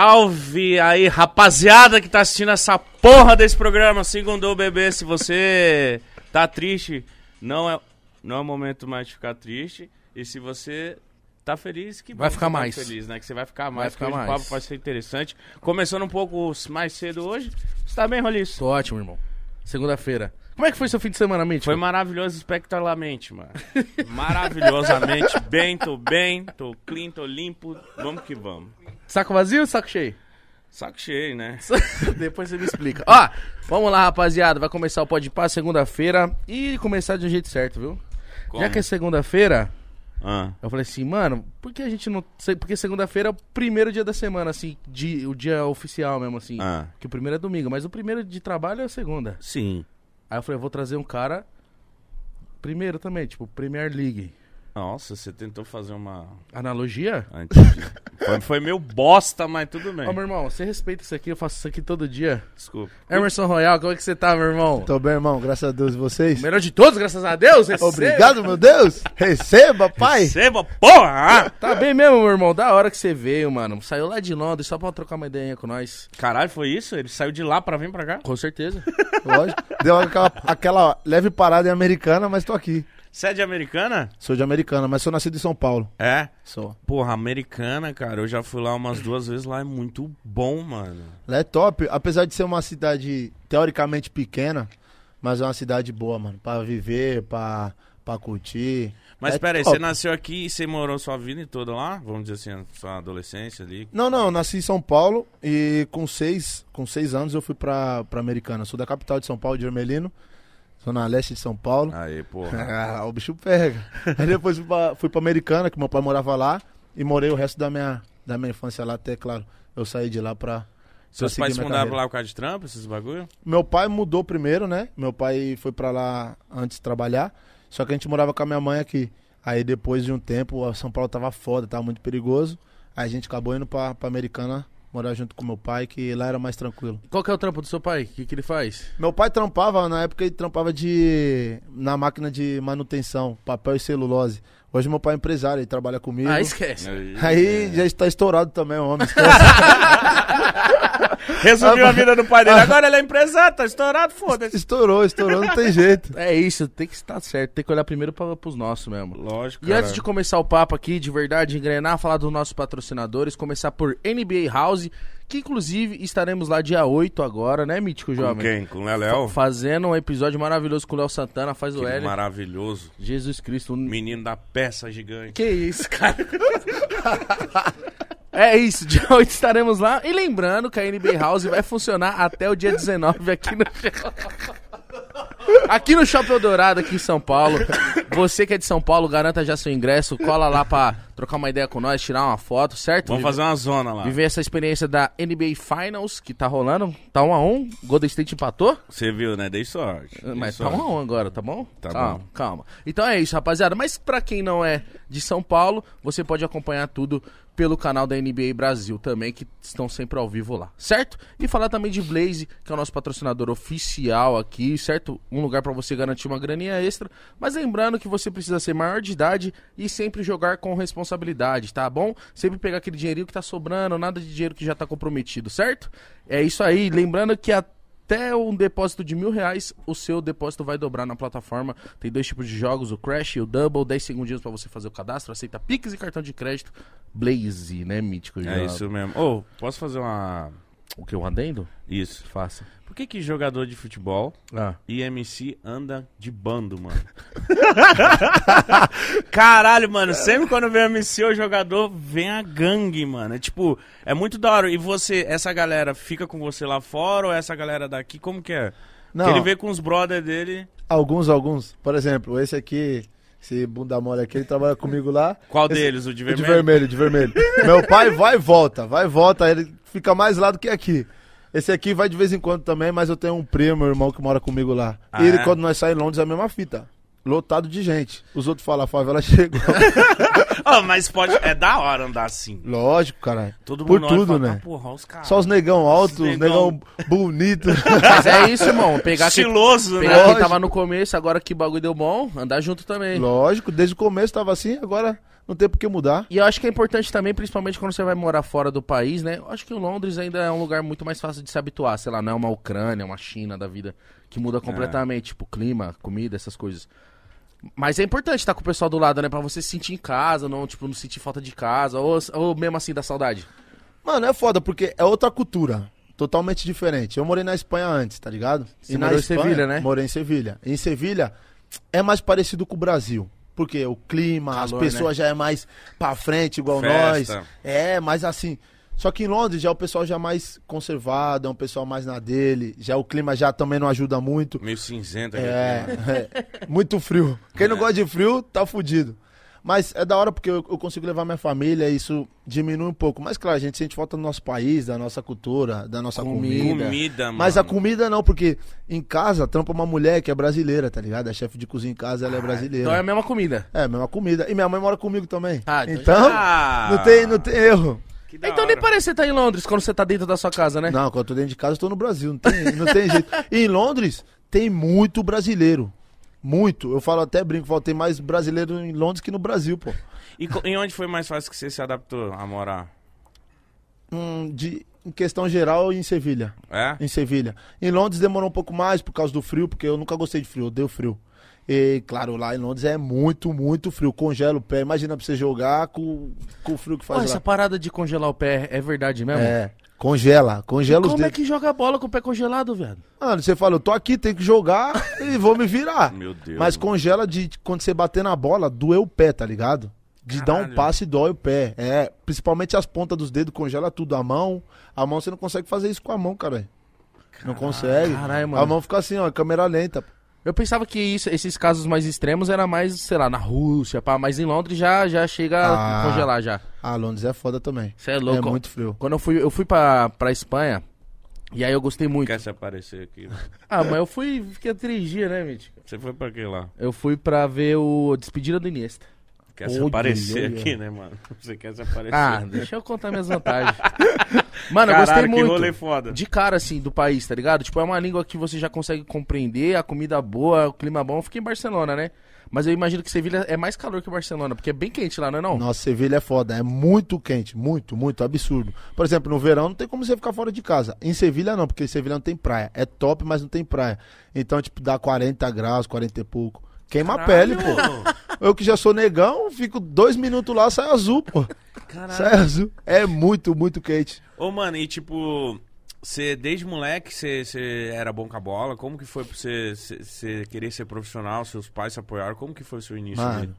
Salve aí, rapaziada que tá assistindo essa porra desse programa. Segundo o bebê, se você tá triste, não é, não é o momento mais de ficar triste. E se você tá feliz, que Vai ficar tá mais. feliz, né? Que você vai ficar mais. ficar que hoje mais. O papo vai ser interessante. Começando um pouco mais cedo hoje. Você tá bem, Roliço? Tô ótimo, irmão. Segunda-feira. Como é que foi seu fim de semana, Mítico? Foi maravilhoso espectacularmente, mano. Maravilhosamente bem, tô bem, tô clean, tô limpo. Vamos que vamos. Saco vazio ou saco cheio? Saco cheio, né? Depois você me explica. Ó, vamos lá, rapaziada. Vai começar o Pode Pá segunda-feira e começar de um jeito certo, viu? Como? Já que é segunda-feira, Ah, eu falei assim, mano, por que a gente não. Porque segunda-feira é o primeiro dia da semana, assim, de, o dia oficial mesmo, assim. ah. Que o primeiro é domingo, mas o primeiro de trabalho é a segunda. Sim. Aí eu falei, eu vou trazer um cara. Primeiro também, tipo, Premier League. Nossa, você tentou fazer uma. Analogia? antes. foi, foi meio bosta, mas tudo bem. Ó, meu irmão, você respeita isso aqui, eu faço isso aqui todo dia. Desculpa. Emerson Royal, como é que você tá, meu irmão? Tô bem, irmão, graças a Deus. E vocês? O melhor de todos, graças a Deus. receba. Obrigado, meu Deus. Receba, pai. Receba, porra! Tá bem mesmo, meu irmão. Da hora que você veio, mano. Saiu lá de Londres só pra trocar uma ideia com nós. Caralho, foi isso? Ele saiu de lá pra vir pra cá? Com certeza. Lógico. Deu aquela, aquela leve parada em americana, mas tô aqui. Você é de americana? Sou de americana, mas sou nascido em São Paulo. É. Sou. Porra, americana, cara. Eu já fui lá umas duas vezes lá, é muito bom, mano. Lá é top. Apesar de ser uma cidade teoricamente pequena, mas é uma cidade boa, mano. Pra viver, pra, pra curtir. Mas É pera aí, top. você nasceu aqui e você morou sua vida toda lá? Vamos dizer assim, sua adolescência ali. Não, não, eu nasci em São Paulo e com seis, com seis anos eu fui pra, pra Americana. Sou da capital de São Paulo, de Ermelino. Sou na leste de São Paulo. Aí, porra. Ah, o bicho pega. Aí depois fui pra, fui pra Americana, que meu pai morava lá, e morei o resto da minha, da minha infância lá, até, claro, eu saí de lá pra. Seus pais fundaram carreira. lá por causa de trampo, esses bagulho? Meu pai mudou primeiro, né? Meu pai foi pra lá antes de trabalhar, só que a gente morava com a minha mãe aqui. Aí depois de um tempo, o São Paulo tava foda, tava muito perigoso. Aí a gente acabou indo pra, pra Americana morar junto com meu pai, que lá era mais tranquilo. Qual que é o trampo do seu pai? O que, que ele faz? Meu pai trampava, na época ele trampava de na máquina de manutenção, papel e celulose. Hoje meu pai é empresário, ele trabalha comigo. Ah, esquece. Aí já está estourado também, o homem. Resumiu a vida do pai dele. Agora ele é empresário, tá estourado, foda-se. estourou, estourou, não tem jeito. É isso, tem que estar certo. Tem que olhar primeiro pra, pros nossos mesmo. Lógico, E antes de começar o papo aqui, de verdade, engrenar, falar dos nossos patrocinadores, começar por NBA House, que inclusive estaremos lá dia 8 agora, né, Mítico Com Jovem? quem? Com o Leléo? Fazendo um episódio maravilhoso com o Léo Santana, faz o Aquele L. maravilhoso. Jesus Cristo. um- Menino da peça gigante. Que isso, cara? É isso, dia 8 estaremos lá. E lembrando que a NBA House vai funcionar até o dia 19 aqui no. Aqui no Shopping Eldorado, aqui em São Paulo. Você que é de São Paulo, garanta já seu ingresso. Cola lá pra trocar uma ideia com nós, tirar uma foto, certo? Vamos fazer uma zona lá. Viver essa experiência da NBA Finals, que tá rolando. Tá 1 a 1 Golden State empatou? Você viu, né? Dei sorte. Dei Mas tá sorte. 1 a 1 agora, tá bom? Tá calma, bom. Calma. Então é isso, rapaziada. Mas pra quem não é de São Paulo, você pode acompanhar tudo pelo canal da NBA Brasil também, que estão sempre ao vivo lá, certo? E falar também de Blaze, que é o nosso patrocinador oficial aqui, certo? Um lugar pra você garantir uma graninha extra. Mas lembrando que você precisa ser maior de idade e sempre jogar com responsabilidade, tá bom? Sempre pegar aquele dinheirinho que tá sobrando, nada de dinheiro que já tá comprometido, certo? É isso aí. Lembrando que a até um depósito de mil reais, o seu depósito vai dobrar na plataforma. Tem dois tipos de jogos, o Crash e o Double. 10 segundinhos pra você fazer o cadastro. Aceita Pix e cartão de crédito. Blaze, né, mítico? É jogo. isso mesmo. Ô, posso fazer uma. O que, um adendo? Isso. Faça. Por que que jogador de futebol Ah. e MC anda de bando, mano? Caralho, mano, sempre quando vem MC ou jogador, vem a gangue, mano. É tipo, é muito da hora. E você, essa galera fica com você lá fora ou essa galera daqui, como que é? Não, Que ele vê com os brother dele. alguns, alguns. Por exemplo, esse aqui, esse bunda mole aqui, ele trabalha comigo lá. Qual Esse- deles? O de vermelho? De vermelho, de vermelho. Meu pai vai e volta, vai e volta, ele fica mais lá do que aqui. Esse aqui vai de vez em quando também, mas eu tenho um primo, meu irmão, que mora comigo lá. Ah, e ele, é? quando nós saímos em Londres, é a mesma fita. Lotado de gente. Os outros falam, a favela chegou. Ah, mas pode. É da hora andar assim. Lógico, caralho. Todo Por mundo e tudo, fala, né? "Ah, porra, os caras. Só os negão altos, os negão- negão bonito. Mas é isso, irmão. Pegar quem, Estiloso, né? pegar quem tava no começo, agora que o bagulho deu bom, andar junto também. Lógico, desde o começo tava assim, agora não tem por que mudar. E eu acho que é importante também, principalmente quando você vai morar fora do país, né? Eu acho que o Londres ainda é um lugar muito mais fácil de se habituar. Sei lá, não é uma Ucrânia, uma China da vida que muda completamente. Tipo, clima, comida, essas coisas. Mas é importante estar com o pessoal do lado, né? Pra você se sentir em casa, não, tipo, não sentir falta de casa, ou, ou mesmo assim da saudade. Mano, é foda, porque é outra cultura. Totalmente diferente. Eu morei na Espanha antes, tá ligado? Você morou em Sevilha, né? Morei em Sevilha. Em Sevilha é mais parecido com o Brasil. Porque o clima, Calor, as pessoas já é mais pra frente, igual Festa. nós. É, mais assim. Só que em Londres já é o pessoal já mais conservado, é um pessoal mais na dele. Já o clima já também não ajuda muito. Meio cinzento. É, clima. é, muito frio. Quem não gosta de frio, tá fudido. Mas é da hora porque eu, eu consigo levar minha família, isso diminui um pouco. Mas claro, a gente sente falta do nosso país, da nossa cultura, da nossa Comida. comida. Comida, mano. Mas a comida não, porque em casa trampa uma mulher que é brasileira, tá ligado? A chefe de cozinha em casa, ela é Então é a brasileira. mesma comida. É, a mesma comida. E minha mãe mora comigo também. Ah, então então, Ah, não, tem, não tem erro. Então nem hora. parece que você tá em Londres quando você tá dentro da sua casa, né? Não, quando eu tô dentro de casa, eu tô no Brasil. Não tem, não tem jeito. E em Londres, tem muito brasileiro. Muito. Eu falo até brinco, falo, tem mais brasileiro em Londres que no Brasil, pô. E em onde foi mais fácil que você se adaptou a morar? Hum, de, em questão geral, em Sevilha. É? Em Sevilha. Em Londres demorou um pouco mais por causa do frio, porque eu nunca gostei de frio, eu odeio frio. E, claro, lá em Londres é muito, muito frio. Congela o pé. Imagina pra você jogar com, com o frio que faz essa lá. parada de congelar o pé é verdade mesmo? É, congela. Congela os Como é dedos. que joga bola com o pé congelado, velho? Mano, você fala, eu tô aqui, tenho que jogar e vou me virar. Meu Deus. Mas congela de quando você bater na bola, doer o pé, tá ligado? De dar um Caralho. passe dói o pé. É, principalmente as pontas dos dedos congela tudo. A mão, a mão você não consegue fazer isso com a mão, cara. Não consegue. caralho, mano. A mão fica assim, ó, câmera lenta. Eu pensava que isso- esses casos mais extremos era mais, sei lá, na Rússia, pá, mas em Londres já, já chega Ah. a congelar já. Ah, Londres é foda também. Você é louco. É muito frio. Quando eu fui, eu fui pra, pra Espanha, e aí eu gostei muito. Quer se aparecer aqui? Ah, mas eu fui, fiquei três dias, né, Mítico? Você foi pra que lá? Eu fui pra ver o Despedida do Iniesta. Quer se aparecer aqui, né, mano? Você quer se aparecer. Ah, deixa eu contar minhas vantagens. Mano, eu Caralho, gostei que muito. rolê foda. De cara, assim, do país, tá ligado? Tipo, é uma língua que você já consegue compreender, a comida boa, o clima bom. Eu fiquei em Barcelona, né? Mas eu imagino que Sevilha é mais calor que Barcelona, porque é bem quente lá, não é não? Nossa, Sevilha é foda. É muito quente. Muito, muito absurdo. Por exemplo, no verão não tem como você ficar fora de casa. Em Sevilha não, porque Sevilha não tem praia. É top, mas não tem praia. Então, tipo, dá 40 graus, 40 e pouco. Queima a pele, pô. Eu que já sou negão, fico dois minutos lá, sai azul, pô. Caralho. Sai azul. É muito, muito quente. Ô, mano, e tipo, você desde moleque você você era bom com a bola? Como que foi pra você, querer ser profissional? Seus pais se apoiaram? Como que foi o seu início? Mano, dele?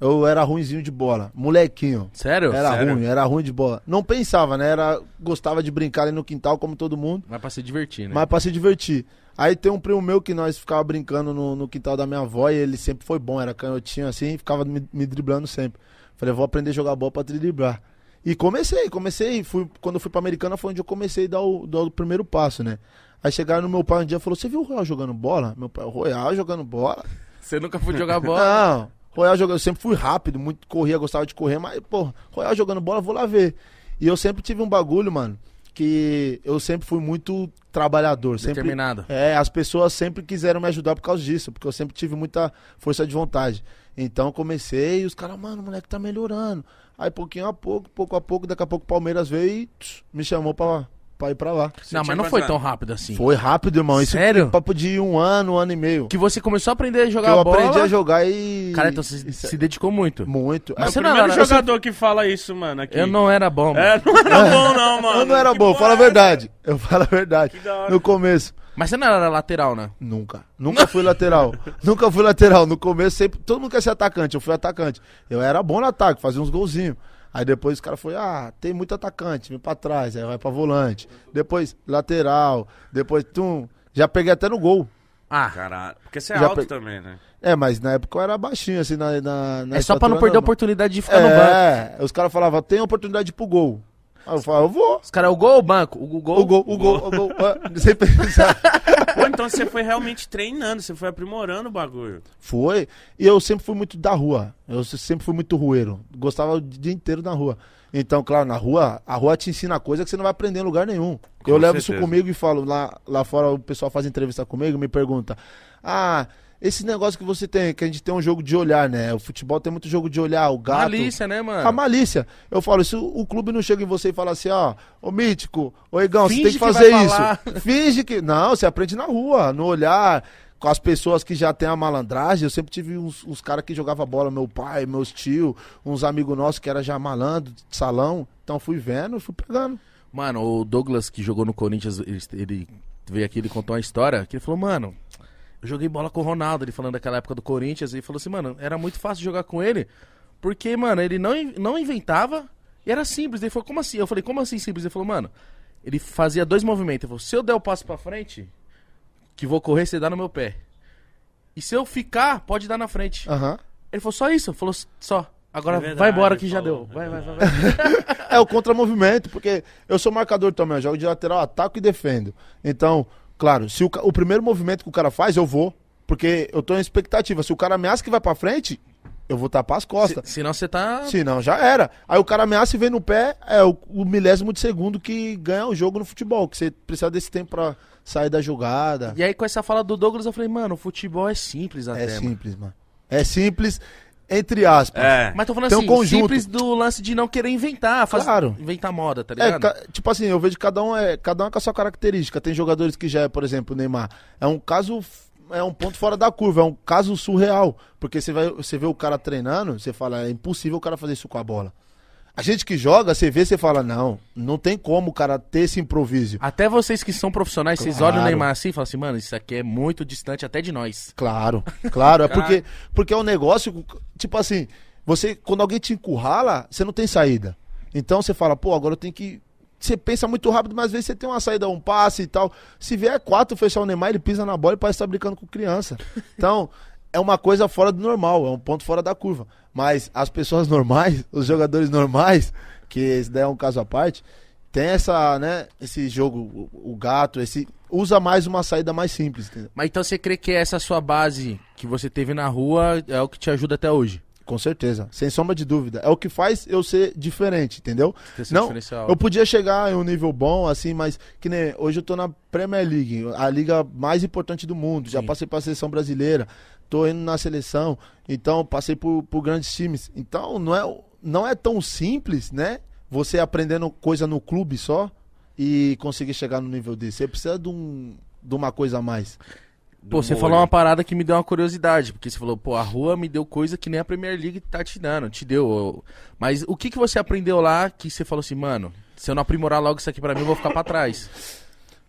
eu era ruimzinho de bola. Molequinho. Sério? Era Sério? ruim, era ruim de bola. Não pensava, né? Era, gostava de brincar ali no quintal, como todo mundo. Mas pra se divertir, né? Mas pra se divertir. Aí tem um primo meu que nós ficava brincando no, no quintal da minha avó e ele sempre foi bom, era canhotinho assim, e ficava me, me driblando sempre. Falei, vou aprender a jogar bola pra driblar. E comecei, comecei. Fui, quando eu fui pra Americana foi onde eu comecei a dar o, dar o primeiro passo, né? Aí chegaram no meu pai um dia e falou: Você viu o Royal jogando bola? Meu pai, o Royal jogando bola? Você nunca foi jogar bola? Não, Royal jogando, eu sempre fui rápido, muito corria, gostava de correr, mas, pô, Royal jogando bola, vou lá ver. E eu sempre tive um bagulho, mano, que eu sempre fui muito trabalhador, sempre Determinado. é, as pessoas sempre quiseram me ajudar por causa disso, porque eu sempre tive muita força de vontade. Então comecei e os caras, mano, o moleque tá melhorando. Aí pouquinho a pouco, pouco a pouco, daqui a pouco o Palmeiras veio e tch, me chamou pra, pra ir pra lá. Você não, mas não foi anos? tão rápido assim. Foi rápido, irmão. Isso Sério? foi papo de um ano, um ano e meio. Que você começou a aprender a Que jogar eu bola. aprendi a jogar e. Cara, então você Isso se dedicou muito. é Muito. Mas É o você não primeiro era- jogador que fala isso, mano, aqui. Eu não era bom, mano. É, não era bom não, mano. Eu não era Que bom, fala a é verdade. Eu falo a verdade. Que da hora. No começo. Mas você não era lateral, né? Nunca. Nunca fui lateral. Nunca fui lateral. No começo, sempre. Todo mundo quer ser atacante. Eu fui atacante. Eu era bom no ataque, fazia uns golzinhos. Aí depois os caras foi, ah, tem muito atacante, vem pra trás, aí vai pra volante. Depois, lateral. Depois, tum. Já peguei até no gol. Ah, Caralho. Porque você é Já alto pe- também, né? É, mas na época eu era baixinho, assim, na. na, na é só pra não perder a normal. oportunidade de ficar no banco. É, os caras falavam, tem oportunidade pro gol. Aí eu falava, eu vou. Os caras, o gol ou o banco? O gol. O gol, o gol, o gol. Sem pensar. Pô, então você foi realmente treinando, você foi aprimorando o bagulho. Foi. E eu sempre fui muito da rua. Eu sempre fui muito rueiro. Gostava o dia inteiro na rua. Então, claro, na rua, a rua te ensina coisa que você não vai aprender em lugar nenhum. Com eu levo certeza. isso comigo e falo, lá, lá fora o pessoal faz entrevista comigo e me pergunta: Ah, esse negócio que você tem, que a gente tem um jogo de olhar, né? O futebol tem muito jogo de olhar, o gato. Malícia, né, mano? A malícia. Eu falo, se o, clube não chega em você e fala assim, ó, ô Mítico, ô Igão, você Finge tem que que fazer vai isso. falar. Finge que. Não, você aprende na rua, no olhar, com as pessoas que já têm a malandragem. Eu sempre tive uns, uns caras que jogavam bola, meu pai, meus tios, uns amigos nossos que era já malandro, de salão. Então fui vendo, fui pegando. Mano, o Douglas que jogou no Corinthians, ele, ele veio aqui, ele contou uma história que ele falou, mano, joguei bola com o Ronaldo, ele falando daquela época do Corinthians, e ele falou assim, mano, era muito fácil jogar com ele, porque, mano, ele não, não inventava e era simples. Ele falou, como assim? Eu falei, como assim simples? Ele falou, mano, ele fazia dois movimentos. Ele falou, se eu der o passo pra frente, que vou correr, você dá no meu pé. E se eu ficar, pode dar na frente. Aham. Ele falou, só isso? Falou, só. Agora É verdade, vai embora que já falou, deu. Vai, é vai, vai, vai. É o contramovimento, porque eu sou marcador também, eu jogo de lateral, ataco e defendo. Então, claro, se o, o primeiro movimento que o cara faz, eu vou. Porque eu tô em expectativa. Se o cara ameaça que vai pra frente, eu vou tapar as costas. Se- Senão você tá. Se não, já era. Aí o cara ameaça e vem no pé, é o, o milésimo de segundo que ganha o jogo no futebol. Que você precisa desse tempo pra sair da jogada. E aí, com essa fala do Douglas, eu falei, mano, o futebol é simples até. É mano. simples, mano. É simples, entre aspas. É. Mas tô falando Tem um assim, conjunto. simples do lance de não querer inventar, faz... Claro. inventar moda, tá É, ligado? ca- tipo assim, eu vejo que cada um é cada um é com a sua característica. Tem jogadores que já é, por exemplo, o Neymar. É um caso é um ponto fora da curva, é um caso surreal, porque você vai você vê o cara treinando, você fala, é impossível o cara fazer isso com a bola. A gente que joga, você vê, você fala, não, não tem como o cara ter esse improviso. Até vocês que são profissionais, vocês Claro. olham o Neymar assim e falam assim, mano, isso aqui é muito distante até de nós. Claro, claro, é porque porque é um negócio, tipo assim, você quando alguém te encurrala, você não tem saída. Então você fala, pô, agora eu tenho que você pensa muito rápido, mas às vezes você tem uma saída, um passe e tal. Se vier quatro fechar o Neymar, ele pisa na bola e parece estar brincando com criança. Então, é uma coisa fora do normal, é um ponto fora da curva. Mas as pessoas normais, os jogadores normais, que esse daí é um caso à parte, tem essa, né, esse jogo, o, o gato, esse usa mais uma saída mais simples, entendeu? Mas então você crê que essa sua base que você teve na rua é o que te ajuda até hoje? Com certeza, sem sombra de dúvida. É o que faz eu ser diferente, entendeu? Não, eu podia chegar em um nível bom, assim, mas que nem hoje eu tô na Premier League, a liga mais importante do mundo. Já Sim. passei pra seleção brasileira, tô indo na seleção, então passei por, por grandes times. Então não é, não é tão simples, né? Você aprendendo coisa no clube só e conseguir chegar no nível desse. Você precisa de, um, de uma coisa a mais. Pô, você molho. falou uma parada que me deu uma curiosidade, porque você falou, pô, a rua me deu coisa que nem a Premier League tá te dando, te deu. Mas o que que você aprendeu lá que você falou assim, mano, se eu não aprimorar logo isso aqui pra mim, eu vou ficar pra trás.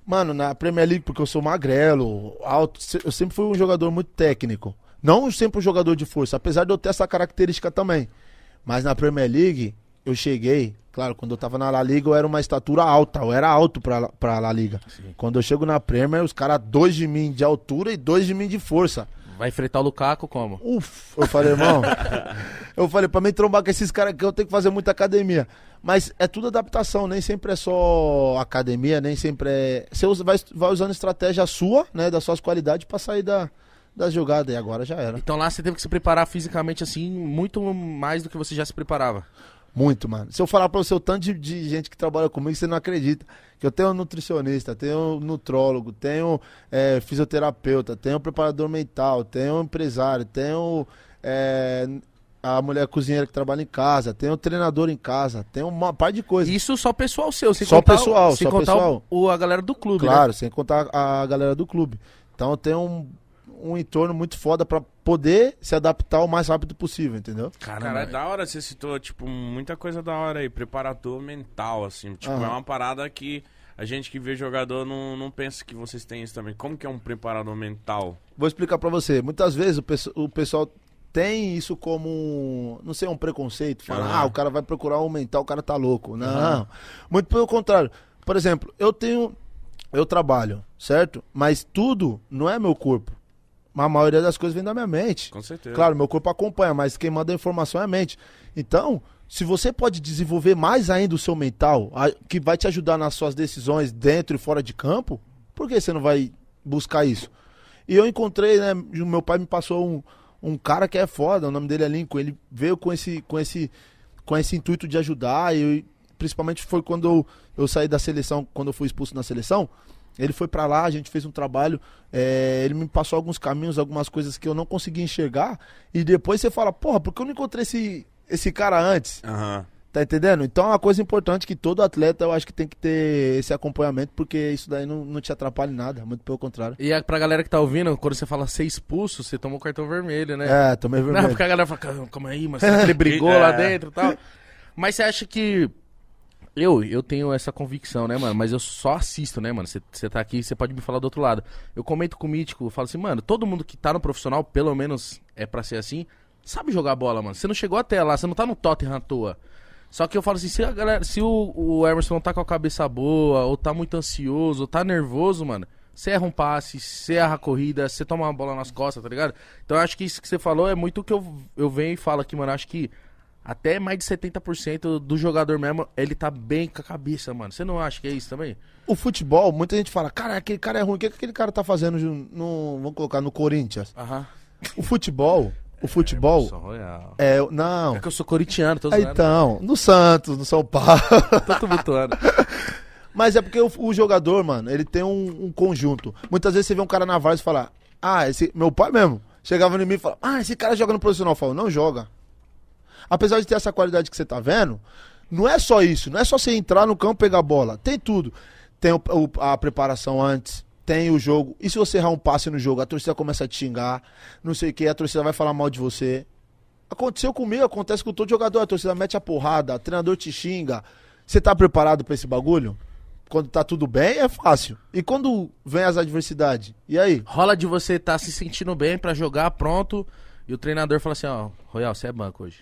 Mano, na Premier League, porque eu sou magrelo, alto, eu sempre fui um jogador muito técnico. Não sempre um jogador de força, apesar de eu ter essa característica também. Mas na Premier League, eu cheguei, claro, quando eu tava na La Liga, eu era uma estatura alta, eu era alto pra, pra La Liga. Quando eu chego na Premier, os caras, dois de mim de altura e dois de mim de força. Vai enfrentar o Lukaku como? Uf, eu falei, irmão. eu falei, pra mim trombar com esses caras aqui, eu tenho que fazer muita academia. Mas é tudo adaptação, nem sempre é só academia, nem sempre é. Você vai, vai usando estratégia sua, né, das suas qualidades pra sair da, da jogada. E agora já era. Então lá você teve que se preparar fisicamente assim, muito mais do que você já se preparava. Muito, mano. Se eu falar pra você o tanto de, de gente que trabalha comigo, você não acredita. Que eu tenho um nutricionista, tenho um nutrólogo, tenho é, fisioterapeuta, tenho um preparador mental, tenho um empresário, tenho é, a mulher cozinheira que trabalha em casa, tenho um treinador em casa, tenho uma par de coisas. Isso só pessoal seu, sem Só contar, o- pessoal, sem só contar pessoal. O, o- a galera do clube, né? Claro, sem contar a galera do clube. Então tenho um, um entorno muito foda pra poder se adaptar o mais rápido possível, entendeu? Caramba, Cara, é da hora você citou, tipo, muita coisa da hora aí, preparador mental, assim. Tipo, Aham. é uma parada que a gente que vê jogador não, não pensa que vocês têm isso também. Como que é um preparador mental? Vou explicar pra você. Muitas vezes o, o pessoal tem isso como, um- não sei, um preconceito. Fala, Aham. ah, o cara vai procurar aumentar, o cara tá louco. Não. Muito pelo contrário. Por exemplo, eu tenho, eu trabalho, certo? Mas tudo não é meu corpo. A maioria das coisas vem da minha mente. Com certeza. Claro, meu corpo acompanha, mas quem manda a informação é a mente. Então, se você pode desenvolver mais ainda o seu mental, que vai te ajudar nas suas decisões dentro e fora de campo, por que você não vai buscar isso? E eu encontrei, né? Meu pai me passou um, um cara que é foda, o nome dele é Lincoln. Ele veio com esse, com esse, com esse intuito de ajudar. E principalmente foi quando eu, eu saí da seleção, quando eu fui expulso na seleção. Ele foi pra lá, a gente fez um trabalho, é, ele me passou alguns caminhos, algumas coisas que eu não conseguia enxergar, e depois você fala, porra, por que eu não encontrei esse, esse cara antes? Aham. Tá entendendo? Então é uma coisa importante que todo atleta eu acho que tem que ter esse acompanhamento, porque isso daí não, não te atrapalha em nada, muito pelo contrário. E é pra galera que tá ouvindo, quando você fala ser expulso, você toma o cartão vermelho, né? É, tomei Não, vermelho. porque a galera fala, "Calma, aí, mas ele brigou É. lá dentro e tal? Mas você acha que. Eu, eu tenho essa convicção, né, mano? Mas eu só assisto, né, mano? Você- Você tá aqui, você pode me falar do outro lado. Eu comento com o Mítico, eu falo assim, mano, todo mundo que tá no profissional, pelo menos é pra ser assim, sabe jogar bola, mano. Você não chegou até lá, você não tá no Tottenham à toa. Só que eu falo assim, se a galera, se o, o Emerson não tá com a cabeça boa, ou tá muito ansioso, ou tá nervoso, mano, você erra um passe, você erra a corrida, você toma uma bola nas costas, tá ligado? Então eu acho que isso que você falou é muito o que eu, eu venho e falo aqui, mano. Eu acho que até mais de 70% do jogador mesmo, ele tá bem com a cabeça, mano. Você não acha que é isso também? O futebol, muita gente fala, cara, aquele cara é ruim, o que, que aquele cara tá fazendo no- vamos colocar, no Corinthians? Aham. O futebol, o futebol, Royal. é, não, É que eu sou corintiano, tô Ah, zoando. então, no Santos, no São Paulo, Tô tumultuando. mas é porque o, o jogador, mano, ele tem um, um conjunto. Muitas vezes você vê um cara na Várzea e fala, ah, esse, meu pai mesmo, chegava em mim e falava, ah, esse cara joga no profissional, eu falo, não joga. Apesar de ter essa qualidade que você tá vendo, não é só isso, não é só você entrar no campo e pegar a bola. Tem tudo. Tem o- o- a preparação antes, tem o jogo. E se você errar um passe no jogo, a torcida começa a te xingar, não sei o que, a torcida vai falar mal de você. Aconteceu comigo, acontece com todo jogador. A torcida mete a porrada, o treinador te xinga. Você tá preparado pra esse bagulho? Quando tá tudo bem, é fácil. E quando vem as adversidades? E aí? Rola de você tá se sentindo bem pra jogar, pronto, e o treinador fala assim, ó, Royal, você é banco hoje.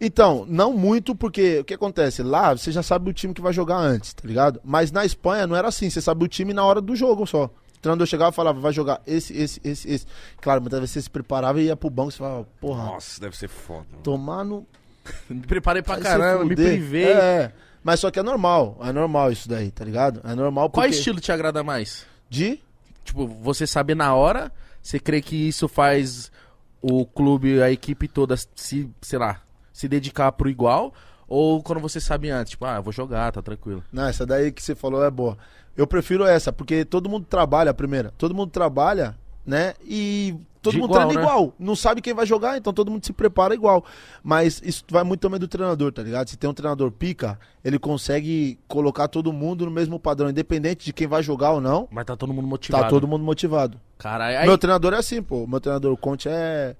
Então, não muito, porque o que acontece? Lá você já sabe o time que vai jogar antes, tá ligado? Mas na Espanha não era assim, você sabe o time na hora do jogo só. O treinador chegava e falava, vai jogar esse, esse, esse, esse. Claro, muitas vezes você se preparava e ia pro banco e você falava, porra, Nossa, deve ser foda. tomar no. Me preparei pra caramba, me privei. É, mas só que é normal, é normal isso daí, tá ligado? É normal Qual porque... estilo te agrada mais? De? Tipo, você saber na hora, você crê que isso faz o clube, a equipe toda se, sei lá, se dedicar pro igual? Ou quando você sabe antes, tipo, ah, eu vou jogar, tá tranquilo. Não, essa daí que você falou é boa. Eu prefiro essa, porque todo mundo trabalha, primeira. Todo mundo trabalha, né? E todo De mundo igual, treina né? igual. Não sabe quem vai jogar, então todo mundo se prepara igual. Mas isso vai muito também do treinador, tá ligado? Se tem um treinador pica, ele consegue colocar todo mundo no mesmo padrão, independente de quem vai jogar ou não. Mas tá todo mundo motivado. Tá todo mundo motivado. Caralho, aí- Meu treinador é assim, pô. Meu treinador, o Conte, é.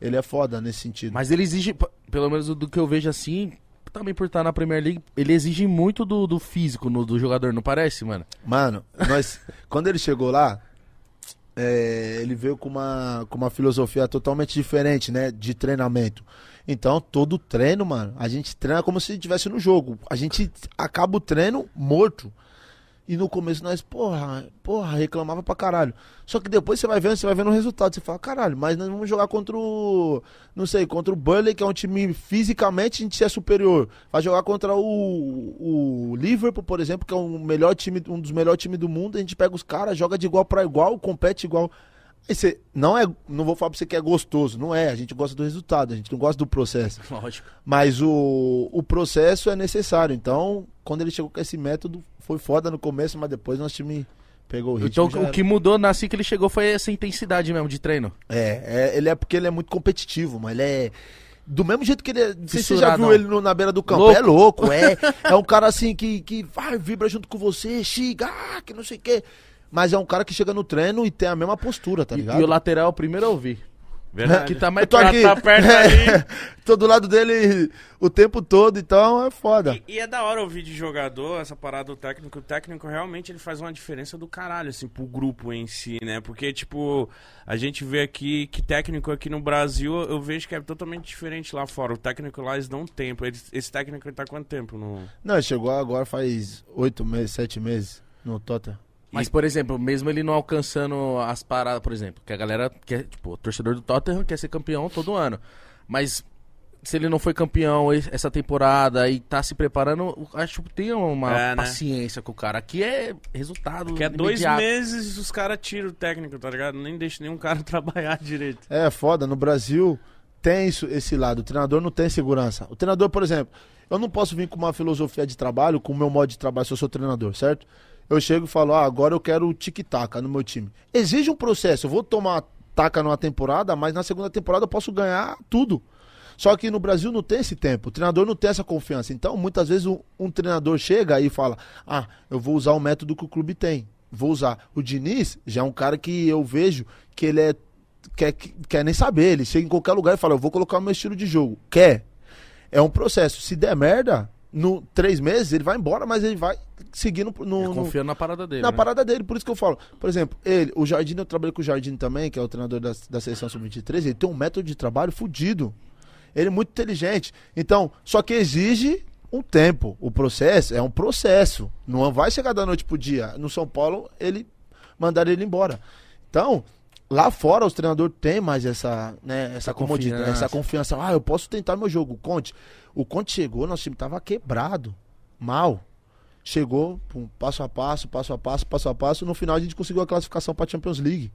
Ele é foda nesse sentido. Mas ele exige, pelo menos do que eu vejo assim, também por estar na Premier League, ele exige muito do, do físico no, do jogador, não parece, mano? Mano, nós, quando ele chegou lá, é, ele veio com uma, com uma filosofia totalmente diferente, né? De treinamento. Então, todo treino, mano, a gente treina como se estivesse no jogo. A gente acaba o treino morto. E no começo nós, porra, porra, reclamava pra caralho. Só que depois você vai vendo, você vai vendo o resultado. Você fala, caralho, mas nós vamos jogar contra o. Não sei, contra o Burley, que é um time fisicamente a gente é superior. Vai jogar contra o, o Liverpool, por exemplo, que é um, melhor time, um dos melhores times do mundo. A gente pega os caras, joga de igual pra igual, compete igual. Você, não é, não vou falar pra você que é gostoso, não é. A gente gosta do resultado, a gente não gosta do processo. Lógico. Mas o, o processo é necessário. Então, quando ele chegou com esse método, foi foda no começo, mas depois nosso time pegou o ritmo. Então o que mudou na assim que ele chegou foi essa intensidade mesmo de treino. É, é, ele é porque ele é muito competitivo, mas ele é. Do mesmo jeito que ele é. Não sei se você já viu ele no- na beira do campo. Louco. É louco, é. É um cara assim que, que vai, vibra junto com você, xinga, ah, que não sei o quê. Mas é um cara que chega no treino e tem a mesma postura, tá E, ligado? e o lateral é o primeiro a ouvir. Verdade. Que tá mais Eu tô perto. aqui. tá perto ali. Tô do lado dele o tempo todo, então é foda. E, e é da hora ouvir de jogador essa parada do técnico. O técnico realmente ele faz uma diferença do caralho, assim, pro grupo em si, né? Porque, tipo, a gente vê aqui que técnico aqui no Brasil, eu vejo que é totalmente diferente lá fora. O técnico lá, eles dão tempo. Eles- esse técnico ele tá quanto tempo no. Não, ele chegou agora faz oito meses, sete meses no Tottenham. Mas, por exemplo, mesmo ele não alcançando as paradas, por exemplo, que a galera quer, tipo, o torcedor do Tottenham quer ser campeão todo ano. Mas se ele não foi campeão es- essa temporada e tá se preparando, acho que tem uma É, né? paciência com o cara. Aqui é resultado. Que é dois meses os caras tiram o técnico, tá ligado? Nem deixa nenhum cara trabalhar direito. É foda, no Brasil tem isso, esse lado. O treinador não tem segurança. O treinador, por exemplo, eu não posso vir com uma filosofia de trabalho, com o meu modo de trabalho se eu sou treinador, certo? Eu chego e falo, ah, agora eu quero o tic-tac no meu time. Exige um processo. Eu vou tomar taca numa temporada, mas na segunda temporada eu posso ganhar tudo. Só que no Brasil não tem esse tempo, o treinador não tem essa confiança. Então, muitas vezes um, um treinador chega e fala: Ah, eu vou usar o método que o clube tem. Vou usar. O Diniz já é um cara que eu vejo que ele é. Quer, quer nem saber. Ele chega em qualquer lugar e fala: Eu vou colocar o meu estilo de jogo. Quer. É um processo. Se der merda, no três meses, ele vai embora, mas ele vai seguindo no. Ele confia na parada dele. Na né? parada dele, por isso que eu falo. Por exemplo, ele, o Jardim, eu trabalhei com o Jardim também, que é o treinador da, da seleção sub-23, ele tem um método de trabalho fudido. Ele é muito inteligente. Então, só que exige um tempo. O processo é um processo. Não vai chegar da noite pro dia. No São Paulo, ele mandaram ele embora. Então, lá fora os treinadores têm mais essa, né, essa comodidade, confiança. essa confiança. Ah, eu posso tentar meu jogo. Conte, o Conte chegou, nosso time tava quebrado, mal. Chegou, pum, passo a passo, passo a passo, passo a passo. No final a gente conseguiu a classificação para Champions League.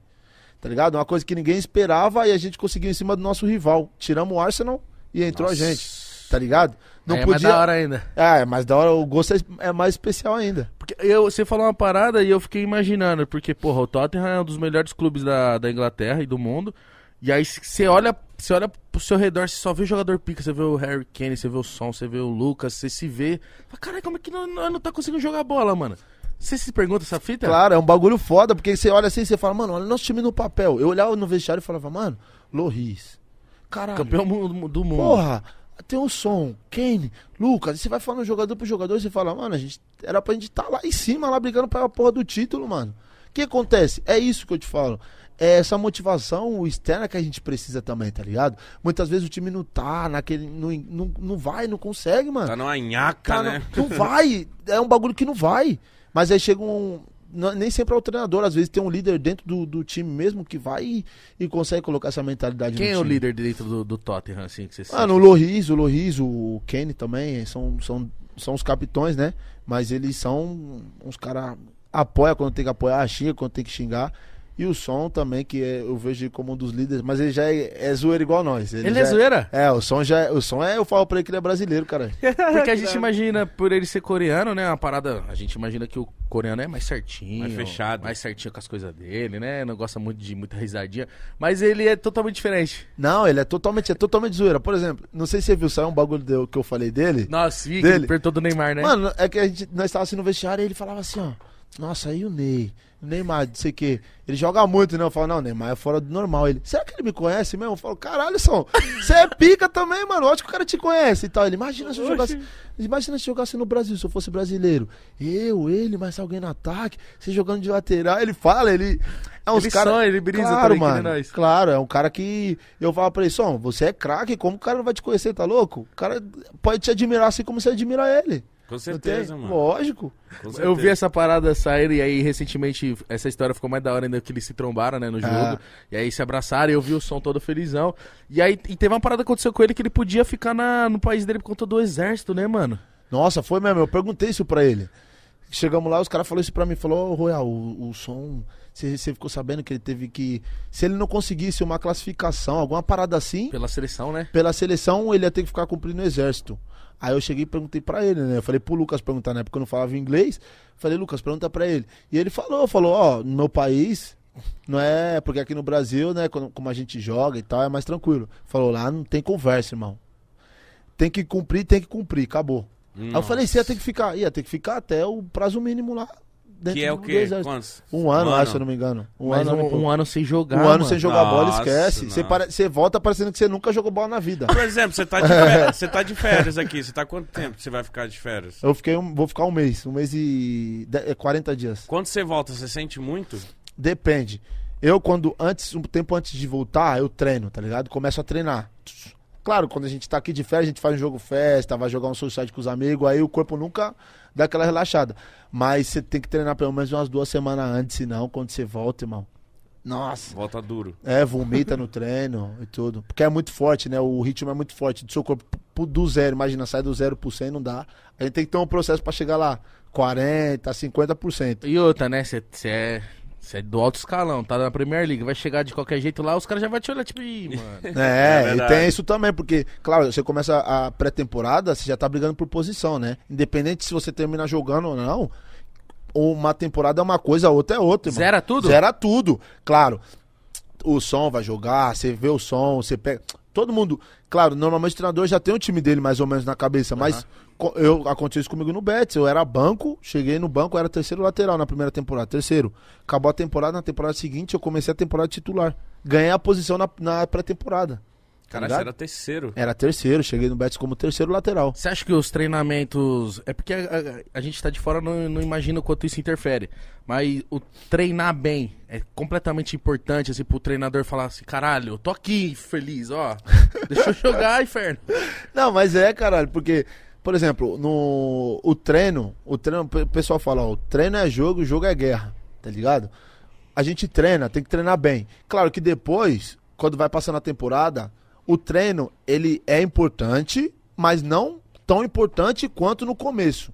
Tá ligado? Uma coisa que ninguém esperava e a gente conseguiu em cima do nosso rival. Tiramos o Arsenal e entrou Nossa. a gente. Tá ligado? Não Aí é mais podia. da hora ainda. Ah, é, mas da hora o gosto é, é mais especial ainda. Porque eu, você falou uma parada e eu fiquei imaginando, porque, porra, o Tottenham é um dos melhores clubes da, da Inglaterra e do mundo. E aí você olha, você olha pro seu redor, você só vê jogador pica, você vê o Harry Kane, você vê o Son, você vê o Lucas, você se vê. Fala, Caralho, como é que não, não, não tá conseguindo jogar bola, mano? Você se pergunta essa fita? Claro, é um bagulho foda, porque você olha assim e você fala, mano, olha o nosso time no papel. Eu olhava no vestiário e falava, mano, Loris. Caralho. Campeão do mundo. Porra, tem o som, Kane, Lucas, e você vai falando jogador por jogador e você fala, mano, a gente, era pra gente estar lá em cima, lá brigando pela porra do título, mano. O que acontece? É isso que eu te falo. É essa motivação externa que a gente precisa também, tá ligado? Muitas vezes o time não tá naquele. Não, não, não vai, não consegue, mano. Tá numa nhaca, Tá, né? não, não vai. É um bagulho que não vai. Mas aí chega um. não- Nem sempre é o treinador, às vezes tem um líder dentro do, do time mesmo que vai e, e consegue colocar essa mentalidade Quem no é o time. líder dentro do, do Tottenham, assim, que você Ah, no Loris, o Loris, o Kenny também, são, são, são os capitões, né? Mas eles são uns caras. Apoia quando tem que apoiar, xinga quando tem que xingar. E o som também, que é- eu vejo ele como um dos líderes, mas ele já é, é zoeiro igual nós. Ele já é zoeira? É, o som já é- O som é. Eu falo pra ele que ele é brasileiro, cara. Porque a gente imagina, por ele ser coreano, né? Uma parada. A gente imagina que o coreano é mais certinho. Mais fechado. Mais certinho com as coisas dele, né? Não gosta muito de muita risadinha. Mas ele é totalmente diferente. Não, ele é totalmente, é totalmente zoeira. Por exemplo, não sei se você viu, saiu um bagulho do- que eu falei dele. Nossa, vi que Dele. ele perguntou do Neymar, né? Mano, é que a gente, nós estávamos assim no vestiário e ele falava assim, ó. Nossa, aí o Ney, o Neymar, não sei o quê. Ele joga muito, né? Eu falo, não, Neymar é fora do normal. Ele, será que ele me conhece mesmo? Eu falo, caralho, São, você é pica também, mano. Acho que o cara te conhece e tal. Ele, imagina se eu jogasse. Imagina se jogasse no Brasil, se eu fosse brasileiro. Eu, ele, mais alguém no ataque, você jogando de lateral. Ele fala, ele. É uns Ele cara, sonha, ele brisa claro, também, mano. nós. Claro, é um cara que. Eu falo pra ele, Som, você é craque, como o cara não vai te conhecer, tá louco? O cara pode te admirar assim como você admira ele. Com certeza, tem? mano. Lógico. Com Eu certeza. vi essa parada sair e aí recentemente essa história ficou mais da hora ainda que eles se trombaram, né, no jogo. Ah. E aí se abraçaram e eu vi o som todo felizão. E aí e teve uma parada que aconteceu com ele que ele podia ficar na, no país dele por conta do exército, né, mano? Nossa, foi mesmo. Eu perguntei isso pra ele. Chegamos lá, os caras falaram isso pra mim. Falou, ô Royal, o, o som. Você você ficou sabendo que ele teve que. Se ele não conseguisse uma classificação, alguma parada assim, Pela seleção, né? pela seleção, ele ia ter que ficar cumprindo o exército. Aí eu cheguei e perguntei pra ele, né? Eu falei pro Lucas perguntar, né? Porque eu não falava inglês. Falei, Lucas, pergunta pra ele. E ele falou, falou, ó, no meu país, não é. Porque aqui no Brasil, né, quando- como a gente joga e tal, é mais tranquilo. Falou, lá não tem conversa, irmão. Tem que cumprir, tem que cumprir, acabou. Aí eu falei, você ia ter que ficar, ia ter que ficar até o prazo mínimo lá. Dentro Que é o quê? Quantos? Um ano, Um acho, ano. se eu não me engano. Um Mas ano, um, e pouco. um ano sem jogar. Um ano mano. sem jogar bola, Nossa, esquece. Você pare- Você volta parecendo que você nunca jogou bola na vida. Por exemplo, você tá de férias, você tá de férias aqui. Você tá quanto tempo que você vai ficar de férias? Eu fiquei um, vou ficar um mês, um mês e de- é, 40 dias. Quando você volta, você sente muito? Depende. Eu quando antes, um tempo antes de voltar, eu treino, tá ligado? Começo a treinar. Claro, quando a gente tá aqui de férias, a gente faz um jogo festa, vai jogar um society com os amigos, aí o corpo nunca dá aquela relaxada. Mas você tem que treinar pelo menos umas duas semanas antes, senão quando você volta, irmão. Nossa. Volta duro. É, vomita no treino e tudo. Porque é muito forte, né? O ritmo é muito forte do seu corpo do zero. Imagina, sai do zero por cento, não dá. A gente tem que ter um processo pra chegar lá. 40, 50%. E outra, né? Você é, cê é do alto escalão, tá na Premier League. Vai chegar de qualquer jeito lá, os caras já vão te olhar, tipo, ih, mano. É, É e tem isso também, porque, claro, você começa a pré-temporada, você já tá brigando por posição, né? Independente se você termina jogando ou não, uma temporada é uma coisa, a outra é outra. irmão. Zera tudo? Zera tudo. Claro, o som vai jogar, você vê o som, você pega. Todo mundo. Claro, normalmente o treinador já tem o time dele mais ou menos na cabeça, mas co- eu, aconteceu isso comigo no Betis. Eu era banco, cheguei no banco, era terceiro lateral na primeira temporada. Terceiro. Acabou a temporada, na temporada seguinte eu comecei a temporada titular. Ganhei a posição na, na pré-temporada. Tá Cara, você era terceiro. Era terceiro, cheguei no Betis como terceiro lateral. Você acha que os treinamentos. É porque a, a- a gente tá de fora não, não imagina o quanto isso interfere. Mas o treinar bem é completamente importante, assim, pro treinador falar assim, caralho, eu tô aqui feliz, ó. Deixa eu jogar, inferno. Não, mas é, caralho, porque, por exemplo, no o treino, o treino, o pessoal fala, ó, o treino é jogo, o jogo é guerra, tá ligado? A gente treina, tem que treinar bem. Claro que depois, quando vai passando a temporada, o treino, ele é importante, mas não tão importante quanto no começo.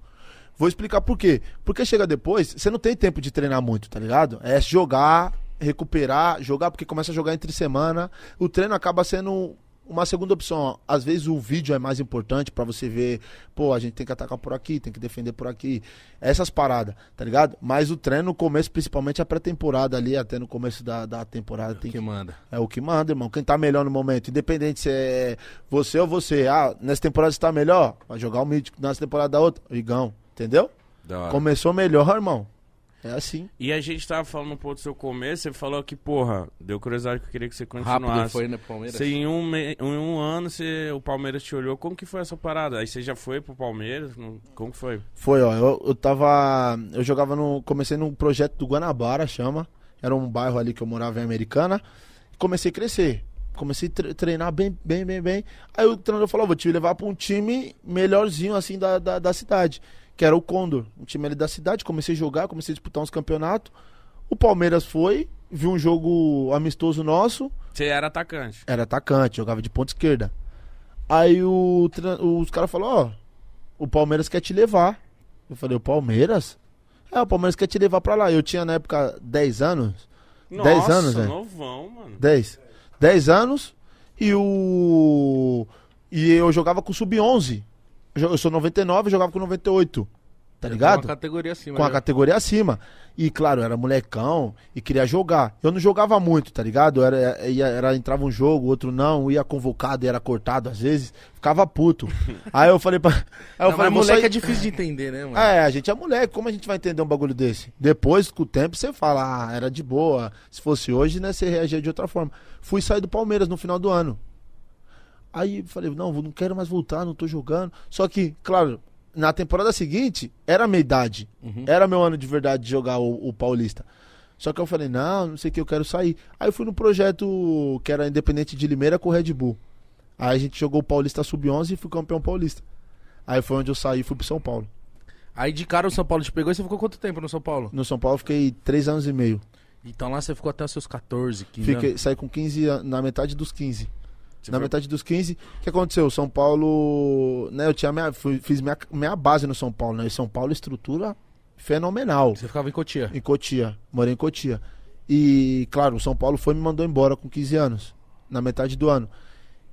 Vou explicar por quê. Porque chega depois, você não tem tempo de treinar muito, tá ligado? É jogar, recuperar, jogar, porque começa a jogar entre semana. O treino acaba sendo uma segunda opção. Às vezes o vídeo é mais importante pra você ver, pô, a gente tem que atacar por aqui, tem que defender por aqui. Essas paradas, tá ligado? Mas o treino no começo, principalmente a pré-temporada ali, até no começo da, da temporada, tem Que manda. é o que manda, irmão. Quem tá melhor no momento, independente se é você ou você. Ah, nessa temporada você tá melhor, vai jogar o mítico. Nessa temporada da outra, o Igão. Entendeu? Começou melhor, irmão. É assim. E a gente tava falando um pouco do seu começo, você falou que, porra, deu curiosidade que eu queria que você continuasse. Rápido foi, né, Palmeiras? Você, em, um, me- em um ano você, o Palmeiras te olhou, como que foi essa parada? Aí você já foi pro Palmeiras? Como que foi? Foi, ó. Eu, eu tava. Eu jogava no. Comecei num projeto do Guanabara, chama. Era um bairro ali que eu morava em Americana. Comecei a crescer. Comecei a tre- treinar bem, bem, bem, bem. Aí o treinador falou: vou te levar pra um time melhorzinho, assim, da, da, da cidade. Que era o Condor. Um time ali da cidade. Comecei a jogar, comecei a disputar uns campeonatos. O Palmeiras foi, viu um jogo amistoso nosso. Você era atacante. Era atacante, jogava de ponta esquerda. Aí o, os caras falaram, ó, o Palmeiras quer te levar. Eu falei, o Palmeiras? É, o Palmeiras quer te levar pra lá. Eu tinha na época 10 anos. Nossa, 10 anos, né? novão, mano. 10. 10 anos. E o. E eu jogava com o Sub-11. Eu sou 99 e jogava com 98. Tá ligado? Uma categoria acima. com a categoria acima. E claro, era molecão e queria jogar. Eu não jogava muito, tá ligado? Era, ia, era, entrava um jogo, outro não, ia convocado e era cortado às vezes. Ficava puto. Aí eu falei pra. Aí eu Não, falei, mas moleque sair- é difícil de entender, né, mano? é, a gente é moleque, como a gente vai entender um bagulho desse? Depois, com o tempo, você fala, ah, era de boa. Se fosse hoje, né, você reagia de outra forma. Fui sair do Palmeiras no final do ano. Aí falei, não, não quero mais voltar, não tô jogando. Só que, claro, na temporada seguinte, era a minha idade. Uhum. Era meu ano de verdade de jogar o, o Paulista. Só que eu falei, não, não sei o que, eu quero sair. Aí eu fui no projeto que era Independente de Limeira com o Red Bull. Aí a gente jogou o Paulista Sub-11 e fui campeão paulista. Aí foi onde eu saí e fui pro São Paulo. Aí de cara o São Paulo te pegou e você ficou quanto tempo no São Paulo? No São Paulo eu fiquei três anos e meio. Então lá você ficou até os seus 14, 15 Fiquei, anos. saí com 15 an- na metade dos 15. Você na metade dos 15, o que aconteceu? São Paulo, né, eu tinha minha, fui- fiz minha, minha base no São Paulo, né? E São Paulo estrutura fenomenal. Você ficava em Cotia. Em Cotia, morei em Cotia. E, claro, o São Paulo foi e me mandou embora com 15 anos, na metade do ano.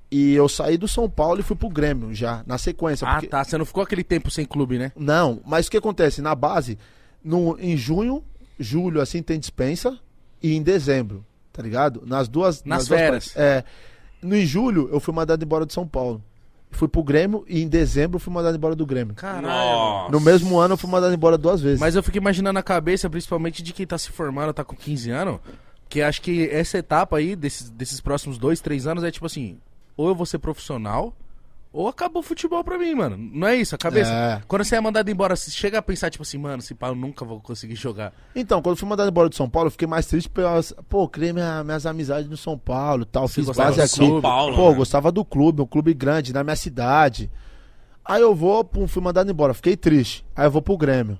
E eu saí do São Paulo e fui pro Grêmio já, na sequência. Ah, porque- tá. Você não ficou aquele tempo sem clube, né? Não, mas o que acontece? Na base, no, em junho, julho, assim, tem dispensa. E em dezembro, tá ligado? Nas duas. Nas duas férias. partes. É. No em julho, eu fui mandado embora de São Paulo. Fui pro Grêmio e em dezembro eu fui mandado embora do Grêmio. Caralho. No mesmo ano eu fui mandado embora duas vezes. Mas eu fico imaginando a cabeça, principalmente de quem tá se formando, tá com 15 anos, que acho que essa etapa aí, desses, desses próximos dois, três anos, é tipo assim, ou eu vou ser profissional, ou acabou o futebol pra mim, mano. Não é isso, a cabeça? É. Quando você é mandado embora, você chega a pensar, tipo assim, mano, se pá, eu nunca vou conseguir jogar. Então, quando eu fui mandado embora de São Paulo, eu fiquei mais triste pelas. Pô, criei minha- minhas amizades no São Paulo tal. Você Fiz base aqui. São Paulo, Pô, né? gostava do clube, um clube grande, na minha cidade. Aí eu vou, pum, fui mandado embora, fiquei triste. Aí eu vou pro Grêmio.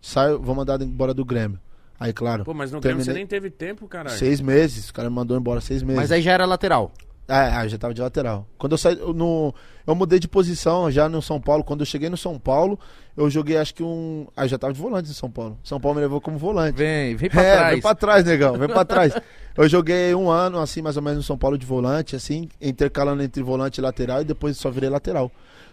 Saio, vou mandado embora do Grêmio. Aí, claro. Pô, mas no Grêmio você terminei- nem teve tempo, caralho. Seis meses, o cara me mandou embora seis meses. Mas aí já era lateral. Aí eu já tava de lateral. Quando eu saí, eu, no, eu mudei de posição já no São Paulo. Quando eu cheguei no São Paulo, eu joguei acho que um. Aí já tava de volante em São Paulo. São Paulo me levou como volante. Vem, vem pra é, trás. vem pra trás, negão, vem pra trás. Eu joguei um ano, assim, mais ou menos no São Paulo de volante, assim, intercalando entre volante e lateral, e depois só virei lateral.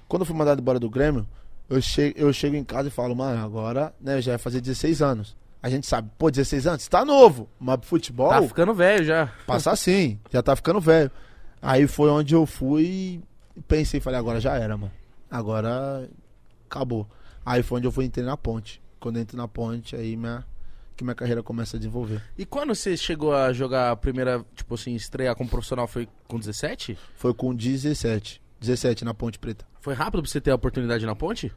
Quando eu fui mandado embora do Grêmio, eu, che eu chego em casa e falo, mano, agora, né, já vai fazer 16 anos. A gente sabe, pô, 16 anos, tá novo, mas futebol, Tá ficando velho já. passa assim, já tá ficando velho. Aí foi onde eu fui e pensei, falei, agora já era, mano. Agora acabou. Aí foi onde eu fui entrei na ponte. Quando eu entro na ponte, aí minha, que minha carreira começa a desenvolver. E quando você chegou a jogar a primeira, tipo assim, estrear como profissional foi com 17? Foi com 17. 17 na Ponte Preta. Foi rápido pra você ter a oportunidade na ponte?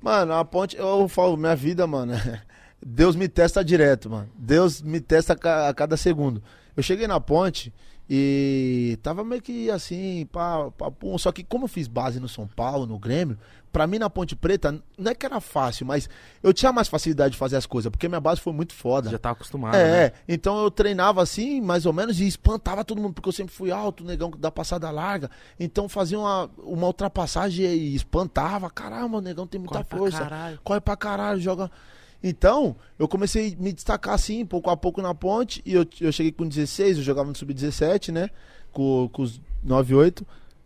Mano, a ponte, eu falo, minha vida, mano, Deus me testa direto, mano. Deus me testa a cada segundo. Eu cheguei na ponte e tava meio que assim, pá, pá, pum. Só que como eu fiz base no São Paulo, no Grêmio, pra mim na Ponte Preta, não é que era fácil, mas eu tinha mais facilidade de fazer as coisas, porque minha base foi muito foda. Já tava acostumado, É, né? então eu treinava assim, mais ou menos, e espantava todo mundo, porque eu sempre fui alto, negão da passada larga. Então fazia uma, uma ultrapassagem e espantava. Caramba, o negão tem muita Corre pra força. caralho. Corre pra caralho, joga. Então, eu comecei a me destacar assim, pouco a pouco na ponte, e eu, eu cheguei com 16, eu jogava no Sub-17, né? Com, com os 9-8.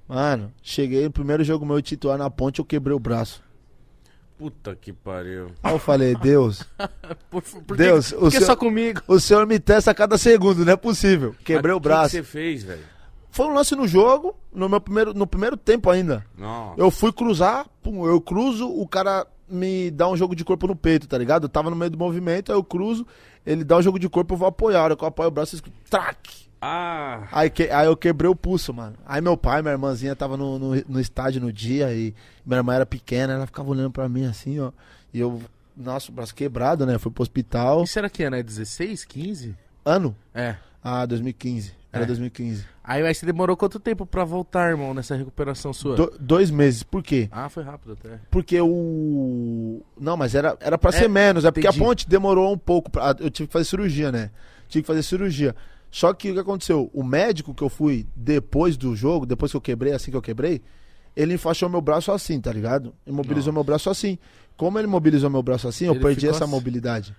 Mano, cheguei no primeiro jogo meu titular na ponte, eu quebrei o braço. Puta que pariu. Aí eu falei, Deus, Por, por Deus, que, o senhor- só comigo? o senhor me testa a cada segundo, não é possível. Quebrei Mas o braço. que que você fez, velho? Foi um lance no jogo, no meu primeiro, no primeiro tempo ainda. Nossa. Eu fui cruzar, pum, eu cruzo, o cara me dá um jogo de corpo no peito, tá ligado? Eu tava no meio do movimento, aí eu cruzo, ele dá um jogo de corpo, eu vou apoiar. A hora que eu apoio o braço, eu escuto, traque! Ah, Aí, que- aí eu quebrei o pulso, mano. Aí meu pai, minha irmãzinha tava no, no, no estádio no dia e minha irmã era pequena, ela ficava olhando pra mim assim, ó. E eu, nossa, o braço quebrado, né? Fui pro hospital. Isso era que ano? É 16, 15? Ano? É. Ah, 2015. Era É. 2015. Aí, aí você demorou quanto tempo pra voltar, irmão, nessa recuperação sua? Do- dois meses. Por quê? Ah, foi rápido até. Porque o. Não, mas era, era pra É, ser menos. É porque entendi. a ponte demorou um pouco. Pra... Eu tive que fazer cirurgia, né? Tive que fazer cirurgia. Só que o que aconteceu? O médico que eu fui depois do jogo, depois que eu quebrei, assim que eu quebrei, ele enfaixou meu braço assim, tá ligado? Imobilizou meu braço assim. Como ele mobilizou meu braço assim, eu Ele perdi ficou essa assim. mobilidade.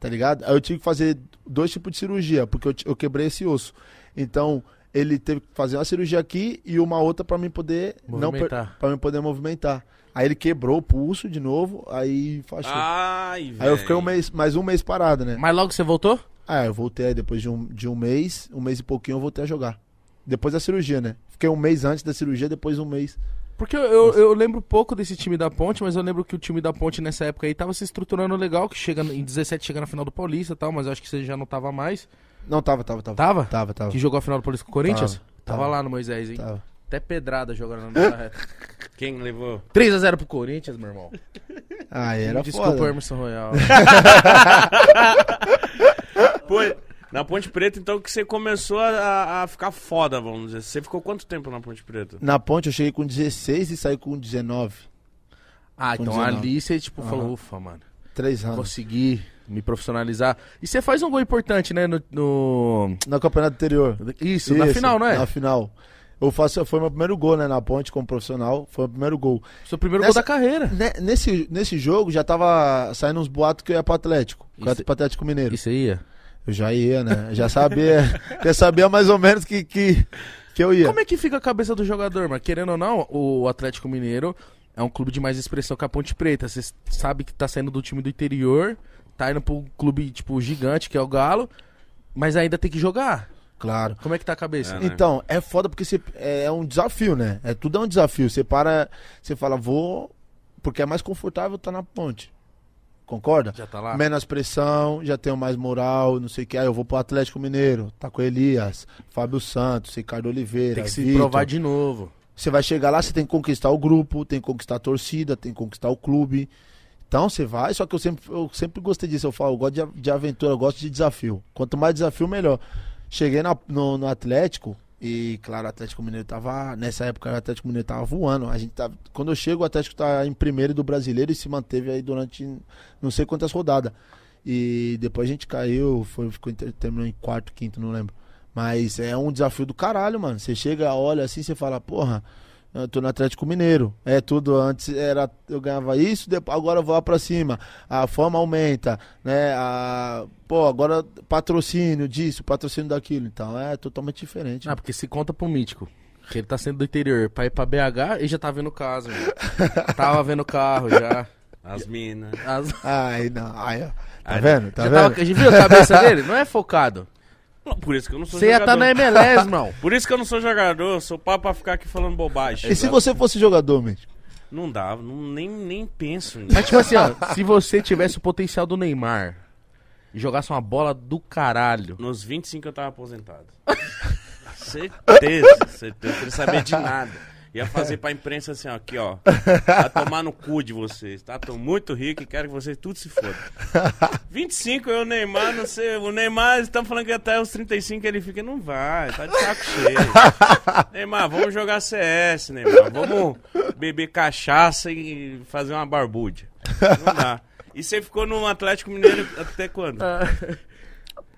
Tá ligado? Aí eu tive que fazer dois tipos de cirurgia, porque eu, eu quebrei esse osso. Então, ele teve que fazer uma cirurgia aqui e uma outra pra mim poder não Movimentar. Pra mim poder movimentar. Aí ele quebrou o pulso de novo, aí enfaixou. ai, aí eu fiquei um mês, mais um mês parado, né? Mas logo você voltou? Ah, eu voltei aí depois de um, de um mês, um mês e pouquinho eu voltei a jogar. Depois da cirurgia, né? Fiquei um mês antes da cirurgia, depois um mês. Porque eu, eu, eu lembro pouco desse time da Ponte, mas eu lembro que o time da Ponte nessa época aí tava se estruturando legal, que chega em 17 chega na final do Paulista e tal, mas eu acho que você já não tava mais. Não, tava, tava, tava. Tava? Tava, tava. Que jogou a final do Paulista com o Corinthians? Tava, Tava, tava. lá no Moisés, hein? tava. Até pedrada jogando na reta. Quem levou? 3x0 pro Corinthians, meu irmão. Ah, era Desculpa, foda. Emerson Royal. Pô, na Ponte Preta, então, que você começou a, a ficar foda, vamos dizer. Você ficou quanto tempo na Ponte Preta? Na ponte eu cheguei com 16 e saí com 19. Ah, Com então 19. ali você, tipo, Aham. falou, ufa, mano. Três anos. Consegui me profissionalizar. E você faz um gol importante, né? No. no- No campeonato anterior. Isso, na final, não é? Na final. Eu faço, foi meu primeiro gol, né, na ponte como profissional. Foi o primeiro gol. Seu primeiro Nessa- gol da carreira. Ne- Nesse, nesse jogo já tava saindo uns boatos que eu ia pro Atlético. que eu ia Isso- pro Atlético Mineiro. Isso aí ia. Eu já ia, né? Já sabia. já sabia mais ou menos que, que, que eu ia. Como é que fica a cabeça do jogador, mas querendo ou não, o Atlético Mineiro é um clube de mais expressão que a Ponte Preta. Você sabe que tá saindo do time do interior, tá indo pro clube, tipo, gigante, que é o Galo, mas ainda tem que jogar. Claro. Como é que tá a cabeça? É, né? Então, é foda porque você, é, é um desafio, né? É tudo é um desafio. Você para, você fala, vou. Porque é mais confortável estar na ponte. Concorda? Já tá lá? Menos pressão, já tenho mais moral, não sei o que. Aí eu vou pro Atlético Mineiro, tá com Elias, Fábio Santos, Ricardo Oliveira. Tem que se Vitor. provar de novo. Você vai chegar lá, você tem que conquistar o grupo, tem que conquistar a torcida, tem que conquistar o clube. Então você vai, só que eu sempre, eu sempre gostei disso. Eu falo, eu gosto de, de aventura, eu gosto de desafio. Quanto mais desafio, melhor. Cheguei na- no, no Atlético e, claro, o Atlético Mineiro tava. Nessa época o Atlético Mineiro tava voando. A gente tava, quando eu chego, o Atlético tá em primeiro do brasileiro e se manteve aí durante não sei quantas rodadas. E depois a gente caiu, foi, ficou, terminou em quarto, quinto, não lembro. Mas é um desafio do caralho, mano. Você chega, olha assim, você fala, porra, eu tô no Atlético Mineiro. É tudo, antes era eu ganhava isso, depois, agora eu vou lá pra cima. A fama aumenta, né? A, pô, agora patrocínio disso, patrocínio daquilo. Então é totalmente diferente. Ah, porque se conta pro mítico. Ele tá sendo do interior. Pra ir pra BH, ele já tá vendo casa. Tava vendo carro já. As minas. As- Ai, não. Ai, ó. Tá Ai, vendo? Tá já vendo? tava, já viu a cabeça dele? Não é focado. Por isso que eu não sou Você ia jogador. tá na MLS, irmão. Por isso que eu não sou jogador, sou papo pra ficar aqui falando bobagem. E se você fosse jogador, Mítico? Não dá, não, nem, nem penso nisso. Mas tipo assim, ó, se você tivesse o potencial do Neymar e jogasse uma bola do caralho. Nos 25 eu tava aposentado. certeza, certeza. Eu queria saber de nada. Ia fazer pra imprensa assim, ó, aqui, ó. Vai tomar no cu de vocês, tá? Tô muito rico e quero que vocês tudo se fodam. 25 eu, o Neymar, não sei. O Neymar, estão falando que até os 35 ele fica. Não vai, tá de saco cheio. Neymar, vamos jogar CS, Neymar. Vamos beber cachaça e fazer uma barbúdia. Não dá. E você ficou no Atlético Mineiro até quando?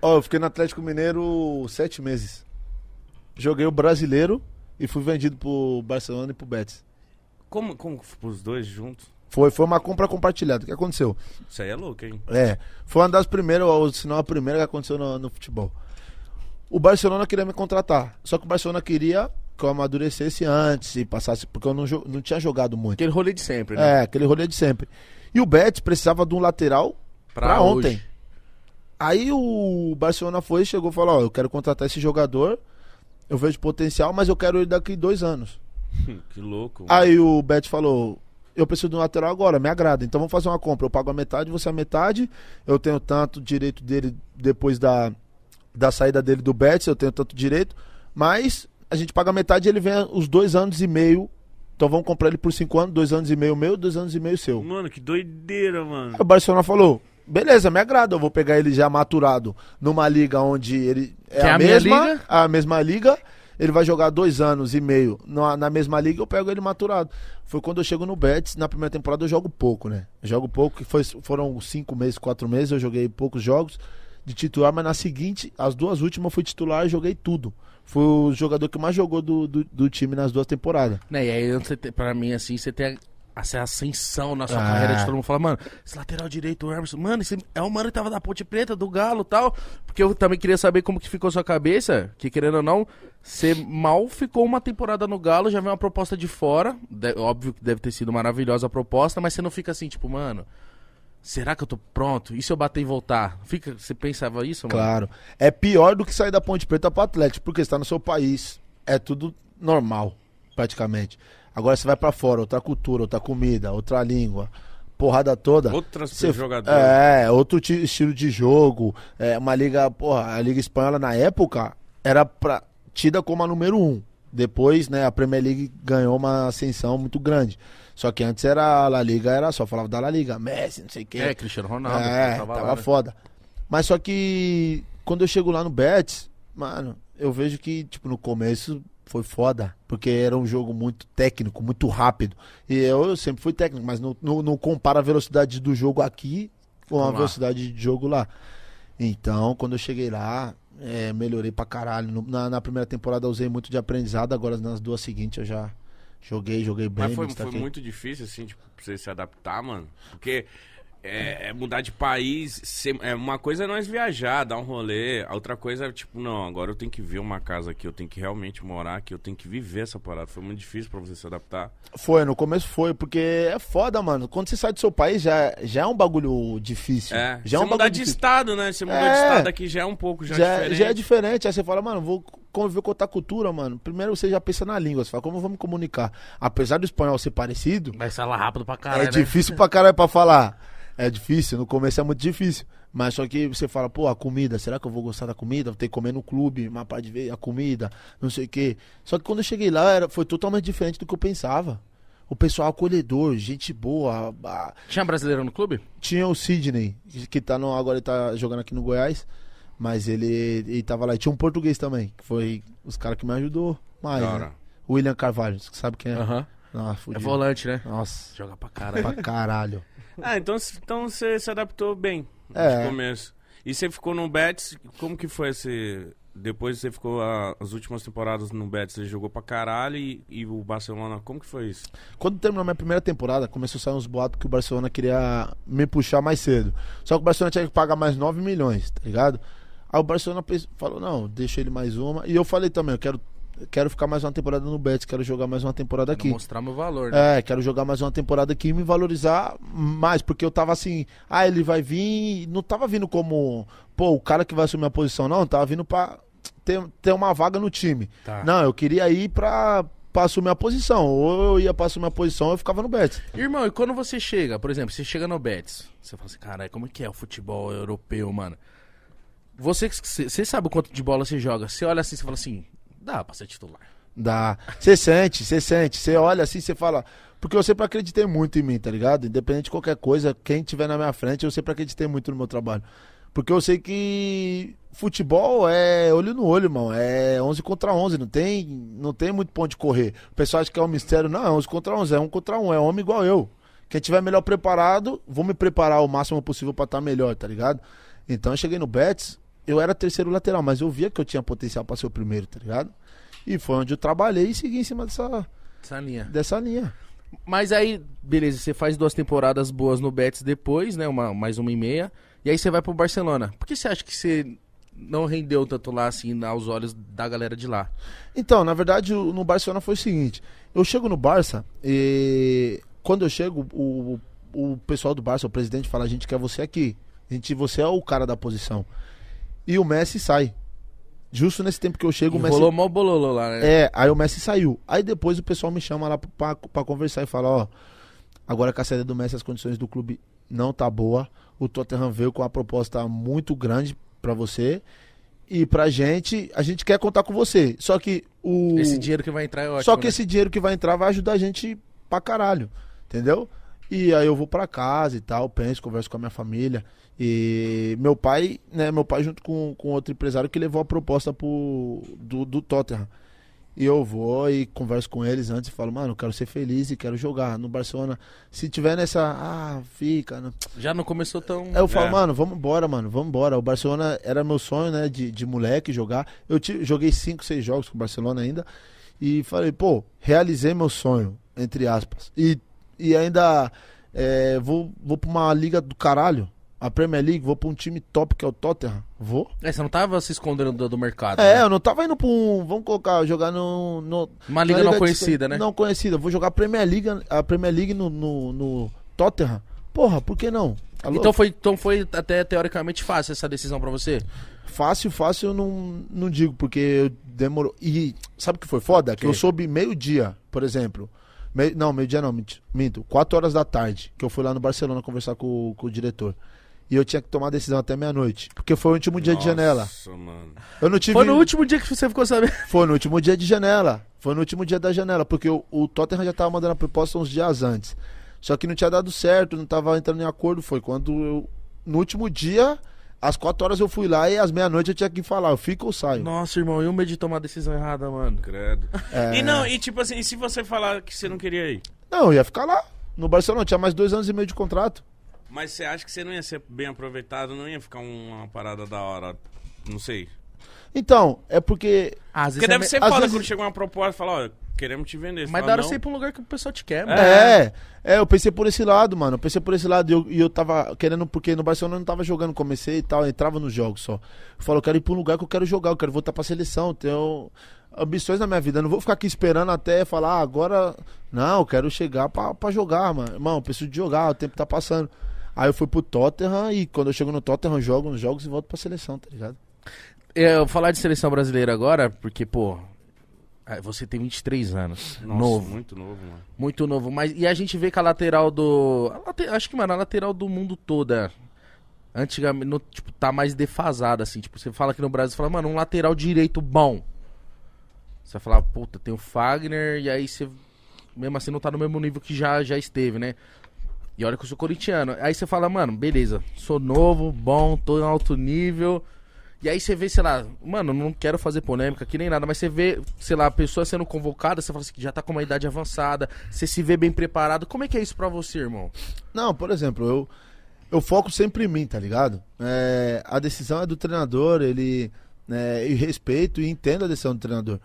Ó, eu fiquei no Atlético Mineiro sete meses. Joguei o brasileiro e fui vendido pro Barcelona e pro Betis. Como, como os dois juntos? Foi, foi uma compra compartilhada. O que aconteceu? Isso aí é louco, hein? É, foi uma das primeiras, ou se não a primeira que aconteceu no, no futebol. O Barcelona queria me contratar, só que o Barcelona queria que eu amadurecesse antes e passasse, porque eu não, não tinha jogado muito. Aquele rolê de sempre, né? É, aquele rolê de sempre. E o Betis precisava de um lateral pra, hoje. ontem. Aí o Barcelona foi, chegou e falou: Ó, eu quero contratar esse jogador, eu vejo potencial, mas eu quero ele daqui dois anos. que louco. Aí o Betis falou: Eu preciso de um lateral agora, me agrada. Então vamos fazer uma compra. Eu pago a metade, você a metade. Eu tenho tanto direito dele depois da, da saída dele do Betis, eu tenho tanto direito. Mas a gente paga a metade e ele vem os dois anos e meio. Então vamos comprar ele por cinco anos, dois anos e meio meu, dois anos e meio seu. Mano, que doideira, mano. Aí o Barcelona falou: beleza, me agrada, eu vou pegar ele já maturado numa liga onde ele é é a, a mesma, liga? a mesma liga. Ele vai jogar dois anos e meio na, na mesma liga, eu pego ele maturado. Foi quando eu chego no Betis, na primeira temporada eu jogo pouco, né? Eu jogo pouco, que foi, foram cinco meses, quatro meses, eu joguei poucos jogos de titular, mas na seguinte, as duas últimas eu fui titular e joguei tudo. Fui o jogador que mais jogou do, do, do time nas duas temporadas. Né, e aí, você tem, pra mim, assim, você tem essa ascensão na sua Ah. carreira de todo mundo fala, mano, esse lateral direito, o Emerson, mano, esse é o mano que tava da Ponte Preta, do Galo e tal. Porque eu também queria saber como que ficou sua cabeça, que querendo ou não, você mal ficou uma temporada no Galo, já veio uma proposta de fora. de- óbvio que deve ter sido maravilhosa a proposta, mas você não fica assim, tipo, mano. Será que eu tô pronto? E se eu bater e voltar? Fica, você pensava isso, mano? Claro. É pior do que sair da Ponte Preta pro Atlético, porque está no seu país. É tudo normal, praticamente. Agora você vai pra fora, outra cultura, outra comida, outra língua, porrada toda. Outras Você- jogadores. É, outro ti- estilo de jogo. É, uma liga, porra, a Liga Espanhola na época era pra, tida como a número um. Depois, né, a Premier League ganhou uma ascensão muito grande. Só que antes era a La Liga, era só falava da La Liga, Messi, não sei o quê. É, Cristiano Ronaldo. É, tava tava, lá, né? foda. Mas só que quando eu chego lá no Betis, mano, eu vejo que, tipo, no começo foi foda. Porque era um jogo muito técnico, muito rápido. E eu, eu sempre fui técnico, mas não, não, não compara a velocidade do jogo aqui com a Lá. velocidade de jogo lá. Então, quando eu cheguei lá, é, melhorei pra caralho. Na, na primeira temporada eu usei muito de aprendizado, agora nas duas seguintes eu já joguei, joguei bem. Mas foi, foi muito difícil, assim, tipo, pra você se adaptar, mano. Porque é, é mudar de país. ser- é, uma coisa é nós viajar, dar um rolê. A outra coisa é, tipo, não, agora eu tenho que ver uma casa aqui, eu tenho que realmente morar aqui, eu tenho que viver essa parada. Foi muito difícil pra você se adaptar. Foi, no começo foi, porque é foda, mano. Quando você sai do seu país, já, já é um bagulho difícil. É, já é você um mudar de difícil. estado, né? Você mudar É. de estado aqui já é um pouco já, Já, é- diferente. já é diferente. Aí você fala, mano, vou conviver com outra cultura, mano. Primeiro você já pensa na língua, você fala, como eu vou me comunicar? Apesar do espanhol ser parecido, Vai falar rápido pra caralho, é né? difícil pra caralho pra falar. É difícil, no começo é muito difícil. Mas só que você fala, pô, a comida, será que eu vou gostar da comida? Vou ter que comer no clube, uma parte de ver a comida, não sei o quê. Só que quando eu cheguei lá, era, foi totalmente diferente do que eu pensava. O pessoal acolhedor, gente boa. a- Tinha brasileiro no clube? tinha o Sidney, que tá no, agora ele tá jogando aqui no Goiás, mas ele, ele tava lá. E tinha um português também, que foi os caras que me ajudou mais. Né? William Carvalho, você sabe quem é? Aham. Nossa, É fudido. volante, né? Nossa, Joga pra caralho. pra caralho. Ah, então, então você se adaptou bem É. de começo. E você ficou no Betis, como que foi esse... Depois você ficou a- as últimas temporadas no Betis, você jogou pra caralho e, e o Barcelona, como que foi isso? Quando terminou minha primeira temporada, começou a sair uns boatos que o Barcelona queria me puxar mais cedo. Só que o Barcelona tinha que pagar mais 9 milhões, tá ligado? Aí o Barcelona falou, não, deixa ele mais uma. E eu falei também, eu quero. Quero ficar mais uma temporada no Betis, quero jogar mais uma temporada Quero aqui. mostrar meu valor, né? É, quero jogar mais uma temporada aqui e me valorizar mais, porque eu tava assim, ah, ele vai vir, não tava vindo como, pô, o cara que vai assumir a posição, não, tava vindo pra ter, ter uma vaga no time. Tá. Não, eu queria ir pra, pra assumir a posição, ou eu ia pra assumir a posição ou eu ficava no Betis. Irmão, e quando você chega, por exemplo, você chega no Betis, você fala assim, caralho, como é que é o futebol europeu, mano? Você, você sabe o quanto de bola você joga, você olha assim, você fala assim, dá pra ser titular. Dá. Você sente, você sente, você olha assim, você fala. Porque eu sempre acreditei muito em mim, tá ligado? Independente de qualquer coisa, quem tiver na minha frente, eu sempre acreditei muito no meu trabalho. Porque eu sei que futebol é olho no olho, irmão. É 11 contra 11, não tem, não tem muito ponto de correr. O pessoal acha que é um mistério. Não, é 11 contra 11, é um contra um, é homem igual eu. Quem tiver melhor preparado, vou me preparar o máximo possível pra estar melhor, tá ligado? Então eu cheguei no Betis, eu era terceiro lateral, mas eu via que eu tinha potencial pra ser o primeiro, tá ligado? E foi onde eu trabalhei e segui em cima dessa, Essa linha. dessa linha. Mas aí, beleza, você faz duas temporadas boas no Betis depois, né? Uma, mais uma e meia. E aí você vai pro Barcelona. Por que você acha que você não rendeu tanto lá, assim, aos olhos da galera de lá? Então, na verdade, no Barcelona foi o seguinte: eu chego no Barça e quando eu chego, o, o pessoal do Barça, o presidente, fala: a gente quer você aqui. A gente, você é o cara da posição. E o Messi sai. Justo nesse tempo que eu chego, o Messi. Rolou mó bololô lá, né? É, aí o Messi saiu. Aí depois o pessoal me chama lá pra, pra conversar e fala, ó, agora com a saída do Messi as condições do clube não tá boa. O Tottenham veio com uma proposta muito grande pra você. E pra gente, a gente quer contar com você. Só que o. Esse dinheiro que vai entrar é ótimo. Só que né? esse dinheiro que vai entrar vai ajudar a gente pra caralho. Entendeu? E aí eu vou pra casa e tal, penso, converso com a minha família. E meu pai, né, meu pai junto com, com outro empresário que levou a proposta pro, do, do Tottenham. E eu vou e converso com eles antes e falo, mano, eu quero ser feliz e quero jogar no Barcelona. Se tiver nessa, ah, fica. Né? Já não começou tão. Aí eu falo, É. mano, vamos embora, mano, vamos embora. O Barcelona era meu sonho, né, de, de moleque jogar. Eu joguei 5, 6 jogos com o Barcelona ainda. E falei, pô, realizei meu sonho, entre aspas. E, e ainda é, vou, vou pra uma liga do caralho, a Premier League, vou pra um time top que é o Tottenham. Vou. É, você não tava se escondendo do, do mercado. É, né? eu não tava indo pra um. Vamos colocar, jogar no. no Uma liga na não de- conhecida, né? Não conhecida. Vou jogar a Premier League, a Premier League no, no, no Tottenham. Porra, por que não? Tá louco? Então foi, então foi até teoricamente fácil essa decisão pra você? Fácil, fácil eu não, não digo, porque eu demorou. E sabe o que foi foda? Que Que? eu soube meio-dia, por exemplo. Meio, não, meio-dia não, minto. Quatro horas da tarde, que eu fui lá no Barcelona conversar com, com o diretor. E eu tinha que tomar a decisão até meia-noite. Porque foi o último dia de janela. Nossa, mano. Eu não tive. Foi no último dia que você ficou sabendo. Foi no último dia de janela. Foi no último dia da janela. Porque o, o Tottenham já tava mandando a proposta uns dias antes. Só que não tinha dado certo, não tava entrando em acordo. Foi quando eu. No último dia, às quatro horas eu fui lá e às meia-noite eu tinha que falar, eu fico ou saio. Nossa, irmão, eu medo de tomar a decisão errada, mano. Credo. É. E não, e tipo assim, e se você falar que você não queria ir? Não, eu ia ficar lá. No Barcelona, tinha mais dois anos e meio de contrato. Mas você acha que você não ia ser bem aproveitado, não ia ficar uma parada da hora? Não sei. Então, é porque. Às Porque deve é ser às foda vezes- quando chega uma proposta e fala, ó, queremos te vender. Mas dá hora você ir pra um lugar que o pessoal te quer, mano. É, é, eu pensei por esse lado, mano. Eu pensei por esse lado e eu, e eu tava querendo, porque no Barcelona eu não tava jogando, comecei e tal, eu entrava nos jogos só. Eu falo, eu quero ir pra um lugar que eu quero jogar, eu quero voltar pra seleção, tenho ambições na minha vida. Eu não vou ficar aqui esperando até falar, ah, agora. Não, eu quero chegar pra, pra jogar, mano. Irmão, eu preciso de jogar, o tempo tá passando. Aí eu fui pro Tottenham e quando eu chego no Tottenham, eu jogo nos jogos e volto pra seleção, tá ligado? É, Eu vou falar de seleção brasileira agora, porque, pô, ah, você tem 23 anos. Nossa, novo. muito novo, mano. Muito novo. Mas, e a gente vê que a lateral do. a late- acho que, mano, a lateral do mundo toda. Antigamente, no- tipo, tá mais defasada, assim. Tipo, você fala aqui no Brasil, você fala, mano, um lateral direito bom. Você vai falar, puta, tem o Fagner, e aí você. Mesmo assim, não tá no mesmo nível que já, já esteve, né? E olha que eu sou corintiano. Aí você fala, mano, beleza, sou novo, bom, tô em alto nível. E aí você vê, sei lá, mano, não quero fazer polêmica aqui nem nada, mas você vê, sei lá, a pessoa sendo convocada, você fala assim já tá com uma idade avançada, você se vê bem preparado. Como é que é isso pra você, irmão? Não, por exemplo, eu, eu foco sempre em mim, tá ligado? É, a decisão é do treinador, ele. É, e respeito e entendo a decisão do treinador.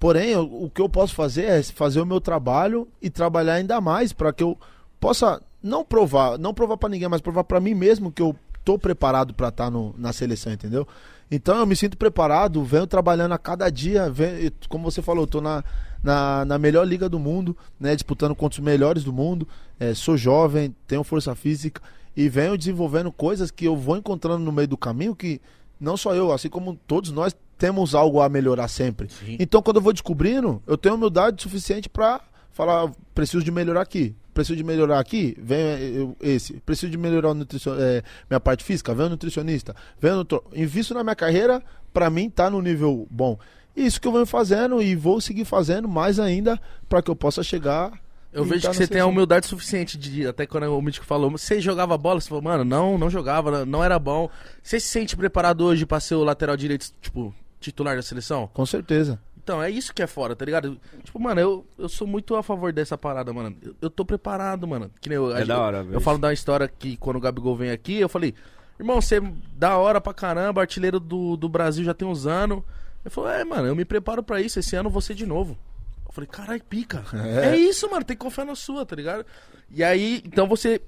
Porém, eu- o que eu posso fazer é fazer o meu trabalho e trabalhar ainda mais para que eu possa não provar, não provar para ninguém, mas provar para mim mesmo que eu tô preparado para estar na seleção, entendeu? Então eu me sinto preparado, venho trabalhando a cada dia, venho, como você falou, eu tô na, na, na melhor liga do mundo, né? Disputando contra os melhores do mundo. É, sou jovem, tenho força física e venho desenvolvendo coisas que eu vou encontrando no meio do caminho que não só eu, assim como todos nós temos algo a melhorar sempre. Sim. Então quando eu vou descobrindo, eu tenho humildade suficiente pra falar, preciso de melhorar aqui. Preciso de melhorar aqui, vem eu- esse. Preciso de melhorar é, minha parte física, vem o nutricionista. Vem o nutro... Invisto na minha carreira, pra mim tá no nível bom. Isso que eu venho fazendo e vou seguir fazendo mais ainda pra que eu possa chegar. Eu vejo tá que você tem a humildade suficiente de. Até quando o Mítico falou, você jogava bola? Você falou, mano, não, não jogava, não era bom. Você se sente preparado hoje pra ser o lateral direito, tipo, titular da seleção? Com certeza. Então, é isso que é fora, tá ligado? Tipo, mano, eu, eu sou muito a favor dessa parada, mano. Eu, eu tô preparado, mano. Que nem eu, É da hora, Eu, velho. falo da história que quando o Gabigol vem aqui, eu falei, irmão, você é da hora pra caramba, artilheiro do, do Brasil já tem uns anos. Ele falou, é, mano, eu me preparo pra isso, esse ano eu vou ser de novo. Eu falei, caralho, pica. É. É. isso, mano, tem que confiar na sua, tá ligado? E aí, então você.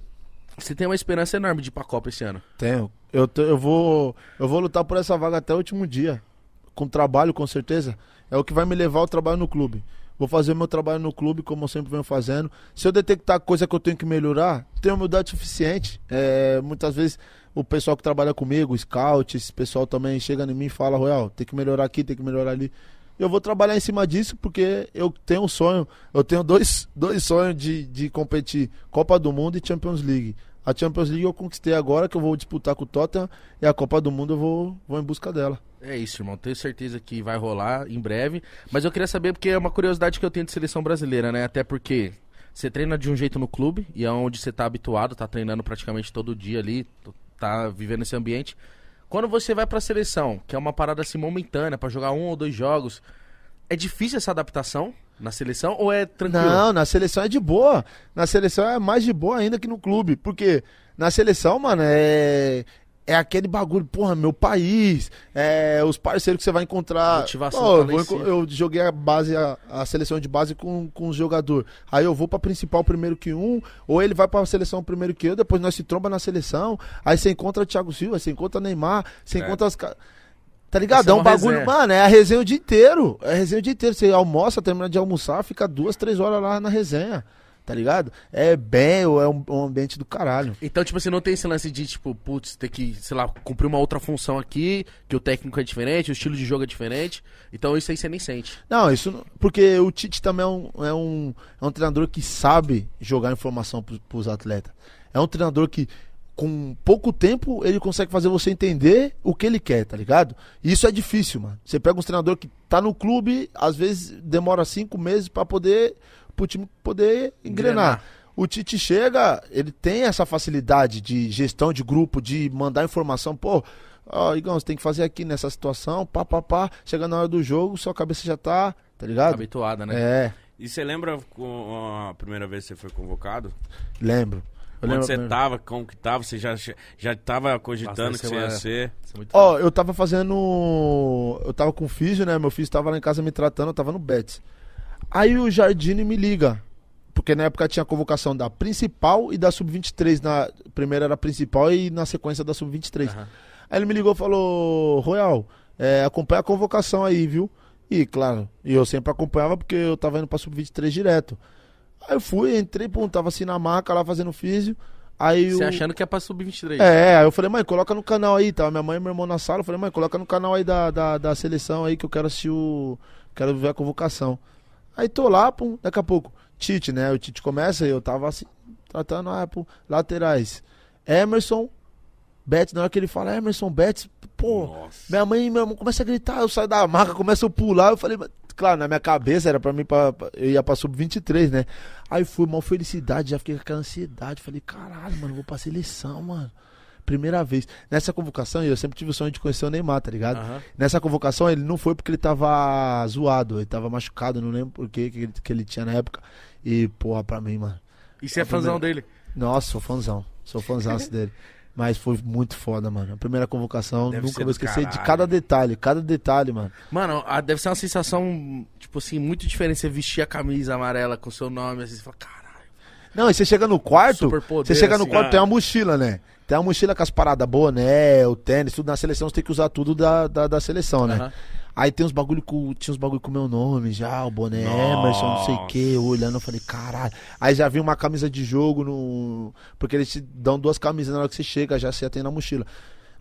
Você tem uma esperança enorme de ir pra Copa esse ano. Tenho. Eu, eu, vou, eu vou lutar por essa vaga até o último dia. Com trabalho, com certeza. É o que vai me levar ao trabalho no clube. Vou fazer meu trabalho no clube, como eu sempre venho fazendo. Se eu detectar coisa que eu tenho que melhorar, tenho humildade suficiente. É, muitas vezes o pessoal que trabalha comigo, o scout, esse pessoal também chega em mim e fala, Royal, tem que melhorar aqui, tem que melhorar ali. Eu vou trabalhar em cima disso porque eu tenho um sonho. Eu tenho dois, dois sonhos de, de competir Copa do Mundo e Champions League. A Champions League eu conquistei agora, que eu vou disputar com o Tottenham, e a Copa do Mundo eu vou, vou em busca dela. É isso, irmão. Tenho certeza que vai rolar em breve. Mas eu queria saber, porque é uma curiosidade que eu tenho de seleção brasileira, né? Até porque você treina de um jeito no clube, e é onde você tá habituado, tá treinando praticamente todo dia ali, tá vivendo esse ambiente. Quando você vai pra seleção, que é uma parada assim momentânea, pra jogar um ou dois jogos, é difícil essa adaptação na seleção ou é tranquilo? Não, na seleção é de boa. Na seleção é mais de boa ainda que no clube. Porque na seleção, mano, é. É aquele bagulho, porra, meu país, é os parceiros que você vai encontrar. Motivação Pô, tá eu, cima. eu joguei a base, a, a seleção de base com, com os jogadores. Aí eu vou pra principal primeiro que um, ou ele vai pra seleção primeiro que eu, depois nós se tromba na seleção. Aí você encontra o Thiago Silva, você encontra o Neymar, você É. encontra as. ca- Tá ligado? Essa é É um bagulho, resenha. mano, é a resenha o dia inteiro. É a resenha o dia inteiro. Você almoça, termina de almoçar, fica duas, três horas lá na resenha. Tá ligado? É bem, é um, um ambiente do caralho. Então, tipo assim, não tem esse lance de, tipo, putz, ter que, sei lá, cumprir uma outra função aqui, que o técnico é diferente, o estilo de jogo é diferente. Então isso aí você nem sente. Não, isso não, porque o Tite também é um, é um, é um treinador que sabe jogar informação pros, pros atletas. É um treinador que, com pouco tempo, ele consegue fazer você entender o que ele quer, tá ligado? E isso é difícil, mano. Você pega um treinador que tá no clube, às vezes demora cinco meses pra poder, pro time poder engrenar. Engrenar. O Tite chega, ele tem essa facilidade de gestão de grupo, de mandar informação, pô, ó, Igão, você tem que fazer aqui nessa situação, pá, pá, pá, chega na hora do jogo, sua cabeça já tá, tá ligado? Habituada, né? É, E você lembra a primeira vez que você foi convocado? lembro. Lembro você primeiro. tava, como que tava? Você já, já tava cogitando que você ia ser ser? É Ó, eu tava fazendo. Eu tava com o físio, né? Meu filho tava lá em casa me tratando, eu tava no Betis. Aí o Jardine me liga. Porque na época tinha a convocação da principal e da sub-23. Na primeira era a principal e na sequência da sub-23. Aham. Aí ele me ligou e falou: Royal, é, acompanha a convocação aí, viu? E claro, e eu sempre acompanhava porque eu tava indo pra sub-23 direto. Aí eu fui, entrei, pum, tava assim na maca lá fazendo físio. Aí Você o- achando que é pra sub-23. é, aí eu falei, mãe, coloca no canal aí, tá? Minha mãe e meu irmão na sala, eu falei, mãe, coloca no canal aí da, da, da seleção aí que eu quero assistir o. Quero ver a convocação. Aí tô lá, pum, daqui a pouco. Tite, né? O Tite começa e eu tava assim, tratando, ah, pô, laterais. Emerson, Betts, na hora que ele fala, Emerson, Betts, pô, Nossa. minha mãe e meu irmão começam a gritar, eu saio da maca, começo a pular, eu falei, claro, na minha cabeça era pra mim, pra, eu ia pra sub-23, né? Aí fui, mal felicidade, já fiquei com aquela ansiedade, falei, caralho, mano, vou pra seleção, mano. Primeira vez. Nessa convocação, eu sempre tive o sonho de conhecer o Neymar, tá ligado? Aham. Nessa convocação, ele não foi porque ele tava zoado, ele tava machucado, não lembro por que que ele, que ele tinha na época. E, porra, pra mim, mano. E você é fãzão dele? Nossa, sou fãzão. Sou fãzaço dele. Mas foi muito foda, mano. A primeira convocação, Deve nunca vou esquecer de caralho. cada detalhe, cada detalhe, mano. Mano, a- deve ser uma sensação, tipo assim, muito diferente você vestir a camisa amarela com seu nome, assim, você fala, caralho. Não, e você chega no quarto, você chega no assim. quarto, Ah. tem uma mochila, né? Tem uma mochila com as paradas, boné, o tênis, tudo na seleção, você tem que usar tudo da, da, da seleção, né? Aí tem uns bagulho com. Tinha uns bagulho com meu nome já, o boné. Emerson, não sei o que, olhando, eu falei, caralho. Aí já vi uma camisa de jogo no. Porque eles te dão duas camisas na hora que você chega, já você tem na mochila.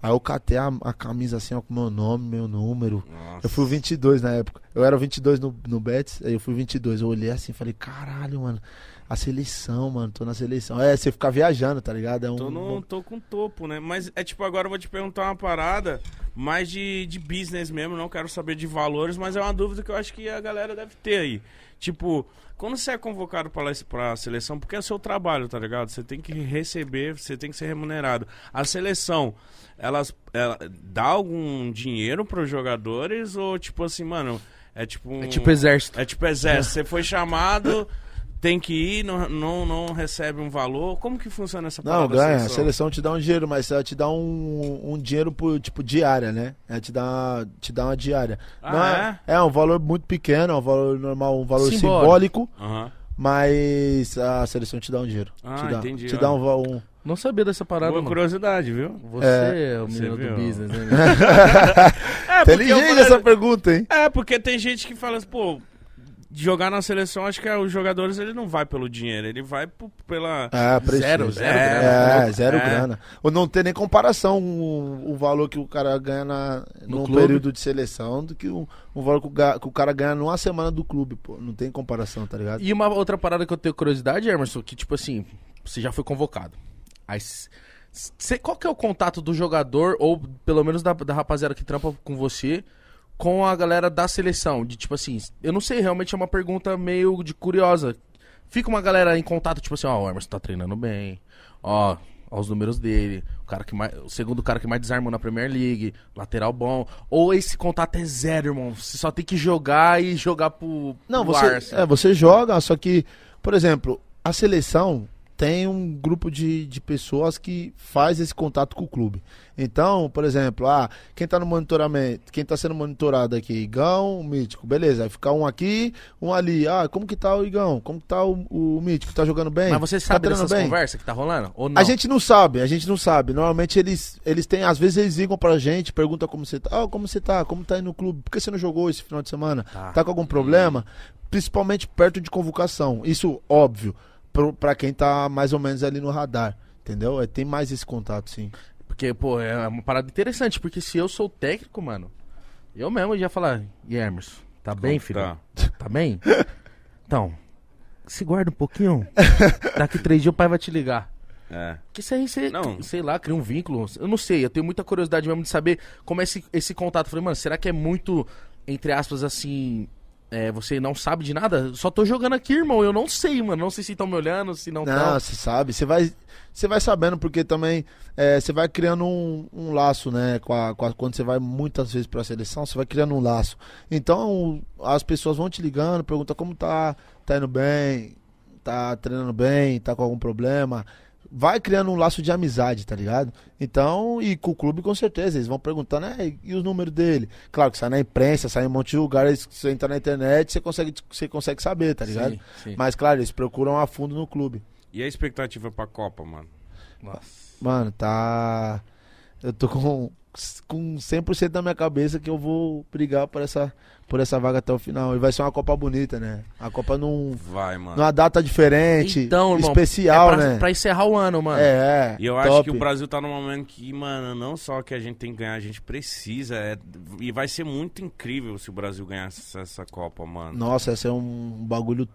Aí eu catei a, a camisa assim, ó, com meu nome, meu número. Nossa. Eu fui o 22 na época. Eu era o 22 no, no Betis, aí eu fui o 22. Eu olhei assim falei, caralho, mano. A seleção, mano, tô na seleção. É, você ficar viajando, tá ligado? É um. Tô, no, tô com topo, né? Mas é tipo, agora eu vou te perguntar uma parada mais de, de business mesmo, não quero saber de valores, mas é uma dúvida que eu acho que a galera deve ter aí. Tipo, quando você é convocado pra, pra seleção, porque é o seu trabalho, tá ligado? Você tem que receber, você tem que ser remunerado. A seleção, elas, ela dá algum dinheiro pros jogadores ou tipo assim, mano, é tipo um... É tipo exército. É tipo exército. Você foi chamado, tem que ir, não, não, não recebe um valor. Como que funciona essa Não, parada da ganha. A seleção? seleção te dá um dinheiro, mas ela te dá um, um dinheiro por, tipo, diária, né? Ela te dá, te dá uma diária. Ah, Não é? é um valor muito pequeno, é um valor normal, um valor Simbólico. simbólico, Aham. mas a seleção te dá um dinheiro. Ah, te dá, entendi, Te ó. dá um, um, Não sabia dessa parada, Boa mano. curiosidade, viu? Você é, o Você menino do business, né? É, Inteligente falei- essa pergunta, hein? É, porque tem gente que fala assim, pô, jogar na seleção, acho que é, os jogadores ele não vai pelo dinheiro, ele vai p- pela. É, prestígio. Zero, zero É, grana. É, zero É. grana. Ou não tem nem comparação o, o valor que o cara ganha na, No num clube. período de seleção do que o, o valor que o, ga- que o cara ganha numa semana do clube, pô. Não tem comparação, tá ligado? E uma outra parada que eu tenho curiosidade, Emerson, que tipo assim, você já foi convocado. Aí, cê- qual que é o contato do jogador, ou pelo menos da, da rapaziada que trampa com você, com a galera da seleção? De tipo assim, eu não sei, realmente é uma pergunta meio de curiosa. Fica uma galera em contato, tipo assim, ó, o Emerson tá treinando bem, ó, ó os números dele, o, cara que mais, o segundo cara que mais desarmou na Premier League, lateral bom. Ou esse contato é zero, irmão. Você só tem que jogar e jogar pro, Não, pro você, Arsenal. é, você joga, só que, por exemplo, a seleção tem um grupo de, de pessoas que faz esse contato com o clube. Então, por exemplo, ah, quem tá no monitoramento, quem tá sendo monitorado aqui, Igão, o Mítico, beleza, vai ficar um aqui, um ali. Ah, como que tá o Igão? Como que tá o, o Mítico? Tá jogando bem? Mas você tá sabe treinando dessas bem? conversas que tá rolando? Ou não? A gente não sabe, a gente não sabe. Normalmente eles, eles têm, às vezes eles ligam pra gente, perguntam como você tá. Ah, como você tá? Como tá aí no clube? Por que você não jogou esse final de semana? Tá. Tá, com algum problema? Principalmente perto de convocação. Isso, óbvio, pro, pra quem tá mais ou menos ali no radar. Entendeu? É, tem mais esse contato, sim. Porque, pô, é uma parada interessante, porque se eu sou técnico, mano, eu mesmo ia falar, e Emerson, tá bem, filho? Tá. Tá bem? Então, se guarda um pouquinho. Daqui três dias o pai vai te ligar. É. Que isso aí, você, Não. sei lá, cria um vínculo. Eu não sei, eu tenho muita curiosidade mesmo de saber como é esse, esse contato. Eu Falei, mano, será que é muito, entre aspas, assim, é, você não sabe de nada? Só tô jogando aqui, irmão, eu não sei, mano. Não sei se estão me olhando, se não Não, estão. você sabe. Você vai, você vai sabendo, porque também é, você vai criando um, um laço, né? Com a, com a- quando você vai muitas vezes pra seleção, você vai criando um laço. Então, as pessoas vão te ligando, perguntam como tá, tá indo bem, tá treinando bem, tá com algum problema. Vai criando um laço de amizade, tá ligado? Então, e com o clube com certeza, eles vão perguntando, né, e os números dele? Claro que sai na imprensa, sai em um monte de lugares, você entra na internet, você consegue, você consegue saber, tá ligado? Sim, sim. Mas claro, eles procuram a fundo no clube. E a expectativa pra Copa, mano? Nossa. Mano, tá. Eu tô com, com 100% na minha cabeça que eu vou brigar por essa, por essa vaga até o final. E vai ser uma Copa bonita, né? A Copa num, Vai, mano. numa data diferente, Então, irmão, especial, é pra, né? pra encerrar o ano, mano. É, é. E eu top. acho que o Brasil tá num momento que, mano, não só que a gente tem que ganhar, a gente precisa. é- e vai ser muito incrível se o Brasil ganhar essa, essa Copa, mano. Nossa, esse é um bagulho.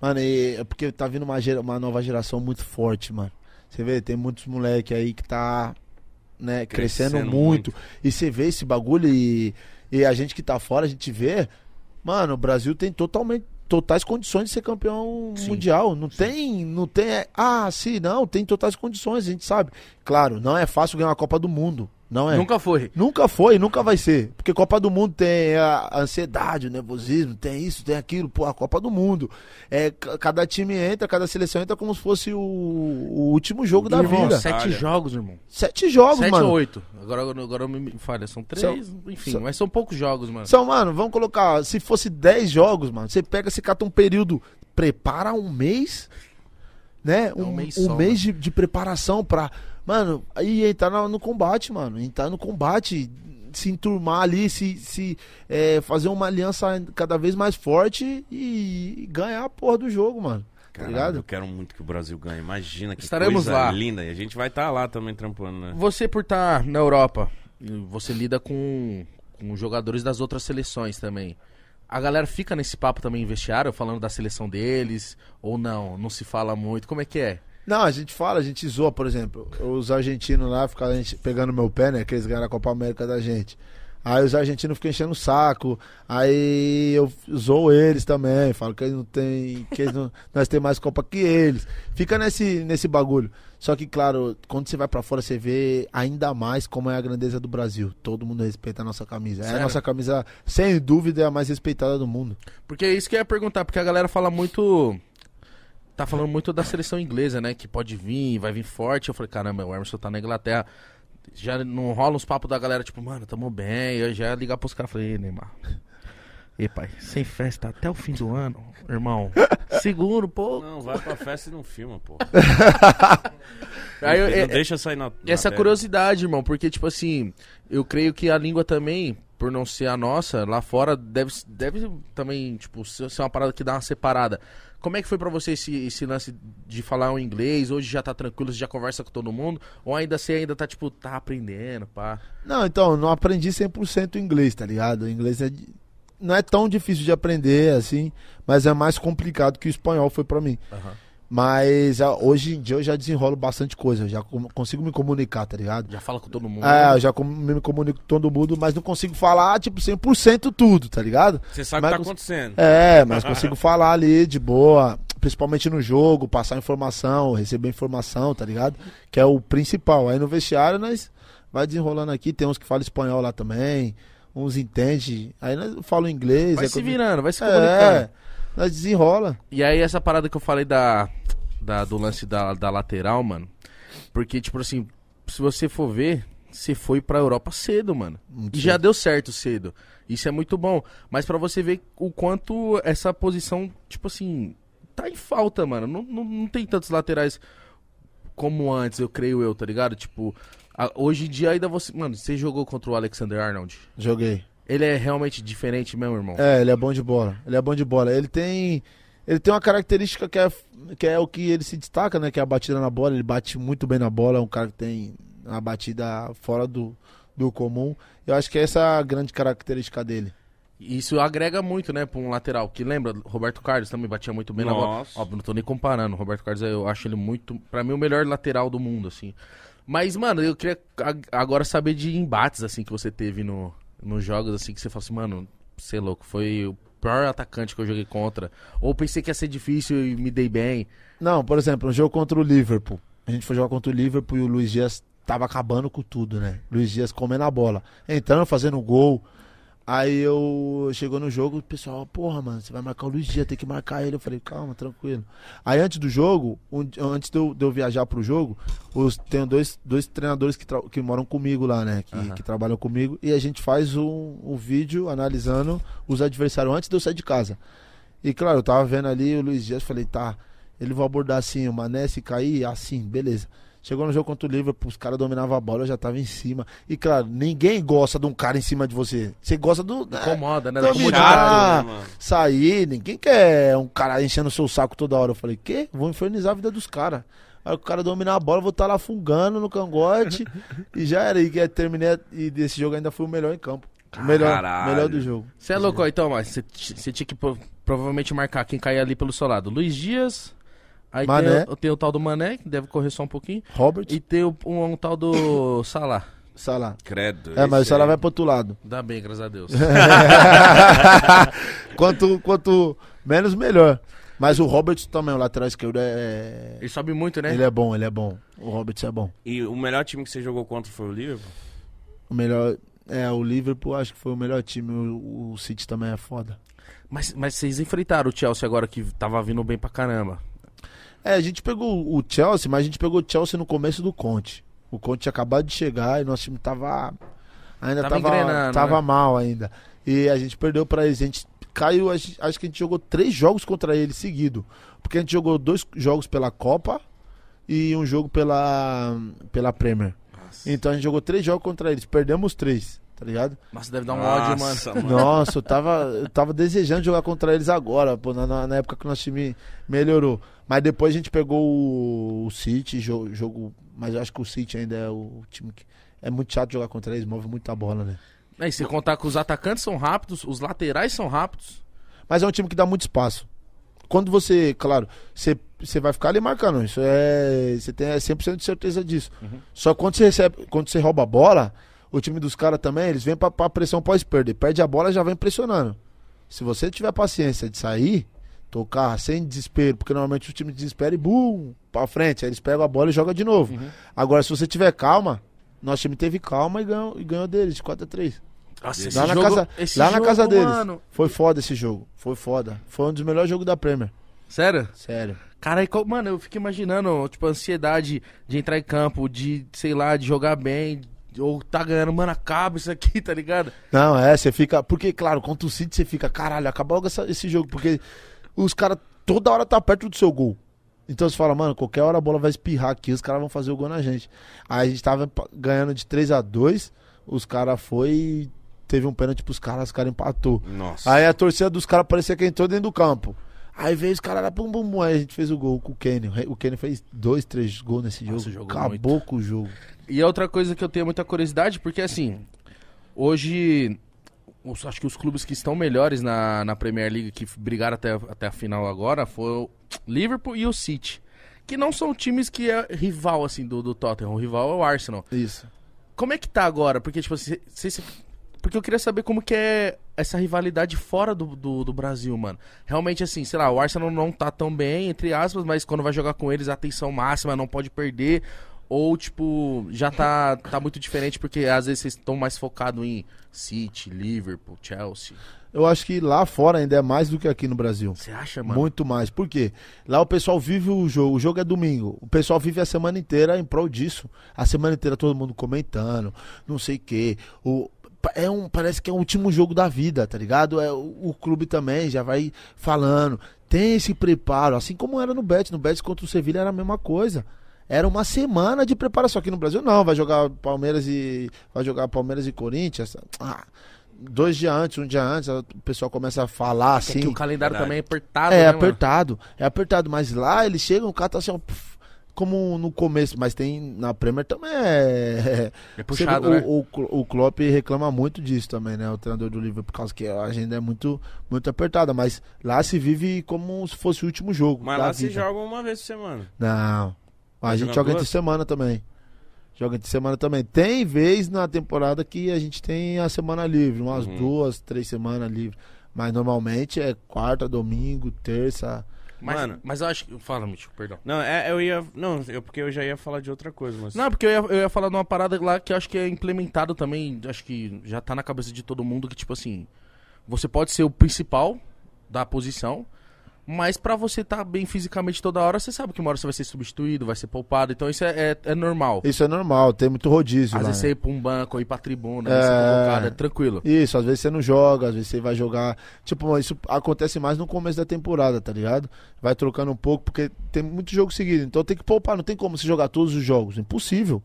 Mano, e- é porque tá vindo uma, gera- uma nova geração muito forte, mano. Você vê, tem muitos moleque aí que tá, né, crescendo, Crescendo muito. E você vê esse bagulho e, e a gente que tá fora, a gente vê, mano, o Brasil tem totalmente totais condições de ser campeão Sim. mundial. Não tem, não tem, é, ah, sim, não, tem totais condições, a gente sabe. Claro, não é fácil ganhar uma Copa do Mundo, não é? Nunca foi. Nunca foi, nunca vai ser. Porque Copa do Mundo tem a ansiedade, o nervosismo, tem isso, tem aquilo. Pô, a Copa do Mundo. É, ca- cada time entra, cada seleção entra como se fosse o, o último jogo da irmão, vida. sete Olha. jogos, irmão. Sete jogos, Sete mano. ou oito. Agora, agora, me falha. São três, enfim. são- mas são poucos jogos, mano. São, mano, vamos colocar. Se fosse 10 jogos, mano, você pega, você cata um período, prepara um mês né? um Um, mês um só, mês de, de preparação pra. Mano, aí entrar no, no combate, mano. Entrar no combate, se enturmar ali, se, se é, fazer uma aliança cada vez mais forte e, ganhar a porra do jogo, mano. Tá Caralho, eu quero muito que o Brasil ganhe. Imagina que Estaremos coisa lá. linda. E a gente vai estar lá também trampando, né? Você por estar na Europa, você lida com, com jogadores das outras seleções também. A galera fica nesse papo também em vestiário, falando da seleção deles, ou não? Não se fala muito. Como é que é? Não, a gente fala, a gente zoa, por exemplo. Os argentinos lá gente pegando meu pé, né? Que eles ganharam a Copa América da gente. Aí os argentinos ficam enchendo o saco. Aí eu zoo eles também. Falo que eles não tem. Que eles não, nós temos mais Copa que eles. Fica nesse, nesse bagulho. Só que, claro, quando você vai pra fora, você vê ainda mais como é a grandeza do Brasil. Todo mundo respeita a nossa camisa. É a Sério? nossa camisa, sem dúvida, é a mais respeitada do mundo. Porque é isso que eu ia perguntar, porque a galera fala muito. Tá falando muito da seleção inglesa, né? Que pode vir, vai vir forte. Eu falei, caramba, o Emerson tá na Inglaterra. Já não rola uns papos da galera, tipo, mano, tamo bem. Eu já ia ligar pros caras, falei, "Ei, Neymar. E pai, sem festa até o fim do ano, irmão. Seguro, pô. Não, vai pra festa e não filma, pô. Aí eu- não é- deixa sair na. na Essa tela. curiosidade, irmão, porque, tipo assim, eu creio que a língua também, por não ser a nossa, lá fora deve, deve também, tipo, ser uma parada que dá uma separada. Como é que foi pra você esse, esse lance de falar o inglês? Hoje já tá tranquilo, você já conversa com todo mundo? Ou ainda você ainda tá, tipo, tá aprendendo, pá? Não, então, não aprendi 100% inglês, tá ligado? O inglês é não é tão difícil de aprender assim, mas é mais complicado que o espanhol foi pra mim. Mas ah, hoje em dia eu já desenrolo bastante coisa, eu já consigo me comunicar, tá ligado? Já fala com todo mundo. É, eu já me comunico com todo mundo, mas não consigo falar, tipo, 100% tudo, tá ligado? Você sabe o que Mas tá cons- acontecendo. É, mas consigo falar ali de boa, principalmente no jogo, passar informação, receber informação, tá ligado? Que é o principal. Aí no vestiário nós vai desenrolando aqui, tem uns que falam espanhol lá também, uns entende, aí nós falam inglês. Vai é se virando, vai se comunicando. É, nós desenrola. E aí essa parada que eu falei da, da- do lance da, da lateral, mano. Porque, tipo assim, se você for ver, você foi pra Europa cedo, mano. Muito e já deu certo cedo. Isso é muito bom. Mas pra você ver o quanto essa posição, tipo assim, tá em falta, mano. Não, não, não tem tantos laterais como antes, eu creio eu, tá ligado? Tipo, a- hoje em dia ainda você. Mano, você jogou contra o Alexander Arnold. Joguei. Ele é realmente diferente mesmo, irmão. É, ele é bom de bola. Ele é bom de bola. Ele tem. Ele tem uma característica que é, que é o que ele se destaca, né? Que é a batida na bola. Ele bate muito bem na bola. É um cara que tem uma batida fora do, do comum. Eu acho que essa é a grande característica dele. Isso agrega muito, né, pra um lateral. Que lembra, Roberto Carlos também batia muito bem na bola. Nossa. Óbvio, não tô nem comparando. O Roberto Carlos, eu acho ele muito, pra mim, o melhor lateral do mundo, assim. Mas, mano, eu queria ag- agora saber de embates, assim, que você teve no, nos jogos, assim, que você fala assim, mano, você é louco, foi o pior atacante que eu joguei contra. Ou pensei que ia ser difícil e me dei bem. Não, por exemplo, um jogo contra o Liverpool. A gente foi jogar contra o Liverpool e o Luiz Dias tava acabando com tudo, né? Luiz Dias comendo a bola. Entrando, fazendo gol. Aí eu chegou no jogo, o pessoal, porra, mano, você vai marcar o Luiz Dias, tem que marcar ele. Eu falei, calma, tranquilo. Aí antes do jogo, um- antes de eu, de eu viajar pro jogo, os, tem dois, dois treinadores que, que moram comigo lá, né? Que, Aham. que trabalham comigo. E a gente faz um, um vídeo analisando os adversários antes de eu sair de casa. E claro, eu tava vendo ali o Luiz Dias, falei, tá, ele vai abordar assim, o Mané se cair, assim, beleza. Chegou no jogo contra o Liverpool, os caras dominavam a bola, eu já tava em cima. E claro, ninguém gosta de um cara em cima de você. Você gosta do. né, Incomoda, né? Chato, né, sair, ninguém quer um cara enchendo o seu saco toda hora. Eu falei, quê? Vou infernizar a vida dos caras. Aí o cara dominar a bola, eu vou estar lá fungando no cangote. e já era. E que terminei. E desse jogo ainda fui o melhor em campo. O melhor, melhor do jogo. Você é louco, então, mas você tinha que pro- provavelmente marcar quem cair ali pelo seu lado. Luiz Dias, aí Mané. tem, o- tem o tal do Mané, que deve correr só um pouquinho, Robert, e tem o- um, um tal do Salah. Salah. Credo. É, mas o Salah aí. vai pro outro lado. Dá bem, graças a Deus. quanto, quanto menos, melhor. Mas o Robert também, o lateral esquerdo, é. Ele sobe muito, né? Ele é bom, ele é bom. O Robert é bom. E o melhor time que você jogou contra foi o Liverpool? O melhor. É, o Liverpool acho que foi o melhor time. O, o City também é foda. Mas, mas vocês enfrentaram o Chelsea agora que tava vindo bem pra caramba. É, a gente pegou o Chelsea, mas a gente pegou o Chelsea no começo do Conte. O Conte tinha acabado de chegar e nosso time tava. Ainda Tava tava, tava né? mal ainda. E a gente perdeu pra eles. A gente, caiu, acho que a gente jogou três jogos contra eles seguido. Porque a gente jogou dois jogos pela Copa e um jogo pela, pela Premier. Então a gente jogou três jogos contra eles, perdemos três, tá ligado? Nossa, deve dar um ódio, mano. Nossa. Nossa, eu tava, eu tava desejando jogar contra eles agora, pô, na- na, época que o nosso time melhorou. Mas depois a gente pegou o, o City, jogo, jogo. Mas eu acho que o City ainda é o time que. É muito chato jogar contra eles, move muita bola, né? Aí, se contar que os atacantes são rápidos, os laterais são rápidos. Mas é um time que dá muito espaço. Quando você, claro, você, você vai ficar ali marcando, isso é. Você tem 100% de certeza disso. Só que quando você recebe, quando você rouba a bola, o time dos caras também, eles vêm pra, pra pressão pós-perder. Perde a bola e já vem pressionando. Se você tiver paciência de sair, tocar sem desespero, porque normalmente o time desespera e bum, pra frente. Aí eles pegam a bola e jogam de novo. Agora, se você tiver calma, nosso time teve calma e ganhou, e ganhou deles de 4 a 3 Nossa, esse Lá na jogo, casa- lá na jogo, casa deles. Mano. Foi foda esse jogo. Foi foda. Foi um dos melhores jogos da Premier. Sério? Sério. Cara, mano, eu fico imaginando, tipo, a ansiedade de entrar em campo, de, sei lá, de jogar bem, ou tá ganhando, mano, acaba isso aqui, tá ligado? Não, é, você fica. Porque, claro, contra o City você fica, caralho, acaba logo essa- esse jogo. Porque os caras toda hora tá perto do seu gol. Então você fala, mano, qualquer hora a bola vai espirrar aqui, os caras vão fazer o gol na gente. Aí a gente tava ganhando de 3 a 2 os caras foi e teve um pênalti pros caras, os caras empatou. Nossa. Aí a torcida dos caras parecia que entrou dentro do campo. Aí veio os caras lá, pum, pum, pum. Aí a gente fez o gol com o Kenny. O Kenny fez dois, três gols nesse Nossa, jogo. Acabou com o jogo. E outra coisa que eu tenho muita curiosidade, porque assim, hoje, os- acho que os clubes que estão melhores na, na Premier League, que brigaram até, até a final agora, foi o Liverpool e o City. Que não são times que é rival, assim, do, do Tottenham. O rival é o Arsenal. Isso. Como é que tá agora? Porque, tipo, se, se- se- porque eu queria saber como que é essa rivalidade fora do, do, do Brasil, mano. Realmente, assim, sei lá, o Arsenal não tá tão bem, entre aspas, mas quando vai jogar com eles, a atenção máxima, não pode perder. Ou, tipo, já tá, tá muito diferente, porque às vezes vocês estão mais focados em City, Liverpool, Chelsea. Eu acho que lá fora ainda é mais do que aqui no Brasil. Você acha, mano? Muito mais. Por quê? Lá o pessoal vive o jogo. O jogo é domingo. O pessoal vive a semana inteira em prol disso. A semana inteira todo mundo comentando, não sei o quê. O, é um, parece que é o último jogo da vida, tá ligado? É, o, o clube também já vai falando. Tem esse preparo, assim como era no Bet. No Bet contra o Sevilha era a mesma coisa. Era uma semana de preparação. Aqui no Brasil não, vai jogar Palmeiras e. Vai jogar Palmeiras e Corinthians. Ah, dois dias antes, um dia antes, o pessoal começa a falar É assim. que o calendário Verdade. também é apertado, É, né, mano? apertado. É apertado. Mas lá eles chegam, o cara tá assim, ó, puf, como no começo. Mas tem na Premier também é. É puxado, Você né? o, o, o Klopp reclama muito disso também, né? O treinador do Liverpool, por causa que a agenda é muito, muito apertada. Mas lá se vive como se fosse o último jogo. Mas lá se vida. joga uma vez por semana. Não. A gente joga duas? entre semana também. Joga entre semana também. Tem vez na temporada que a gente tem a semana livre, umas Uhum. duas, três semanas livre. Mas normalmente é quarta, domingo, terça. Mas, Mano. mas eu acho que... Fala, Mitchell, perdão. Não, é, eu ia. Não, eu, porque eu já ia falar de outra coisa, mas. Não, porque eu ia, eu ia falar de uma parada lá que eu acho que é implementado também, acho que já tá na cabeça de todo mundo, que tipo assim, você pode ser o principal da posição, mas pra você estar bem fisicamente toda hora, você sabe que uma hora você vai ser substituído, vai ser poupado, então isso é, é, é normal. Isso é normal, tem muito rodízio Às lá. vezes você né? ir pra um banco ou ir pra tribuna, É. ser convocado, é tranquilo. Isso, às vezes você não joga, às vezes você vai jogar. Tipo, isso acontece mais no começo da temporada, tá ligado? Vai trocando um pouco, porque tem muito jogo seguido. Então tem que poupar, não tem como você jogar todos os jogos. Impossível.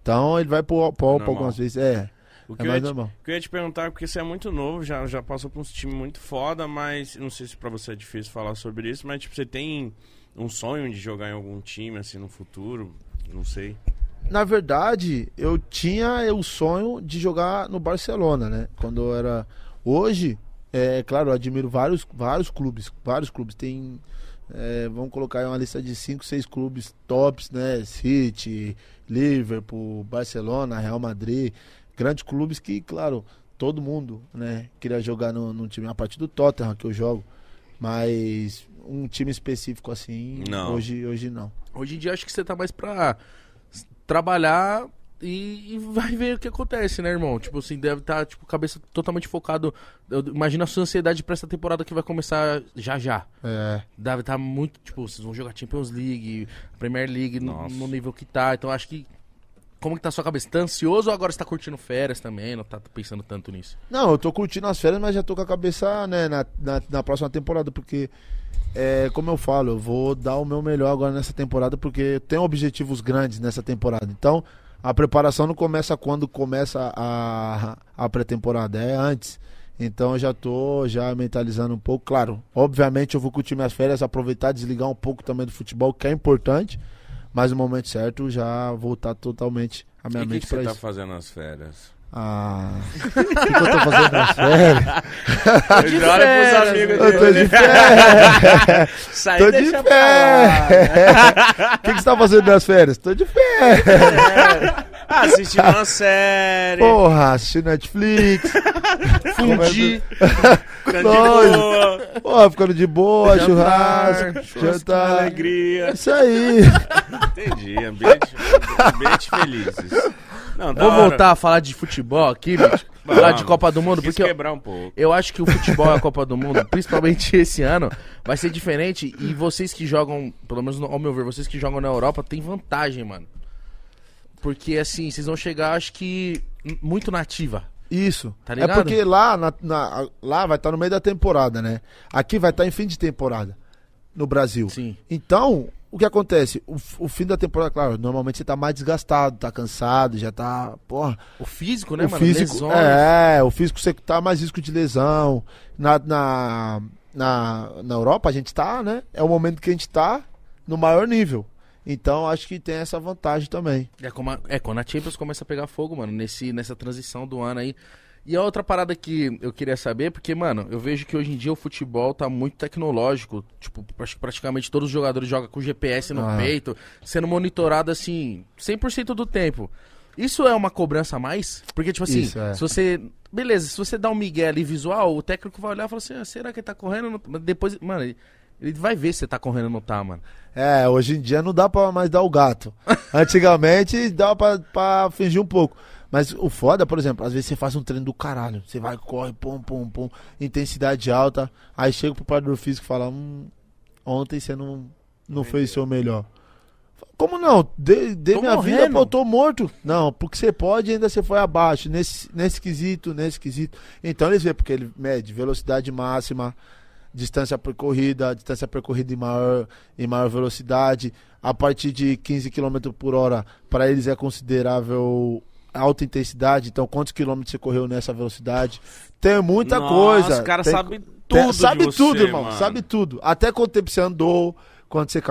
Então ele vai pôr poupa Normal. algumas vezes. É, O é que, eu ia te, o que eu ia te perguntar, é porque você é muito novo, já, já passou por um time muito foda, mas não sei se pra você é difícil falar sobre isso, mas tipo, você tem um sonho de jogar em algum time, assim, no futuro? Não sei. Na verdade, eu tinha o sonho de jogar no Barcelona, né? Quando eu era. Hoje, é claro, eu admiro vários, vários clubes. Vários clubes. Tem. é, vamos colocar aí uma lista de 5, 6 clubes tops, né? City, Liverpool, Barcelona, Real Madrid. Grandes clubes que, claro, todo mundo, né? Queria jogar no, no time. A partir do Tottenham que eu jogo. Mas um time específico assim, Não. hoje, hoje não. Hoje em dia acho que você tá mais pra trabalhar e, e vai ver o que acontece, né, irmão? Tipo assim, deve estar, tipo, cabeça totalmente focado. Eu imagino a sua ansiedade pra essa temporada que vai começar já já. É. Deve estar muito, tipo, vocês vão jogar Champions League, Premier League no, no nível que tá. Então acho que como que tá a sua cabeça? Tá ansioso ou agora você tá curtindo férias também? Não tá pensando tanto nisso? Não, eu tô curtindo as férias, mas já tô com a cabeça, né, na, na, na próxima temporada, porque, é, como eu falo, eu vou dar o meu melhor agora nessa temporada, porque eu tenho objetivos grandes nessa temporada. Então, a preparação não começa quando começa a, a pré-temporada, é antes. Então eu já tô já mentalizando um pouco. Claro, obviamente eu vou curtir minhas férias, aproveitar, desligar um pouco também do futebol, que é importante. Mas no momento certo já voltar totalmente a minha E o que, mente que você tá isso. fazendo nas férias? Ah. O que, que eu tô fazendo nas férias? Ele olha pros amigos Eu tô de férias! Isso aí Tô de deixa pra lá. férias! O que, que você tá fazendo nas férias? Tô de férias! Ah, assistindo uma série. Porra, assistindo Netflix. Fundi. ficando de Lógico. boa, Porra, ficando de boa, Jantar, churrasco, churrasco, jantar. alegria. Isso aí. Entendi, ambiente, ambiente felizes. Não, Vou hora. voltar a falar de futebol aqui, bicho. falar de Copa do Mundo, porque eu, quebrar um pouco. eu acho que o futebol e a Copa do Mundo, principalmente esse ano, vai ser diferente. E vocês que jogam, pelo menos ao meu ver, vocês que jogam na Europa, tem vantagem, mano. Porque assim, vocês vão chegar, acho que, muito nativa. Isso. Tá é porque lá, na- na- lá vai estar no meio da temporada, né? Aqui vai estar em fim de temporada. No Brasil. Sim. Então, o que acontece? O, o fim da temporada, claro, normalmente você tá mais desgastado, tá cansado, já tá. Porra. O físico, né, o mano? físico. Lesões. É, o físico você tá mais risco de lesão. Na, na, na, na Europa, a gente tá, né? É o momento que a gente tá no maior nível. Então, acho que tem essa vantagem também. É, como a- é, quando a Champions começa a pegar fogo, mano, nesse, nessa transição do ano aí. E a outra parada que eu queria saber, porque, mano, eu vejo que hoje em dia o futebol tá muito tecnológico. Tipo, praticamente todos os jogadores jogam com GPS no Ah. peito, sendo monitorado, assim, 100% do tempo. Isso é uma cobrança a mais? Porque, tipo assim, Isso, é. se você. Beleza, se você dá um migué ali visual, o técnico vai olhar e falar assim: ah, será que ele tá correndo? Depois, mano, ele, vai ver se você tá correndo ou não tá, mano. É, hoje em dia não dá pra mais dar o gato. Antigamente dava pra, pra fingir um pouco. Mas o foda, por exemplo, às vezes você faz um treino do caralho. Você vai, corre, pum, pum, pum, intensidade alta. Aí chega pro preparador físico e fala: hum, ontem você não, não fez o seu melhor. Como não? Dei, dei Tô minha vida, morrendo. pô, tô morto. Não, porque você pode ainda você foi abaixo. Nesse, nesse quesito, nesse quesito. Então eles vê, porque ele mede velocidade máxima, distância percorrida, distância percorrida em maior, em maior velocidade. A partir de 15 km por hora, para eles é considerável alta intensidade. Então, quantos quilômetros você correu nessa velocidade? Tem muita Nossa, coisa. Os caras Tem- sabem tem- tudo. sabe de você, tudo, irmão. mano. Sabe tudo. Até quanto tempo você andou, quando você,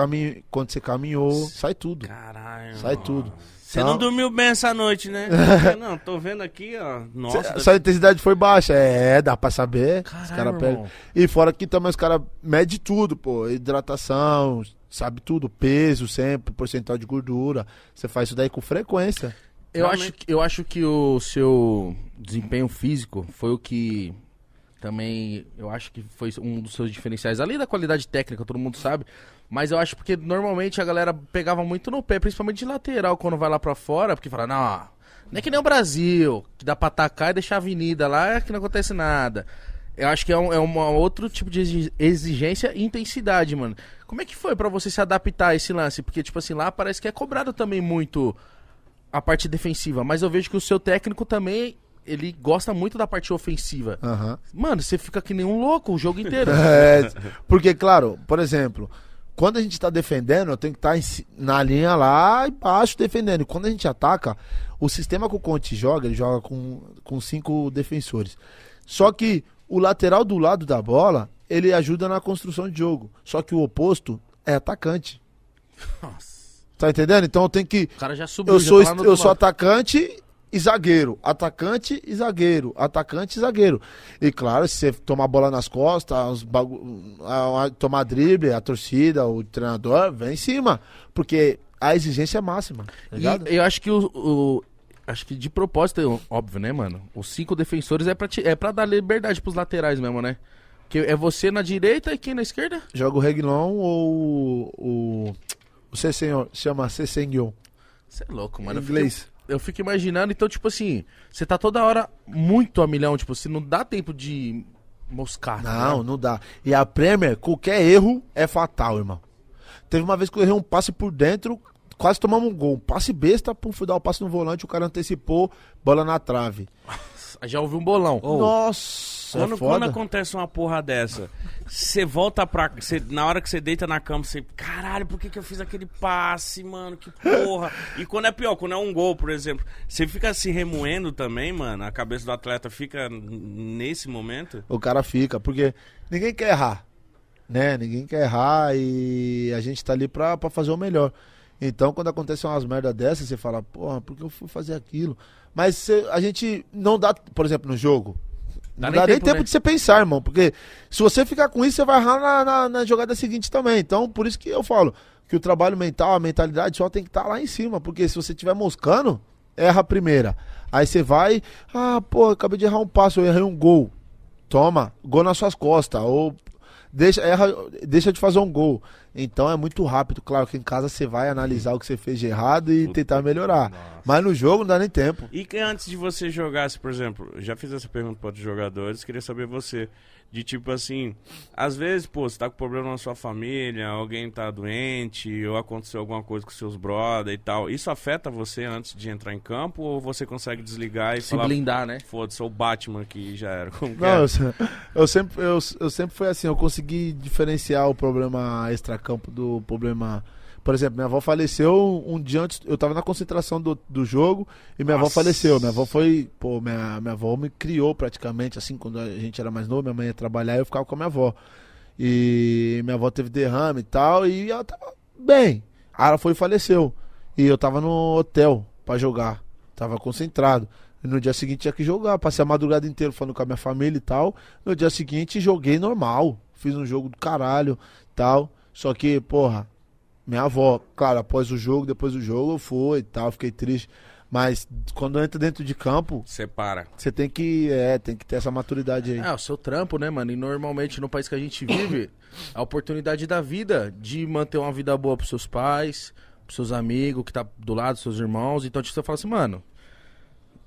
quando você caminhou. Sai tudo. Caralho. Sai mano. tudo. Você Então- não dormiu bem essa noite, né? não, tô vendo aqui, ó. Nossa, Cê- Sua intensidade foi baixa. É, dá pra saber. os Caralho, caras irmão. pegam. E fora que também os caras medem tudo, pô. Hidratação, sabe tudo. Peso sempre, porcentual de gordura. Você faz isso daí com frequência. Eu Realmente. acho, que- eu acho que o seu desempenho físico foi o que também, eu acho que foi um dos seus diferenciais, além da qualidade técnica, todo mundo sabe, mas eu acho porque normalmente a galera pegava muito no pé, principalmente de lateral, quando vai lá pra fora, porque fala, não, não é que nem o Brasil, que dá pra atacar e deixar a avenida lá, que não acontece nada. Eu acho que é um, é uma outro tipo de exi- exigência e intensidade, mano. Como é que foi pra você se adaptar a esse lance? Porque, tipo assim, lá parece que é cobrado também muito a parte defensiva, mas eu vejo que o seu técnico também, ele gosta muito da parte ofensiva. Aham. Mano, você fica que nem um louco o jogo inteiro. É, porque, claro, por exemplo, quando a gente tá defendendo, eu tenho que estar ci- na linha lá embaixo defendendo. Quando a gente ataca, o sistema que o Conte joga, ele joga com, com cinco defensores. Só que o lateral do lado da bola, ele ajuda na construção de jogo. Só que o oposto é atacante. Nossa. Tá entendendo? Então eu tenho que. O cara já subiu, Eu sou, tá lá no eu sou atacante e zagueiro. Atacante e zagueiro. Atacante e zagueiro. E claro, se você tomar bola nas costas, os bagu... a- a- tomar drible, a torcida, o treinador, vem em cima. Porque a exigência é máxima. Tá eu acho que o, o- Acho que de propósito, óbvio, né, mano? Os cinco defensores é pra, ti- é pra dar liberdade pros laterais mesmo, né? Que é você na direita e quem na esquerda? Joga o Reguilon ou o. O Cessenhor, chama Cessenhon. Você é louco, mano. Inglês. Eu fico imaginando, então, tipo assim, você tá toda hora muito a milhão, tipo, você não dá tempo de moscar. tá Não, ligado? não dá. E a Premier, qualquer erro é fatal, irmão. Teve uma vez que eu errei um passe por dentro, quase tomamos um gol. Passe besta, pum, fui dar o passe no volante, o cara antecipou, bola na trave. Já ouvi um bolão. Nossa, Quando, é quando acontece uma porra dessa, você volta pra. Cê, na hora que você deita na cama, você. Caralho, por que, que eu fiz aquele passe, mano? Que porra. E quando é pior, quando é um gol, por exemplo, você fica se remoendo também, mano? A cabeça do atleta fica nesse momento? O cara fica, porque ninguém quer errar, né? Ninguém quer errar e a gente tá ali pra, pra fazer o melhor. Então, quando acontece umas merda dessas, você fala, porra, por que eu fui fazer aquilo? Mas cê- a gente não dá, por exemplo, no jogo, Dá não nem dá nem tempo, tempo né? de você pensar, irmão. Porque se você ficar com isso, você vai errar na, na, na jogada seguinte também. Então, por isso que eu falo que o trabalho mental, a mentalidade só tem que estar lá em cima. Porque se você estiver moscando, erra a primeira. Aí você vai, ah, pô, acabei de errar um passo, eu errei um gol. Toma, gol nas suas costas. Ou deixa, erra, deixa de fazer um gol. Então é muito rápido. Claro que em casa você vai analisar o que você fez de errado e tentar melhorar. Mas no jogo não dá nem tempo. E que antes de você jogar, se, por exemplo, já fiz essa pergunta para outros jogadores, queria saber você. De tipo assim, às vezes, pô, você tá com problema na sua família, alguém tá doente, ou aconteceu alguma coisa com seus brother e tal. Isso afeta você antes de entrar em campo ou você consegue desligar e Se falar, blindar, né? foda-se, sou o Batman que já era? Como que Não, é? eu, eu sempre, eu, eu sempre fui assim, eu consegui diferenciar o problema extracampo do problema. Por exemplo, minha avó faleceu um dia antes. Eu tava na concentração do, do jogo e minha avó Nossa. faleceu. Minha avó foi. Pô, minha, minha avó me criou praticamente, assim, quando a gente era mais novo, minha mãe ia trabalhar eu ficava com a minha avó. E minha avó teve derrame e tal, e ela tava bem. Aí ela foi e faleceu. E eu tava no hotel pra jogar. Tava concentrado. E no dia seguinte tinha que jogar. Passei a madrugada inteira falando com a minha família e tal. No dia seguinte joguei normal. Fiz um jogo do caralho tal. Só que, porra, minha avó, claro, após o jogo, depois do jogo eu fui e tal, fiquei triste. Mas quando entra dentro de campo, Separa. você tem que, é, tem que ter essa maturidade aí. É, o seu trampo, né, mano? E normalmente no país que a gente vive, a oportunidade da vida de manter uma vida boa pros seus pais, pros seus amigos, que tá do lado, dos seus irmãos. Então, tipo, você fala assim, mano,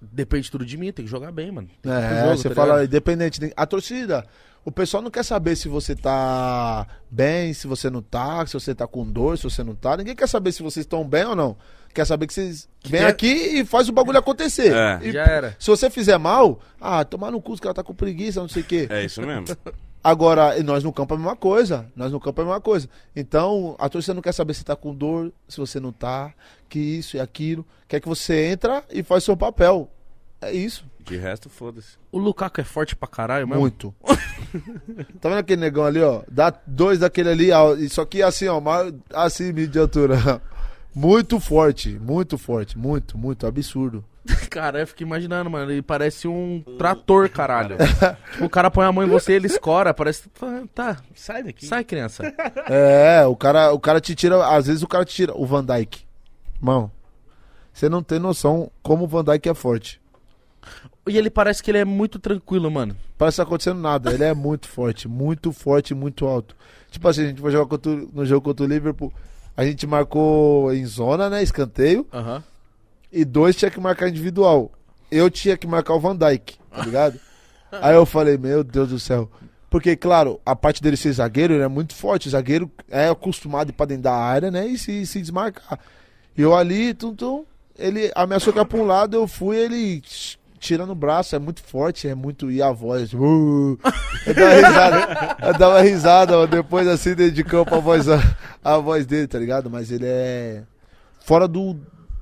depende tudo de mim, tem que jogar bem, mano. Tem É, jogo, você tá fala ligado? independente. A torcida, o pessoal não quer saber se você tá bem, se você não tá, se você tá com dor, se você não tá. Ninguém quer saber se vocês estão bem ou não. Quer saber que vocês vêm aqui e faz o bagulho acontecer. É. E Já era. se você fizer mal, ah, tomar no cu, os caras tá com preguiça, não sei o quê. É isso mesmo. Agora, e nós no campo é a mesma coisa. Nós no campo é a mesma coisa. Então, a torcida não quer saber se tá com dor, se você não tá, que isso e aquilo. Quer que você entra e faz seu papel. É isso. De resto, foda-se. O Lukaku é forte pra caralho mesmo? Muito. tá vendo aquele negão ali, ó? Dá dois daquele ali, ó. Isso aqui assim, ó. Assim, de altura. Muito forte, muito forte, muito, muito absurdo. Cara, eu fico imaginando, mano. Ele parece um trator, caralho. tipo, o cara põe a mão em você e ele escora. Parece. Tá, Sai daqui. sai, criança. É, o cara, o cara te tira, às vezes o cara te tira o Van Dyke. Mão. Você não tem noção como o Van Dyke é forte. E ele parece que ele é muito tranquilo, mano. Parece que tá acontecendo nada. Ele é muito forte, muito forte, muito alto. Tipo assim, a gente foi jogar contra no jogo contra o Liverpool. A gente marcou em zona, né? Escanteio. Aham. e dois tinha que marcar individual. Eu tinha que marcar o Van Dyke, tá ligado? Aí eu falei, meu Deus do céu. Porque, claro, a parte dele ser zagueiro, ele é muito forte. O zagueiro é acostumado a ir pra dentro da área, né? E se, se desmarcar. E eu ali, tum, tum, ele ameaçou que ia pra um lado, eu fui, ele tira no braço, é muito forte, é muito. E a voz. Uh, eu dava risada, eu dava risada, depois assim, dentro de campo, a voz, a voz dele, tá ligado? Mas ele é fora do,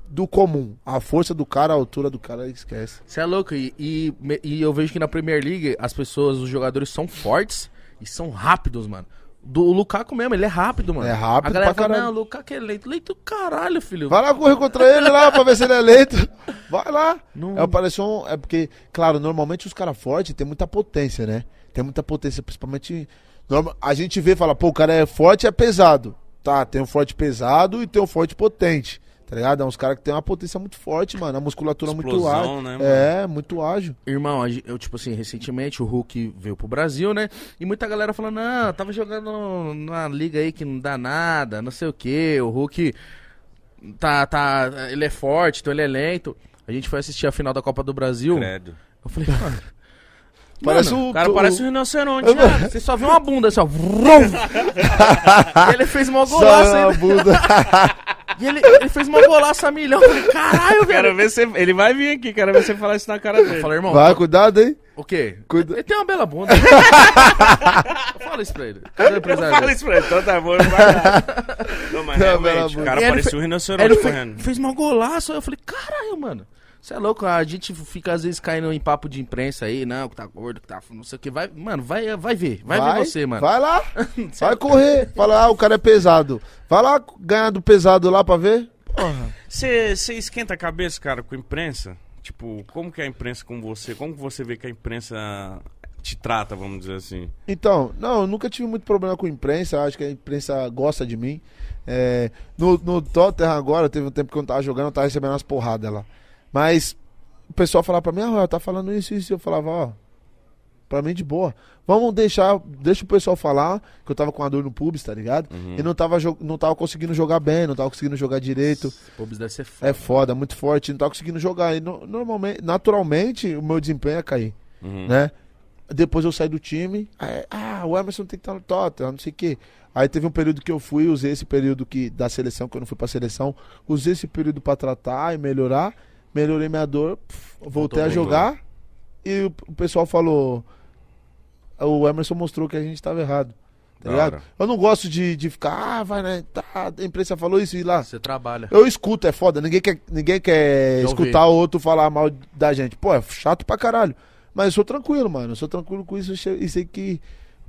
do comum. A força do cara, a altura do cara, esquece. Você é louco. E, e, e eu vejo que na Premier League as pessoas, os jogadores são fortes e são rápidos, mano. Do o Lukaku mesmo, ele é rápido, mano. É rápido A galera pra fala, caralho. não, o Lukaku é lento. Lento caralho, filho. Vai lá correr contra ele lá pra ver se ele é lento. Vai lá. Não- É, um, é porque, claro, normalmente os caras fortes tem muita potência, né? Tem muita potência, principalmente. norma- a gente vê e fala, pô, o cara é forte e é pesado. Tá, tem um forte pesado e tem um forte potente. Tá ligado? É uns caras que tem uma potência muito forte, mano. A musculatura muito Explosão, ágil. né, mano? é, muito ágil. Irmão, eu, tipo assim, recentemente o Hulk veio pro Brasil, né? E muita galera falando, não, tava jogando numa liga aí que não dá nada, não sei o que. O Hulk tá, tá. Ele é forte, então ele é lento. A gente foi assistir a final da Copa do Brasil. Credo. Eu falei, mano. Parece mano, o. O cara o- parece um rinoceronte, Eu- né? Você só viu uma bunda assim, ó. Vrum! E ele fez mó Só golaço a ainda. bunda. E ele, ele fez uma golaça a milhão. Eu falei, caralho, velho. Quero ver se ele vai vir aqui, quero ver você falar isso na cara Eu dele. falei, irmão, Vai, cuidado, hein? o quê? Cuida- Ele tem uma bela bunda. Fala isso pra ele. Cadê o empresário Fala isso pra ele, então tá bom, eu vou guardar. Não, mas Não, realmente, o cara parecia um rinoceronte correndo. fez uma golaça. Eu falei, caralho, mano. Você é louco, a gente fica às vezes caindo em papo de imprensa aí, não, que tá gordo, que tá não sei o que. Vai, mano, vai, vai ver. Vai, ver você, mano. Vai lá. Vai correr. Fala, ah, o cara é pesado. Vai lá ganhar do pesado lá pra ver. Porra. Você você esquenta a cabeça, cara, com a imprensa? Tipo, como que é a imprensa com você? Como que você vê que a imprensa te trata, vamos dizer assim? Então, não, eu nunca tive muito problema com a imprensa. Acho que a imprensa gosta de mim. É, no, no Tottenham agora, teve um tempo que eu não tava jogando, eu tava recebendo umas porradas lá. Mas o pessoal falava pra mim, ah, tá falando isso, isso. Eu falava, ó, pra mim de boa. Vamos deixar, deixa o pessoal falar, que eu tava com a dor no pubis, tá ligado? Uhum. E não tava, não tava conseguindo jogar bem, não tava conseguindo jogar direito. Pobres deve ser foda. É foda, muito forte, não tava conseguindo jogar. E no- normalmente, naturalmente, o meu desempenho ia cair, Uhum. né? Depois eu saí do time, aí, ah, o Emerson tem que estar no Tottenham, não sei o quê. Aí teve um período que eu fui, usei esse período que, da seleção, que eu não fui pra seleção, usei esse período pra tratar e melhorar, melhorei minha dor, pff, voltei a jogar e o, pessoal falou, o Emerson mostrou que a gente tava errado. Tá. Eu não gosto de, de ficar, ah, vai, né? Tá, a imprensa falou isso e lá. Você trabalha. Eu escuto, é foda. Ninguém quer, ninguém quer Eu escutar o outro falar mal da gente. Pô, é chato pra caralho. Mas eu sou tranquilo, mano. Eu sou tranquilo com isso e sei que,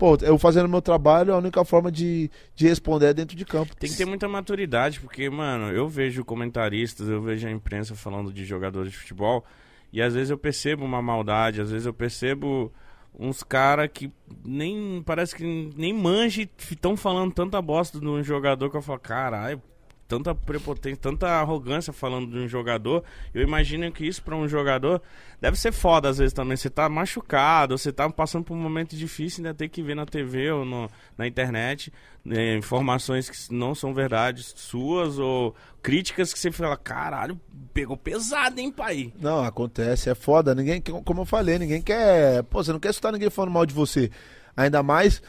pô, eu fazendo meu trabalho, a única forma de, de responder é dentro de campo. Tem que ter muita maturidade, porque, mano, eu vejo comentaristas, eu vejo a imprensa falando de jogadores de futebol, e às vezes eu percebo uma maldade, às vezes eu percebo uns cara que nem, parece que nem manje, estão falando tanta bosta de um jogador que eu falo, caralho, tanta prepotência, tanta arrogância falando de um jogador, eu imagino que isso pra um jogador deve ser foda às vezes também, você tá machucado, você tá passando por um momento difícil, ainda tem que ver na TV ou no, na internet né, informações que não são verdades suas ou críticas que você fala, caralho, pegou pesado, hein, pai? Não, acontece, é foda. Ninguém, como eu falei, ninguém quer. Pô, você não quer escutar ninguém falando mal de você. Ainda mais,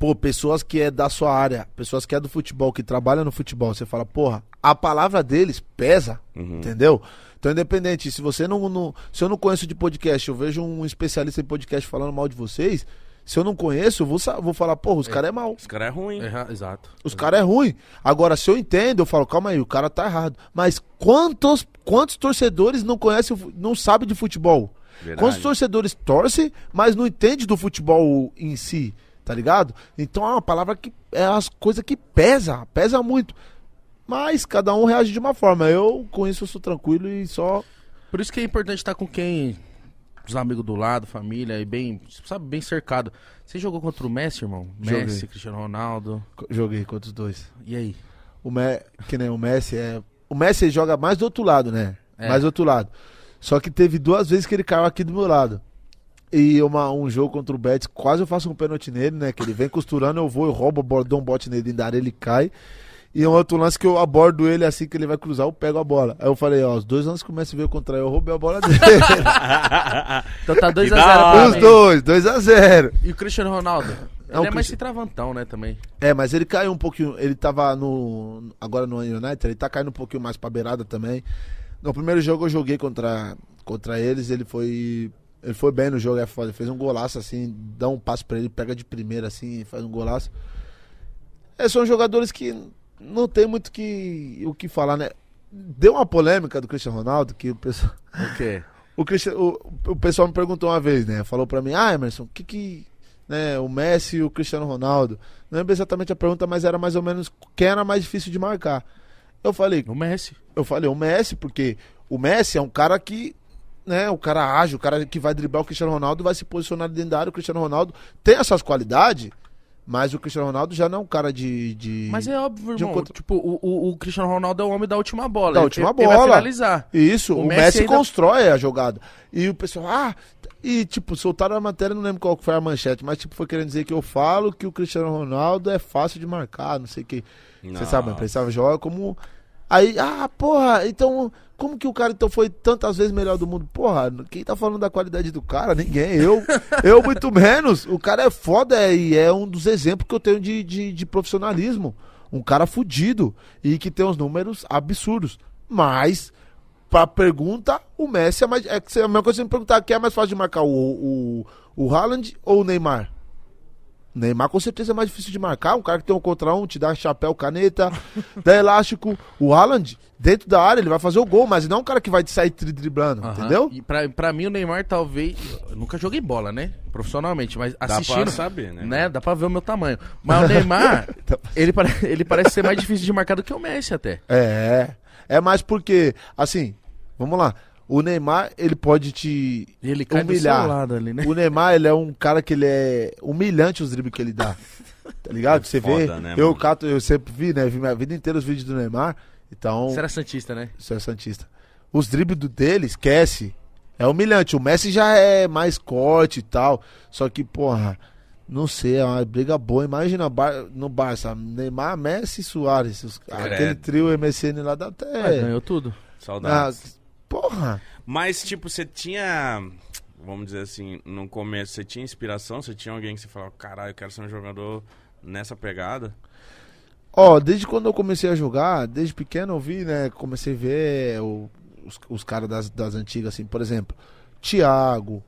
pô, pessoas que é da sua área, pessoas que é do futebol, que trabalham no futebol. Você fala, porra, a palavra deles pesa, Uhum. entendeu? Então, independente, se você não, não- Se eu não conheço de podcast, eu vejo um especialista em podcast falando mal de vocês. Se eu não conheço, eu vou, vou falar, porra, os caras é mal. Esse cara é ruim. Erra- Exato. Os caras é ruim. Agora, se eu entendo, eu falo, calma aí, o cara tá errado. Mas quantos, quantos torcedores não conhecem, não sabem de futebol? Verdade. Quantos torcedores torcem, mas não entende do futebol em si, tá ligado? Então é uma palavra que é as coisas que pesa, pesa muito. Mas cada um reage de uma forma. Eu com isso eu sou tranquilo e só Por isso que é importante estar com quem. Os amigos do lado, família, e bem, sabe, bem cercado. Você jogou contra o Messi, irmão? Joguei. Messi, Cristiano Ronaldo. joguei contra os dois. E aí? O Me... que nem o Messi é, o Messi joga mais do outro lado, né? É. Mais do outro lado. Só que teve duas vezes que ele caiu aqui do meu lado. E uma, um jogo contra o Betis, quase eu faço um pênalti nele, né? Que ele vem costurando, eu vou, eu roubo, dou um bote nele da área, ele cai. E um outro lance que eu abordo ele assim que ele vai cruzar, eu pego a bola. Aí eu falei, ó, os dois lances que o Messi veio contra eu, eu roubei a bola dele. Então tá 2x0 Que da pra hora. os dois, 2 a 0 E o Cristiano Ronaldo? Ele o é mais Cristi- centravantão, né, também. É, mas ele caiu um pouquinho. Ele tava no. Agora no United, ele tá caindo um pouquinho mais pra beirada também. No primeiro jogo eu joguei contra, contra eles, ele foi. Ele foi bem no jogo, é foda. Ele fez um golaço assim, dá um passo pra ele, pega de primeira assim, faz um golaço. É, são jogadores que não tem muito que, o que falar, né? Deu uma polêmica do Cristiano Ronaldo que o pessoal. O quê? O, Cristian- o, o pessoal me perguntou uma vez, né? Falou pra mim, ah, Emerson, o que que. Né, o Messi e o Cristiano Ronaldo. Não lembro exatamente a pergunta, mas era mais ou menos quem era mais difícil de marcar. Eu falei, O Messi. eu falei o Messi, porque o Messi é um cara que. Né, o cara age, o cara que vai driblar o Cristiano Ronaldo vai se posicionar dentro da área. O Cristiano Ronaldo tem essas qualidades, mas o Cristiano Ronaldo já não é um cara de. de... Mas é óbvio, de um irmão. contra- Tipo, o, o, o Cristiano Ronaldo é o homem da última bola. Da Ele- última ele vai bola. finalizar. Isso, O o, Messi Messi, ainda- constrói a jogada. E o pessoal, ah, e tipo, soltaram a matéria, não lembro qual foi a manchete, mas tipo, foi querendo dizer que eu falo que o Cristiano Ronaldo é fácil de marcar, não sei o que. Você sabe, a imprensa joga como. Aí, ah, porra, então, como que o cara então foi tantas vezes melhor do mundo? Porra, quem tá falando da qualidade do cara? Ninguém, eu, eu muito menos. O cara é foda é, e é um dos exemplos que eu tenho de, de, de profissionalismo. Um cara fudido e que tem uns números absurdos. Mas, pra pergunta, o Messi é mais. É a mesma coisa que você me perguntar: quem é mais fácil de marcar, o, o, o Haaland ou o Neymar? O Neymar com certeza é mais difícil de marcar. Um cara que tem um contra um, te dá chapéu, caneta, dá elástico. O Haaland, dentro da área, ele vai fazer o gol, mas não é um cara que vai sair driblando, entendeu? E pra, pra mim, o Neymar talvez. Eu nunca joguei bola, né? Profissionalmente, mas Dá assistindo. pra saber, né? né? Dá pra ver o meu tamanho. Mas o Neymar, ele, pare- ele parece ser mais difícil de marcar do que o Messi até. É. É mais porque, assim, vamos lá. O Neymar, ele pode te Ele cai do humilhar. seu lado ali, né? O Neymar, ele é um cara que ele é humilhante os dribles que ele dá. Tá ligado? Você vê. foda, né, eu, cato, eu sempre vi, né? Vi minha vida inteira os vídeos do Neymar. Então, Você era Santista, né? você é Santista. Os dribles do dele, esquece. É humilhante. O Messi já é mais corte e tal. Só que, porra, não sei, é uma briga boa. Imagina Bar- no Barça, Neymar, Messi e Soares. Os- aquele trio MSN lá dá Ah, até. ganhou tudo. Ah, Saudades. Porra. Mas, tipo, você tinha. Vamos dizer assim, no começo, você tinha inspiração? Você tinha alguém que você falava, caralho, eu quero ser um jogador nessa pegada? Ó, desde quando eu comecei a jogar, desde pequeno eu vi, né? Comecei a ver o- os, os caras das, das antigas, assim, por exemplo, Thiago,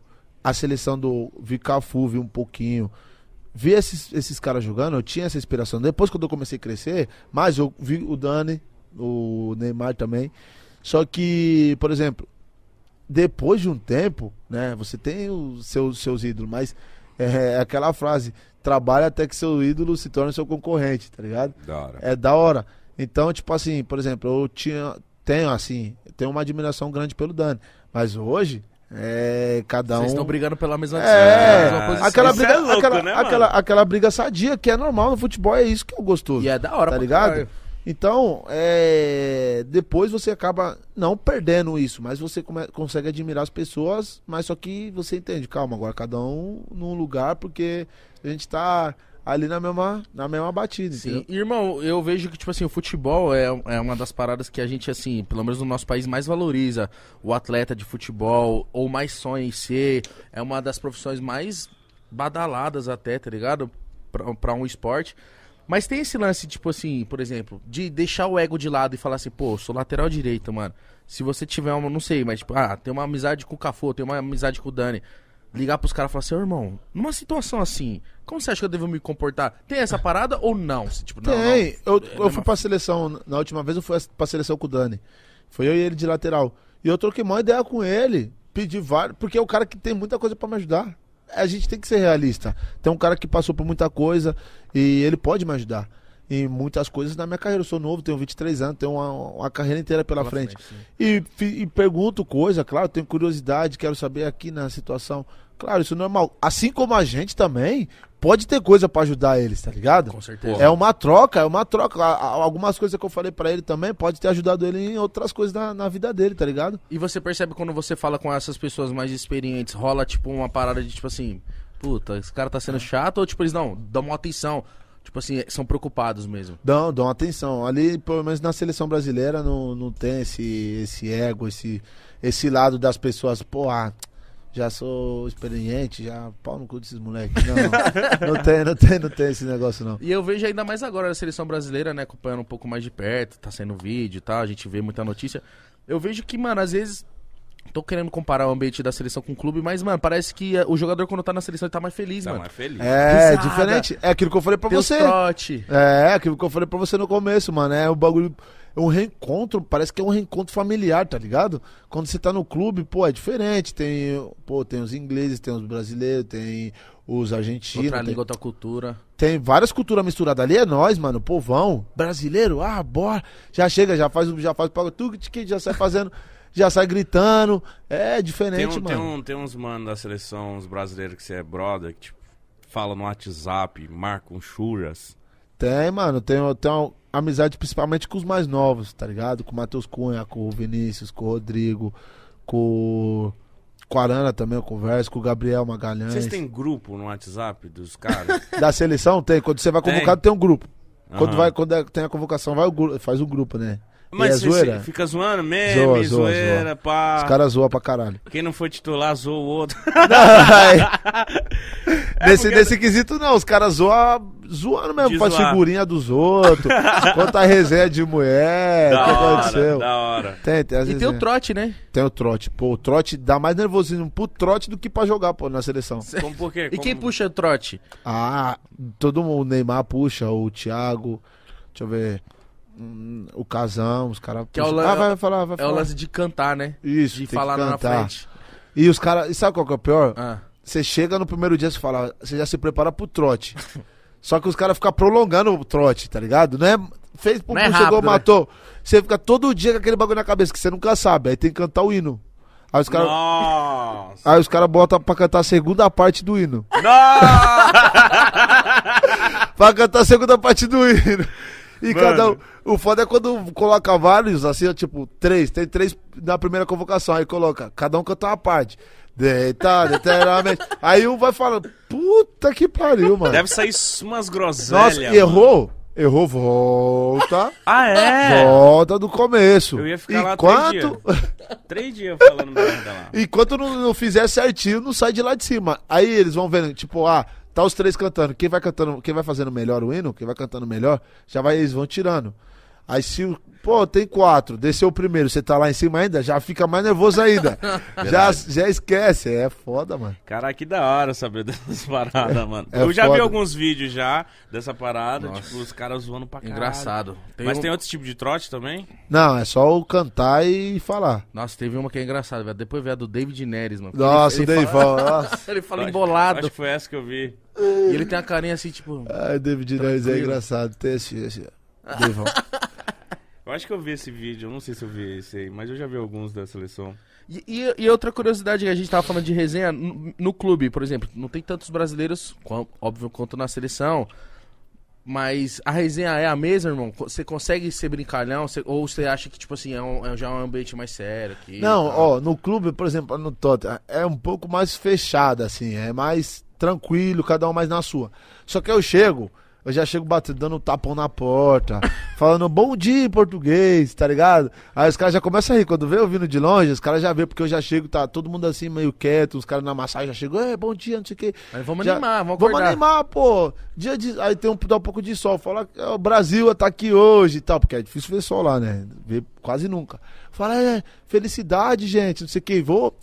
a seleção do Vicafu, vi um pouquinho. Vi esses, esses caras jogando, eu tinha essa inspiração. Depois, quando eu comecei a crescer, mas eu vi o Dani, o Neymar também. Só que, por exemplo, depois de um tempo, né? Você tem os seus, seus ídolos, mas é aquela frase: trabalha até que seu ídolo se torne seu concorrente, tá ligado? Da hora. É da hora. Então, tipo assim, por exemplo, eu tinha, tenho assim, tenho uma admiração grande pelo Dani, mas hoje é cada um. Vocês estão brigando pela mesma É, mesma posição. aquela briga, é louco, aquela, né, aquela, aquela briga sadia que é normal no futebol, é isso que é gostoso. E é da hora, tá ligado? caralho. Então, é, depois você acaba não perdendo isso, mas você come- consegue admirar as pessoas, mas só que você entende, calma, agora cada um num lugar, porque a gente tá ali na mesma, na mesma batida, Sim, entendeu? Irmão, eu vejo que, tipo assim, o futebol é, é uma das paradas que a gente, assim, pelo menos no nosso país, mais valoriza. O atleta de futebol, ou mais sonha em ser, é uma das profissões mais badaladas até, tá ligado? Pra, pra um esporte. Mas tem esse lance, tipo assim, por exemplo, de deixar o ego de lado e falar assim, pô, sou lateral direito, mano. Se você tiver uma, não sei, mas tipo, ah, tem uma amizade com o Cafô, tem uma amizade com o Dani. Ligar pros caras e falar assim, ô irmão, numa situação assim, como você acha que eu devo me comportar? Tem essa parada ou não? Tipo, não, Tem, não. eu, É eu fui pra seleção, na última vez eu fui pra seleção com o Dani. Foi eu e ele de lateral. E eu troquei uma ideia com ele, pedi vários, porque é o cara que tem muita coisa pra me ajudar. A gente tem que ser realista. Tem um cara que passou por muita coisa e ele pode me ajudar. Em muitas coisas na minha carreira. Eu sou novo, tenho 23 anos, tenho uma, uma carreira inteira pela, Pela frente. frente. E, e pergunto coisa, claro, tenho curiosidade, quero saber aqui na situação. Claro, isso é normal. Assim como a gente também pode ter coisa pra ajudar eles, tá ligado? Com certeza. É uma troca, é uma troca. Algumas coisas que eu falei pra ele também pode ter ajudado ele em outras coisas na, na vida dele, tá ligado? E você percebe quando você fala com essas pessoas mais experientes, rola tipo uma parada de tipo assim, puta, esse cara tá sendo chato ou tipo eles não, dão uma atenção, tipo assim, são preocupados mesmo. Dão, dão atenção. Ali, pelo menos na seleção brasileira, não, não tem esse, esse ego, esse, esse lado das pessoas, pô, ah, já sou experiente, já pau no cu desses moleques. Não, não tem, não tem, não tem esse negócio, não. E eu vejo ainda mais agora a seleção brasileira, né, acompanhando um pouco mais de perto, tá saindo vídeo e tal, a gente vê muita notícia. Eu vejo que, mano, às vezes tô querendo comparar o ambiente da seleção com o clube, mas mano, parece que eh, o jogador quando tá na seleção ele tá mais feliz, Tá mano. mais feliz. É, Risada. diferente. É aquilo que eu falei pra Tem os você. trote. É, aquilo que eu falei pra você no começo, mano. É o bagulho. É um reencontro, parece que é um reencontro familiar, tá ligado? Quando você tá no clube, pô, é diferente. Tem, pô, tem os ingleses, tem os brasileiros, tem os argentinos. Outra Tem, língua, outra cultura. tem várias culturas misturadas ali, é nós, mano, povão. Brasileiro, ah, bora. Já chega, já faz, já faz tudo, que já sai fazendo, já sai gritando. É Tem, diferente, um- tem mano. um- tem uns mano da seleção, uns brasileiros que você é brother, que tipo, fala no WhatsApp, marcam churras. Tem, mano, tem, tem uma amizade principalmente com os mais novos, tá ligado? Com o Matheus Cunha, com o Vinícius, com o Rodrigo, com, com a Arana também eu converso, com o Gabriel Magalhães. Vocês têm grupo no WhatsApp dos caras? Da seleção tem, quando você vai Tem. convocado tem um grupo. Quando, Aham. vai, quando é- tem a convocação, vai o faz um grupo, né? Mas e é zoeira? fica zoando meme, Zoa, zoa, zoeira, zoa. pá. Os caras zoam pra caralho. Quem não foi titular zoou o outro. nesse, porque- nesse quesito não, os caras zoam, zoando mesmo, De faz zoar. figurinha dos outros, conta resenha de mulher, o que hora, aconteceu. da hora. Tem, tem, E tem o resenhas. trote, né? Tem o trote. Pô, o trote dá mais nervosismo pro trote do que pra jogar, pô, na seleção. Como por quê? E quem Como- puxa o trote? Ah, todo mundo, o Neymar puxa, o Thiago, deixa eu ver, hum, o Casão, os caras Que é o Ah, vai falar, vai É o falar. lance de cantar, né? Isso, De tem falar na cantar. frente. E os caras, e sabe qual que é o pior? Ah. Você chega no primeiro dia, você fala, você já se prepara pro trote. Só que os caras ficam prolongando o trote, tá ligado? Não é. Fez, pum, Não é pum, chegou, rápido, né? matou. Você fica todo dia com aquele bagulho na cabeça que você nunca sabe. Aí tem que cantar o hino. Aí os caras. Nossa! Aí os caras botam pra cantar a segunda parte do hino. Nossa! pra cantar a segunda parte do hino. E Mano. cada um. O foda é quando coloca vários, assim, ó, tipo, três. Tem três na primeira convocação. Aí coloca, cada um canta uma parte. Deitado eternamente. Aí um vai falando, puta que pariu, mano. Deve sair umas groselhas. Nossa, mano. errou? Errou, volta. Ah, é? Volta do começo. Eu ia ficar lá Enquanto, Três dias falando merda lá. enquanto não, não fizer certinho, não sai de lá de cima. Aí eles vão vendo, tipo, ah, tá os três cantando. Quem vai cantando, quem vai fazendo melhor o hino, quem vai cantando melhor, já vai, eles vão tirando. Aí se, o- pô, tem quatro, desceu o primeiro, você tá lá em cima ainda, já fica mais nervoso ainda. já, já esquece, é foda, mano. Caraca, que da hora saber dessas paradas, mano. É eu já vi foda. alguns vídeos já dessa parada, Nossa. tipo, os caras zoando pra caralho. Engraçado. Tem Mas um- tem outro tipo de trote também? Não, é só o cantar e falar. Nossa, teve uma que é engraçada, velho. Depois veio a do David Neres, mano. Nossa, ele, o ele Deivão, nossa. fala, ele fala embolado. Acho que foi essa que eu vi. E ele tem a carinha assim, tipo. Ai, David Neres é engraçado. Tem esse, esse. Deivão. Eu acho que eu vi esse vídeo, eu não sei se eu vi esse aí, mas eu já vi alguns da seleção. E, e- e outra curiosidade que a gente tava falando de resenha, no, no clube, por exemplo, não tem tantos brasileiros, óbvio, quanto na seleção. Mas a resenha é a mesma, irmão? Você consegue ser brincalhão? Você- ou você acha que, tipo assim, é, um- é já um ambiente mais sério aqui? Não, tal? ó, no clube, por exemplo, no Tottenham, é um pouco mais fechado, assim, é mais tranquilo, cada um mais na sua. Só que eu chego, eu já chego batendo, dando um tapão na porta, falando bom dia em português, tá ligado? Aí os caras já começam a rir, quando vê eu vindo de longe, os caras já vê, porque eu já chego, tá todo mundo assim, meio quieto, os caras na massagem já chegam, é, bom dia, não sei o quê. Mas vamos Já- animar, vamos Vamos acordar. animar, pô. Dia de... Aí tem um, dá um pouco de sol. Fala que o Brasil tá aqui hoje e tal. Porque é difícil ver sol lá, né? Ver quase nunca. Fala, é, felicidade, gente. Não sei o que. Vou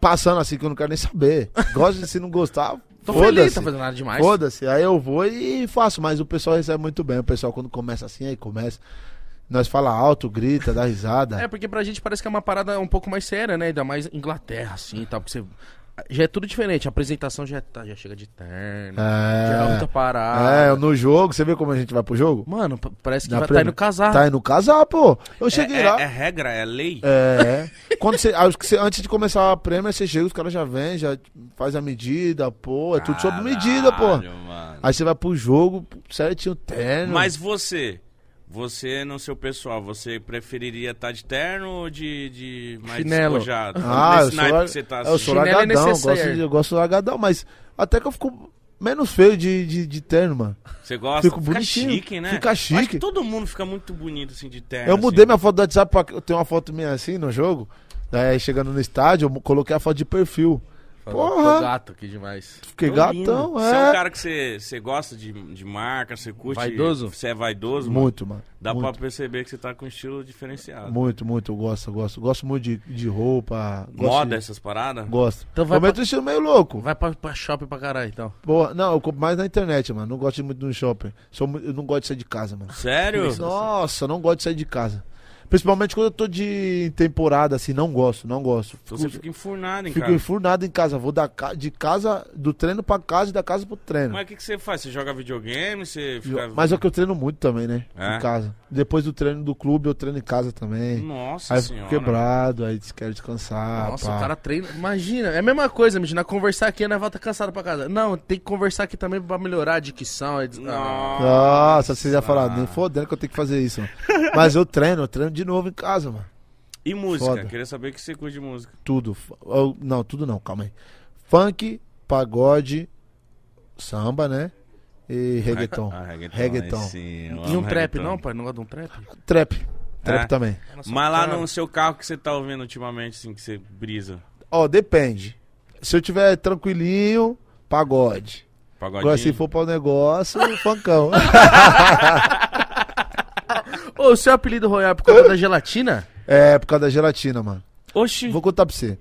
passando assim que eu não quero nem saber. Gosto de se não gostar. Tô feliz, tá fazendo nada demais. Foda-se. Aí eu vou e faço. Mas o pessoal recebe muito bem. O pessoal, quando começa assim, aí começa. Nós fala alto, grita, dá risada. É, porque pra gente parece que é uma parada um pouco mais séria, né? Ainda mais Inglaterra, assim e tal. Porque você... Já é tudo diferente. A apresentação já, tá, já chega de terno. Já é muita parada. É, no jogo, você vê como a gente vai pro jogo? Mano, parece que Na vai estar Premier. indo casar. Tá indo casar, pô. Eu cheguei é, lá. é, é regra, é lei? É. Quando você, acho que você- antes de começar a prêmio, você chega, os caras já vêm, já faz a medida, pô. É tudo sob medida, pô. Mano. Aí você vai pro jogo, certinho, terno. Mas você, você no seu pessoal, você preferiria estar de terno ou de, de mais Chinelo. despojado? Ah, eu Nesse sou, naipe lar- que você tá eu sou Chinelo é largadão, gosto de, eu gosto largadão, mas até que eu fico menos feio de, de, de terno, mano. Você gosta? Fico fica bonitinho, chique, né? fica Eu Acho chique. que todo mundo fica muito bonito assim de terno. Eu assim. mudei minha foto do WhatsApp, pra, eu tenho uma foto minha assim no jogo, daí chegando no estádio, eu coloquei a foto de perfil. Porra. Tô gato aqui demais. Fiquei Tão lindo. gatão, Você é um é. cara que você, você gosta de, de marca, você curte. Vaidoso? Você é vaidoso? mano? Muito, mano. Dá muito. pra perceber que você tá com um estilo diferenciado. Muito, muito, eu gosto, eu gosto. Gosto muito de, de roupa. Moda, de- essas paradas? Gosto. Então vai eu meto um estilo meio louco. Vai pra, pra shopping pra caralho, então. Porra, não, eu compro mais na internet, mano. Não gosto muito no shopping. Sou, eu não gosto de sair de casa, mano. Sério? Nossa, eu não gosto de sair de casa. Principalmente quando eu tô de temporada, assim, não gosto, não gosto. Fico, Você fica enfurnado em fico casa. enfurnado em casa. Vou da, ca- de casa, do treino pra casa e da casa pro treino. Mas o que, que você faz? Você joga videogame? Você fica. Mas é que eu treino muito também, né? É? Em casa. Depois do treino do clube, eu treino em casa também. Nossa Aí eu fico senhora. quebrado, aí quero descansar. Nossa, pá. o cara treina. Imagina, é a mesma coisa, imagina conversar aqui a volta cansado pra casa. Não, tem que conversar aqui também pra melhorar a dicção. a dis- Ah, Nossa, você já falou, nem fodendo que eu tenho que fazer isso. mano. Mas eu treino, eu treino de novo em casa, mano. E música? Foda. Queria saber que você curte de música. Tudo. Eu- não, tudo não, calma aí. Funk, pagode, samba, né? E reggaeton. Ah, reggaeton. Reggaeton. sim, E um trap, reggaeton. não, pai? Não gosta de um trap? Trap. Trap É? também. Mas lá no seu carro que você tá ouvindo ultimamente, assim, que você brisa. Ó, depende. Se eu tiver tranquilinho, pagode. Pagodinho. Agora, se for para o negócio, funkão. Ô, o seu apelido Royal é por conta da gelatina? é, por causa da gelatina, mano. Oxi. Vou contar pra você.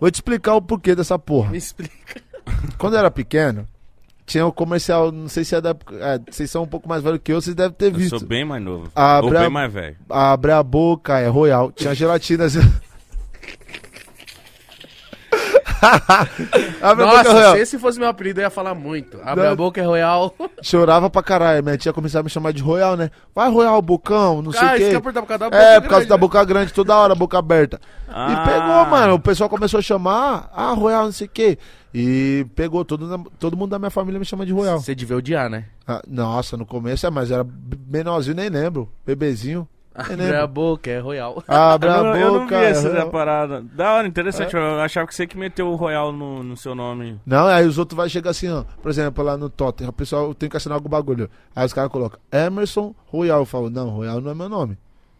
Vou te explicar o porquê dessa porra. Me explica. Quando eu era pequeno, tinha o comercial, não sei se é da. É, vocês são um pouco mais velhos que eu, vocês devem ter Eu visto. sou bem mais novo. Ah, Ou bem mais velho. Abre a boca, é Royal. Tinha gelatina. Abre a boca, Nossa, Royal. se esse fosse meu apelido, eu ia falar muito. Abre Não. a boca é Royal. Chorava pra caralho. Minha tia começava a me chamar de Royal, né? Vai, Royal, bocão, não sei Cara, o quê. que é por causa da boca É, por causa grande, da né? boca grande, toda hora, boca aberta. Ah. E pegou, mano. O pessoal começou a chamar, ah, Royal, não sei o quê. E pegou, todo, todo mundo da minha família me chama de Royal. Você devia odiar, né? Ah, nossa, no começo é, mas era menorzinho, nem lembro. Bebezinho. Abre a boca é Royal. Abre Eu a não, eu não boca. vi essa é- parada. Da hora, interessante. Eu achava que você que meteu o Royal no, no seu nome. Não, aí os outros vai chegar assim, ó. Por exemplo, lá no Tottenham, o pessoal tem que assinar algum bagulho. Aí os caras colocam Emerson Royal. Eu falo, não, Royal não é meu nome.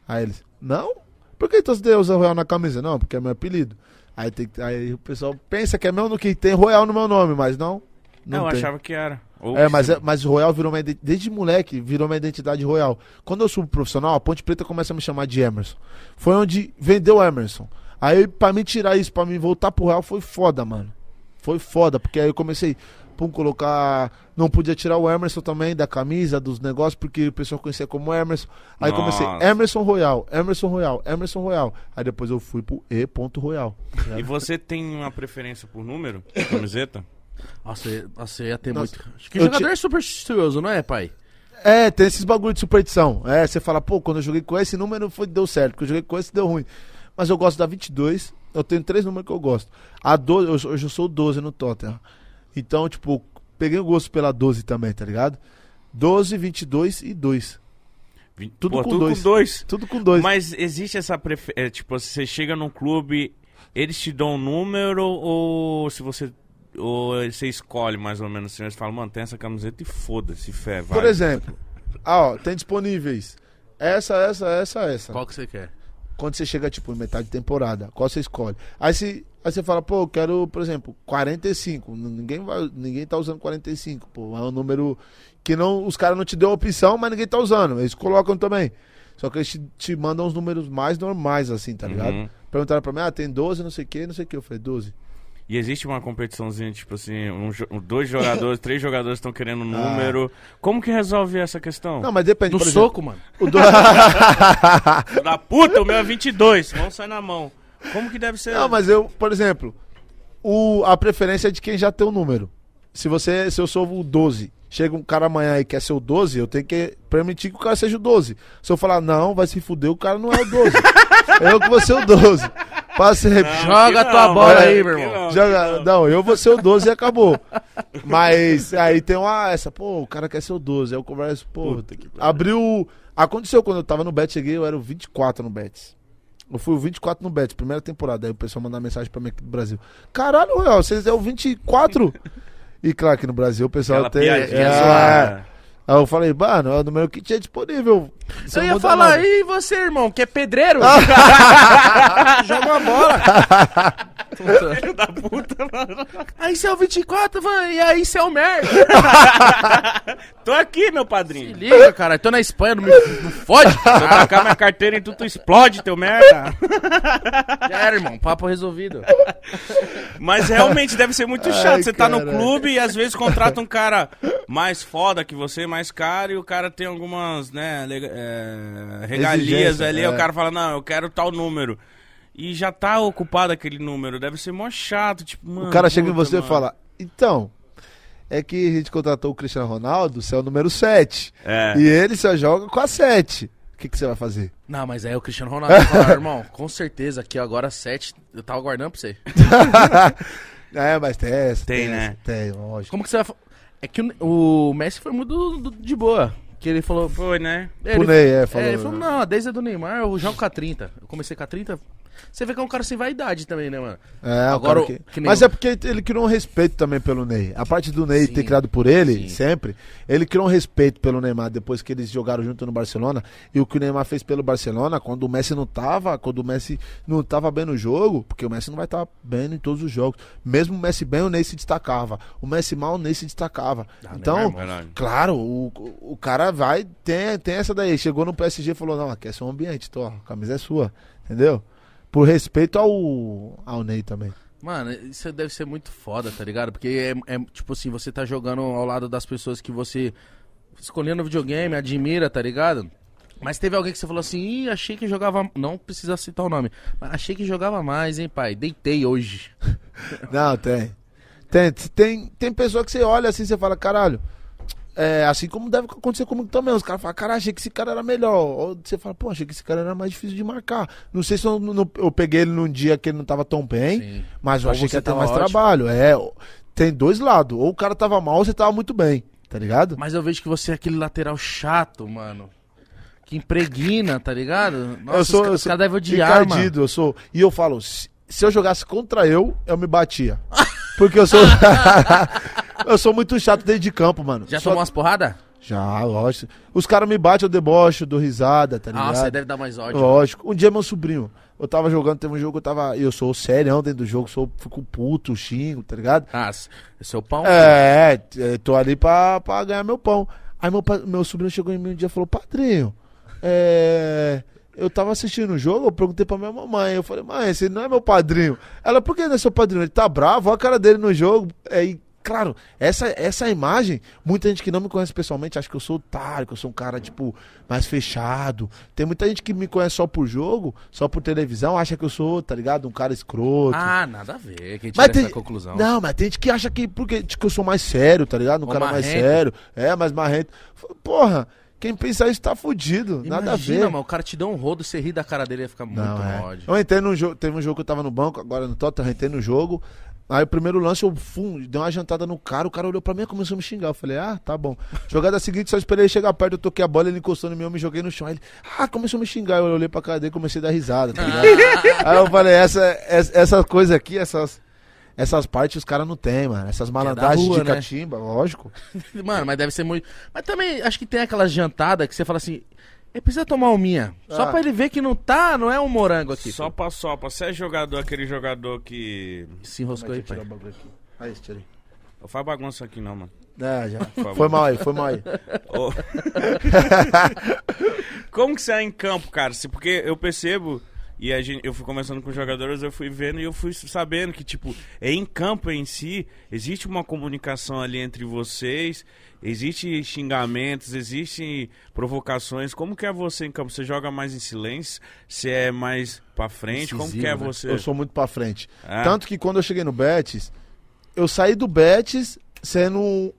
Aí eles, não? Por que então você usa Royal na camisa? Não, porque é meu apelido. Aí, tem, que- aí o pessoal pensa que é meu no que tem Royal no meu nome, mas não. Não eu tem. achava que era. Ou É, mas, é, mas Royal virou uma desde moleque, virou uma identidade Royal. Quando eu subo profissional, a Ponte Preta começa a me chamar de Emerson. Foi onde vendeu Emerson. Aí pra me tirar isso, pra me voltar pro Royal foi foda, mano. Foi foda, porque aí eu comecei pum, colocar, não podia tirar o Emerson também da camisa, dos negócios, porque o pessoal conhecia como Emerson. Aí comecei Nossa. Emerson Royal, Emerson Royal, Emerson Royal. Aí depois eu fui pro E. Royal. E você tem uma preferência por número? Camiseta? Nossa, nossa, ia ter Nossa, muito. Acho que eu jogador é supersticioso, não é, pai? É, tem esses bagulho de superstição. É, você fala, pô, quando eu joguei com esse número foi, deu certo, porque eu joguei com esse deu ruim. Mas eu gosto da 22, eu tenho três números que eu gosto. A 12, eu, sou- hoje eu sou o 12 no Tottenham. Então, tipo, peguei o gosto pela 12 também, tá ligado? 12, 22 e 2. Vin- Tudo Pô, com tudo dois. com dois. Tudo com 2. Mas existe essa preferência. tipo, você chega num clube, eles te dão um número ou se você. Ou você escolhe mais ou menos assim, eles falam, mano, tem essa camiseta e foda-se, fé, vai. Por exemplo, ah, ó, tem disponíveis essa, essa, essa, essa. Qual que você quer? Quando você chega, tipo, em metade de temporada, qual você escolhe? Aí, se, aí você fala, pô, eu quero, por exemplo, 45. N- Ninguém, vai, ninguém tá usando 45, pô. É um número que não, os caras não te dão opção, mas ninguém tá usando. Eles colocam também. Só que eles te, te mandam os números mais normais, assim, tá ligado? Uhum. Perguntaram pra mim, ah, tem 12, não sei o que, não sei o que. Eu falei, 12. E existe uma competiçãozinha, tipo assim, um dois jogadores, três jogadores estão querendo um número. Como que resolve essa questão? Ah. Não, mas depende, No por exemplo, soco, mano. o do... Da puta, o meu é 22, vamos sair na mão. Como que deve ser? Não, mas eu, por exemplo, o, a preferência é de quem já tem o número. Se você, se eu sou o 12, chega um cara amanhã e quer ser o 12, eu tenho que permitir que o cara seja o 12. Se eu falar não, vai se fuder, o cara não é o 12. eu que vou ser o 12. Passe Não, Joga a tua não, bola aí, não, meu irmão. aqui Joga- não. não, eu vou ser o 12 e acabou. Mas aí tem uma essa, pô, o cara quer ser o 12. Aí eu converso, pô, Puta que abriu. Aconteceu quando eu tava no Bet, cheguei, eu era o 24 no Bet. Eu fui o 24 no Bet, primeira temporada. Aí o pessoal mandar mensagem pra mim aqui do Brasil. Caralho, Royal, vocês é o 24? E claro que no Brasil o pessoal Aquela tem. é, zoada. Aí eu falei, mano, é o número que tinha disponível. Você Eu ia falar, e você, irmão, que é pedreiro? Joga uma bola. Filho da puta, mano. aí você é o 24, mano, e aí você é o merda. Tô aqui, meu Se padrinho. liga, cara, tô na Espanha, não me não fode. Se eu tacar minha carteira em tu, tu explode, teu merda. Já era, irmão, papo resolvido. Mas realmente deve ser muito Ai, chato. Você tá no clube e às vezes contrata um cara mais foda que você, mais caro, e o cara tem algumas, né, lega- é, regalias ali. é. O cara fala, não, eu quero tal número. E já tá ocupado aquele número. Deve ser mó chato, tipo, mano. O cara chega em você mano. e fala, então, é que a gente contratou o Cristiano Ronaldo, você é o número 7. É. E ele só joga com a 7. O que, que você vai fazer? Não, mas aí o Cristiano Ronaldo vai falar, irmão, com certeza aqui agora 7, eu tava guardando pra você. é, mas tem essa. Tem, essa, né? Tem, lógico. Como que você vai É que o, o Messi foi muito do- de boa. Que ele falou. Foi, né? Ele, Ney, é, é, falou- ele falou, não, desde a do Neymar eu jogo com a 30. Eu comecei com a 30. Você vê que é um cara sem vaidade também, né, mano? É, Agora, que... que nem Mas é porque ele criou um respeito também pelo Ney. A parte do Ney Sim, ter criado por ele, sim. sempre, ele criou um respeito pelo Neymar depois que eles jogaram junto no Barcelona. E o que o Neymar fez pelo Barcelona, quando o Messi não tava, quando o Messi não tava bem no jogo, porque o Messi não vai estar bem em todos os jogos. Mesmo o Messi bem, o Ney se destacava. O Messi mal, o Ney se destacava. Ah, então, Neymar é. Claro, o, o cara vai, tem, tem essa daí. Chegou no PSG e falou: Não, aqui é seu ambiente, tô, a camisa é sua. Entendeu? Por respeito ao, ao Ney também. Mano, isso deve ser muito foda, tá ligado? Porque é, é, tipo assim, você tá jogando ao lado das pessoas que você escolheu no videogame, admira, tá ligado? Mas teve alguém que você falou assim, Ih, achei que jogava. Não precisa citar o nome. Mas achei que jogava mais, hein, pai? Deitei hoje. Não, tem. Tem, tem, tem pessoa que você olha assim e você fala, caralho. É, assim como deve acontecer comigo também. Os caras falam, cara, achei que esse cara era melhor. Ou você fala, pô, achei que esse cara era mais difícil de marcar. Não sei se eu, não- eu peguei ele num dia que ele não tava tão bem, Sim. mas eu Ou achei que você ia ter mais ótimo. trabalho. É, tem dois lados. Ou o cara tava mal ou você tava muito bem, tá ligado? Mas eu vejo que você é aquele lateral chato, mano. Que impregna, tá ligado? Nossa, eu sou, os, eu os sou caras devem odiar, mano. encardido, eu sou. E eu falo, se, se eu jogasse contra eu, eu me batia. Porque eu sou. eu sou muito chato dentro de campo, mano. Já Só- tomou umas porradas? Já, lógico. Os caras me batem, eu debocho, dou risada, tá ligado? Nossa, aí deve dar mais ódio. Lógico. Um dia meu sobrinho, eu tava jogando, teve um jogo, eu tava. Eu sou serião dentro do jogo, sou, fico puto, xingo, tá ligado? Ah, seu pau. É, é, tô ali pra, pra ganhar meu pão. Aí meu, meu sobrinho chegou em mim um dia e falou, padrinho, é. Eu tava assistindo o jogo, eu perguntei pra minha mamãe. Eu falei, mãe, esse não é meu padrinho. Ela, por que não é seu padrinho? Ele tá bravo, olha a cara dele no jogo. Aí, claro, essa, essa imagem, muita gente que não me conhece pessoalmente acha que eu sou otário, que eu sou um cara, tipo, mais fechado. Tem muita gente que me conhece só por jogo, só por televisão, acha que eu sou, tá ligado? Um cara escroto. Ah, nada a ver. Quem tira Mas tem, essa conclusão. Não, mas tem gente que acha que porque que eu sou mais sério, tá ligado? Um Ou cara mais marrento. sério. É, mais marrento. Porra, quem pensa isso tá fudido. nada a Imagina, ver. mano, o cara te dá um rodo, você ri da cara dele ia ficar muito Não, é. ódio. Eu entrei no jogo, teve um jogo que eu tava no banco, agora no Tottenham, eu entrei no jogo. Aí o primeiro lance eu fum, dei uma jantada no cara, o cara olhou pra mim e começou a me xingar. Eu falei, ah, tá bom. Jogada seguinte, só esperei ele chegar perto, eu toquei a bola, ele encostou no mim, eu me joguei no chão. Aí ele, ah, começou a me xingar. Eu olhei pra cara dele e comecei a dar risada, tá ligado? Aí eu falei, essa, essa, essas coisas aqui, essas, essas partes os caras não tem, mano. Essas malandragens rua, de né? catimba, lógico. Mano, mas deve ser muito. Mas também acho que tem aquela jantada que você fala assim. Ele precisa tomar uma minha. Só Ah. pra ele ver que não tá, não é um morango aqui. Só pra sopa. Você é jogador, aquele jogador que. Se enroscou aí, pai. Aí, tirei. Não faz bagunça aqui não, mano. É, já. Foi mal aí, foi mal aí. Ô. Como que você é em campo, cara? Se- Porque eu percebo, e a gente, eu fui conversando com os jogadores, eu fui vendo e eu fui sabendo que, tipo, é em campo em si, existe uma comunicação ali entre vocês, existe xingamentos, existem provocações. Como que é você em campo? Você joga mais em silêncio? Você é mais pra frente? Como que é Incisivo, né? você? Eu sou muito pra frente. Ah. Tanto que quando eu cheguei no Betis, eu saí do Betis sendo,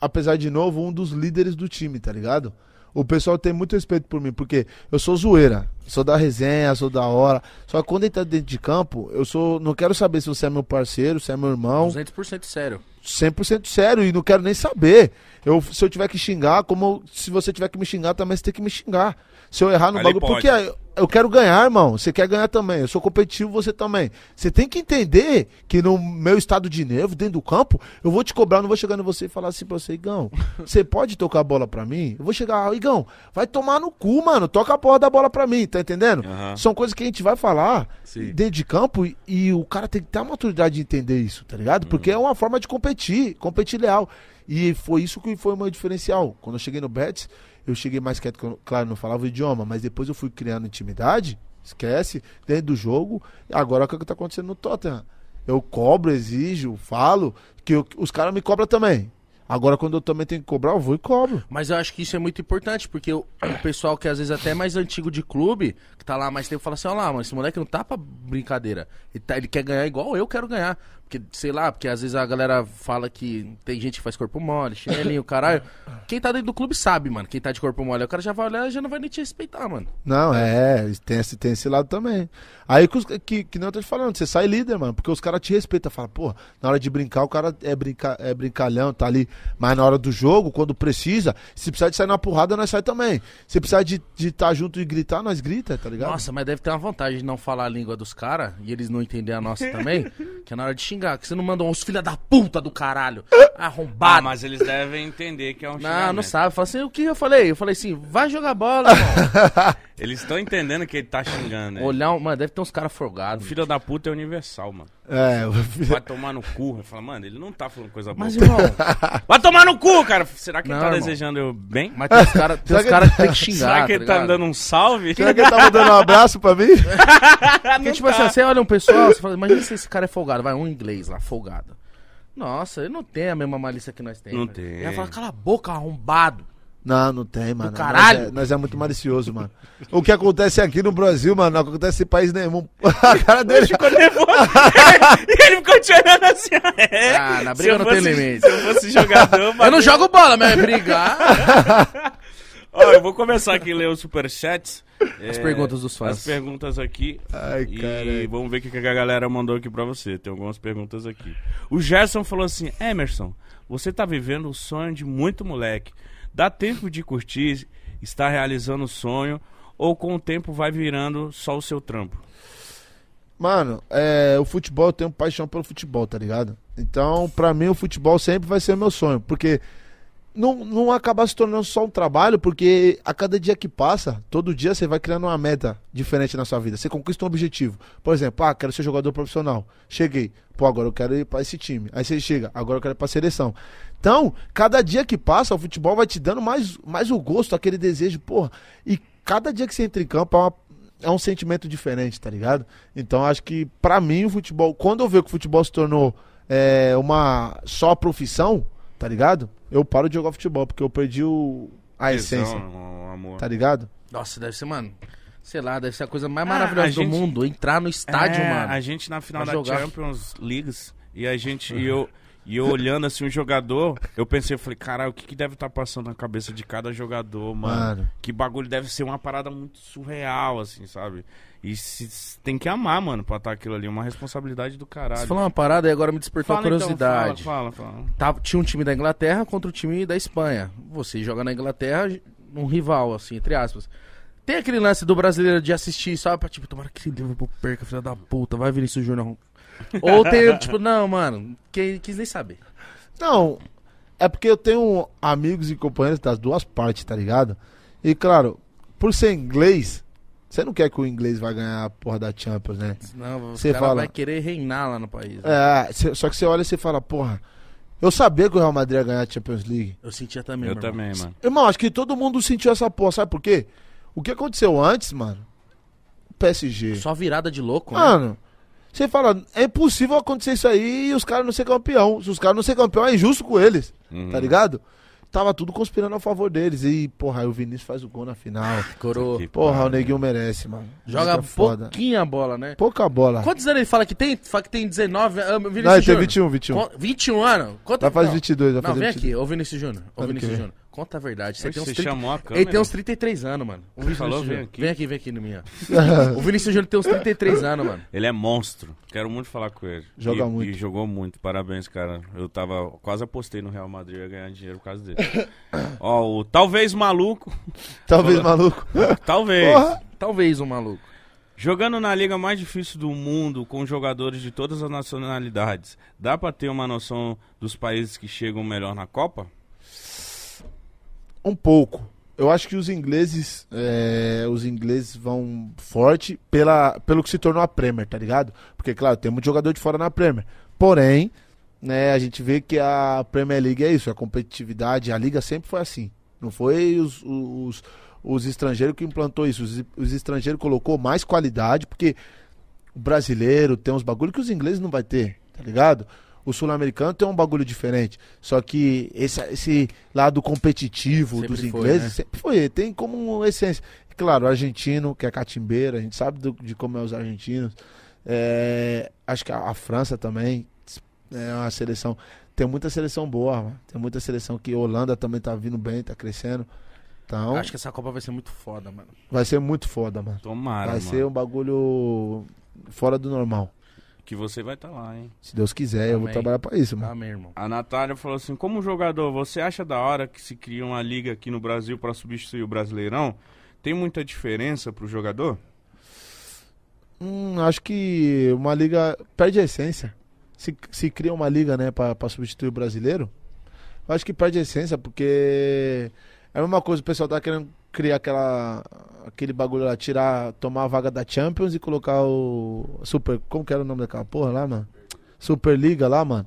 apesar de novo, um dos líderes do time, tá ligado? O pessoal tem muito respeito por mim, porque eu sou zoeira, sou da resenha, sou da hora. Só que quando ele tá dentro de campo, eu sou. Não quero saber se você é meu parceiro, se é meu irmão. 200% sério. 100% sério e não quero nem saber. Eu, se eu tiver que xingar, como se você tiver que me xingar, também você tem que me xingar. Se eu errar no bagulho, pode. porque eu- quero ganhar, irmão. Você quer ganhar também. Eu sou competitivo, você também. Você tem que entender que no meu estado de nervo, dentro do campo, eu vou te cobrar, não vou chegar em você e falar assim pra você, Igão, você pode tocar a bola pra mim? Eu vou chegar, "Ah, Igão, vai tomar no cu, mano. Toca a porra da bola pra mim, tá entendendo? Aham. São coisas que a gente vai falar Sim. dentro de campo e, e o cara tem que ter a maturidade de entender isso, tá ligado? Porque é uma forma de competir, competir leal. E foi isso que foi o meu diferencial. Quando eu cheguei no Betis, eu cheguei mais quieto, eu, claro, não falava o idioma, mas depois eu fui criando intimidade, esquece, dentro do jogo. Agora o que tá acontecendo no Tottenham? Eu cobro, exijo, falo, que eu- os caras me cobram também. Agora, quando eu também tenho que cobrar, eu vou e cobro. Mas eu acho que isso é muito importante, porque o, o pessoal que às vezes até é mais antigo de clube, que tá lá mais tempo, fala assim, ó lá, mano, esse moleque não tá pra brincadeira. Ele, tá- ele quer ganhar igual eu quero ganhar. Porque, sei lá, porque às vezes a galera fala que tem gente que faz corpo mole, chinelinho, caralho. Quem tá dentro do clube sabe, mano, quem tá de corpo mole. O cara já vai olhar e já não vai nem te respeitar, mano. Não, é, tem esse, tem esse lado também. Aí que, que, que nem eu tô te falando, você sai líder, mano, porque os caras te respeitam, fala, pô, na hora de brincar, o cara é, brinca, é brincalhão, tá ali Mas na hora do jogo, quando precisa, se precisar de sair na porrada, nós sai também. Se precisar de estar junto e gritar, nós grita, tá ligado? Nossa, mas deve ter uma vantagem de não falar a língua dos caras e eles não entender a nossa também. que é na hora de xingar, que você não manda uns filha da puta do caralho. Ah, Arrombado. mas eles devem entender que é um não, xingamento. não sabe. Fala assim, o que eu falei? Eu falei assim, vai jogar bola, irmão. Eles estão entendendo que ele tá xingando. né? Olhar, mano, deve ter uns caras folgados. Filho da puta é universal, mano. É, Vai tomar no cu. Vai falar, mano, ele não tá falando coisa boa. Mas, irmão, Vai tomar no cu, cara! Será que ele Não, tá irmão. desejando eu bem? mas tem uns caras que- cara que tem que xingar. Será que ele tá me dando um salve? será que ele tá mandando um abraço pra mim? Porque, tipo assim, você olha um pessoal, você fala, imagina se esse cara é folgado, vai, um inglês lá, folgado. Nossa, ele não tem a mesma malícia que nós temos. Não tem. Ele vai falar, cala a boca, arrombado. Não, não tem, mano. caralho. Nós é, nós é muito malicioso, mano. O que acontece aqui no Brasil, mano, não acontece em país nenhum. A cara dele Ficou nervoso. e ele ficou te olhando assim. É. Ah, na Se briga eu não fosse- tem limite. Se eu fosse jogador, Eu não jogo bola, mas é brigar. Ó, eu vou começar aqui a ler os superchats. As É, perguntas dos fãs. As perguntas aqui. Ai, e caralho. vamos ver o que que a galera mandou aqui pra você. Tem algumas perguntas aqui. O Gerson falou assim: Emerson, você tá vivendo o sonho de muito moleque. Dá tempo de curtir, está realizando o sonho, ou com o tempo vai virando só o seu trampo? Mano, é, o futebol, eu tenho paixão pelo futebol, tá ligado? Então, pra mim, o futebol sempre vai ser meu sonho. Porque não, não acaba se tornando só um trabalho, porque a cada dia que passa, todo dia você vai criando uma meta diferente na sua vida. Você conquista um objetivo. Por exemplo, ah, quero ser jogador profissional. Cheguei. Pô, agora eu quero ir pra esse time. Aí você chega, agora eu quero ir pra seleção. Então, cada dia que passa, o futebol vai te dando mais, mais o gosto, aquele desejo, porra. E cada dia que você entra em campo é uma é um sentimento diferente, tá ligado? Então acho que pra mim o futebol, quando eu vejo que o futebol se tornou é, uma só profissão, tá ligado? Eu paro de jogar futebol porque eu perdi o, a Tesão, essência, um amor. tá ligado? Nossa, deve ser, mano. Sei lá, deve ser a coisa mais Ah, maravilhosa a gente- do mundo. Entrar no estádio, É, mano. A gente na final Pra da jogar. Champions Leagues e a gente e eu e eu olhando assim o jogador, eu pensei, eu falei, caralho, o que, que deve estar passando na cabeça de cada jogador, mano? Mano. Que bagulho deve ser uma parada muito surreal, assim, sabe? E se, tem que amar, mano, pra estar aquilo ali, uma responsabilidade do caralho. Você falou uma parada e agora me despertou a Fala, então, curiosidade. fala, fala, fala. Tava- tinha um time da Inglaterra contra o time da Espanha. Você joga na Inglaterra, um rival, assim, entre aspas. Tem aquele lance do brasileiro de assistir, sabe? Pra tipo, tomara que Liverpool perca, filha da puta, vai Vinícius Júnior. Ou tem, tipo, não, mano, quem quis nem saber. Não, é porque eu tenho amigos e companheiros das duas partes, tá ligado? E claro, por ser inglês, você não quer que o inglês vai ganhar a porra da Champions, né? Não, Você fala- vai querer reinar lá no país. né? É, cê- só que você olha e você fala, porra, eu sabia que o Real Madrid ia ganhar a Champions League. Eu sentia também, Eu irmão. também, mano. Irmão, acho que todo mundo sentiu essa porra, sabe por quê? O que aconteceu antes, mano? O PSG. Só virada de louco, né? Mano, você fala, é impossível acontecer isso aí e os caras não ser campeão. Se os caras não ser campeão, é injusto com eles, Uhum. tá ligado? Tava tudo conspirando a favor deles. E, porra, aí o Vinícius faz o gol na final. Coroa. Que Porra, o. Neguinho merece, mano. Joga é foda. pouquinho a bola, né? Pouca bola. Quantos anos ele fala que tem? Fala que tem 19 anos. Vinícius Não, ele tem Júnior. 21, 21. Qu- 21 anos? Quanto Vai fazer não. 22, vai Não, fazer vem 22. aqui, ô Vinícius Júnior. Ô Vinícius. Júnior. Conta a verdade. Você Oxe, tem uns Você 30... chamou a câmera? Ele tem uns 33 anos, mano. O Vinícius falou, Júnior. vem aqui. Vem aqui, vem aqui no minha. o Vinícius Júnior tem uns 33 anos, mano. Ele é monstro. Quero muito falar com ele. Joga E- muito. E jogou muito. Parabéns, cara. Eu tava. Quase apostei no Real Madrid. Eu ia ganhar dinheiro por causa dele. Ó, o talvez maluco. Talvez maluco. Talvez. Porra. Talvez um maluco. Jogando na liga mais difícil do mundo, com jogadores de todas as nacionalidades, dá pra ter uma noção dos países que chegam melhor na Copa? Um pouco. Eu acho que os ingleses, é, os ingleses vão forte pela, pelo que se tornou a Premier, tá ligado? Porque, claro, tem muito jogador de fora na Premier. Porém, né, a gente vê que a Premier League é isso, a competitividade, a liga sempre foi assim. Não foi os, os, os estrangeiros que implantou isso. Os, os estrangeiros colocou mais qualidade, porque o brasileiro tem uns bagulho que os ingleses não vai ter, tá ligado? O sul-americano tem um bagulho diferente. Só que esse, esse lado competitivo Sempre dos foi, ingleses né? sempre foi. Tem como essência. E, claro, o argentino, que é catimbeiro, a gente sabe do- de como é os argentinos. É, acho que a, a França também é uma seleção. Tem muita seleção boa, mano. Tem muita seleção que a Holanda também tá vindo bem, tá crescendo. Então, Acho que essa Copa vai ser muito foda, mano. vai ser muito foda, mano. Tomara, vai mano. ser um bagulho fora do normal. Que você vai estar lá, hein? Se Deus quiser, eu vou Amém. trabalhar pra isso, mano. Amém, irmão. A Natália falou assim: como jogador, você acha da hora que se cria uma liga aqui no Brasil pra substituir o Brasileirão? Tem muita diferença pro jogador? Hum, acho que uma liga perde a essência. Se, se cria uma liga, né, pra, pra substituir o brasileiro, eu acho que perde a essência, porque é a mesma coisa, o pessoal tá querendo criar aquela, aquele bagulho lá, tirar, tomar a vaga da Champions e colocar o Super, como que era o nome daquela porra lá, mano? Superliga lá, mano.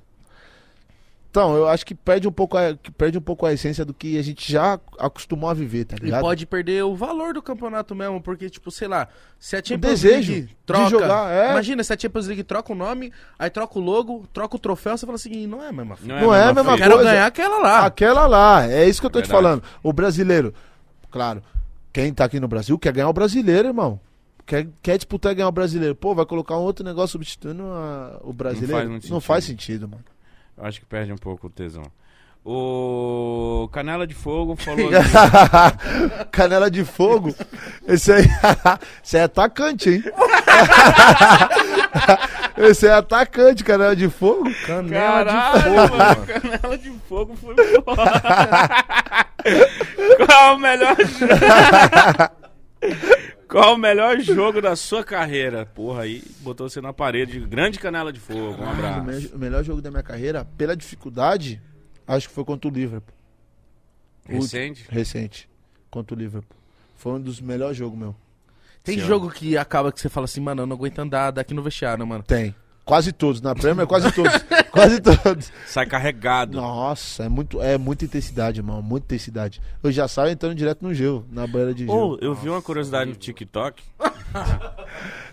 Então, eu acho que perde um pouco a, que perde um pouco a essência do que a gente já acostumou a viver, tá E ligado? pode perder o valor do campeonato mesmo, porque, tipo, sei lá, se a Champions desejo League de troca. jogar, é. Imagina se a Champions League troca o nome, aí troca o logo, troca o troféu, você fala assim, não é a mesma fita. Não é a mesma Eu quero coisa. ganhar aquela lá. Aquela lá, é isso que eu tô te Verdade. falando. O brasileiro, claro, quem tá aqui no Brasil quer ganhar o brasileiro, irmão. Quer, quer disputar e ganhar o brasileiro. Pô, vai colocar um outro negócio substituindo a- o brasileiro? faz Não muito faz, sentido. mano. Eu acho que perde um pouco o tesão. O Canela de Fogo falou. Canela de fogo. Esse aí, esse aí é atacante, hein? Esse é atacante, canela de fogo. Canela Caralho, de fogo, mano, mano. Canela de Fogo foi. Qual o melhor Qual o melhor jogo da sua carreira? Porra, aí botou você na parede. Grande Canela de Fogo. Um O, abraço. me- o melhor jogo da minha carreira, pela dificuldade, acho que foi contra o Liverpool. Recente? Recente. Contra o Liverpool. Foi um dos melhores jogos, meu. Tem Sim, jogo que acaba que você fala assim, mano, eu não aguento andar daqui no vestiário, mano. Tem. Quase todos. Na Premier, quase todos. quase todos. Sai carregado. Nossa, é, muito, é muita intensidade, irmão. Muita intensidade. Eu já saio entrando direto no gelo, na banheira de Ou gelo. eu vi uma curiosidade no TikTok.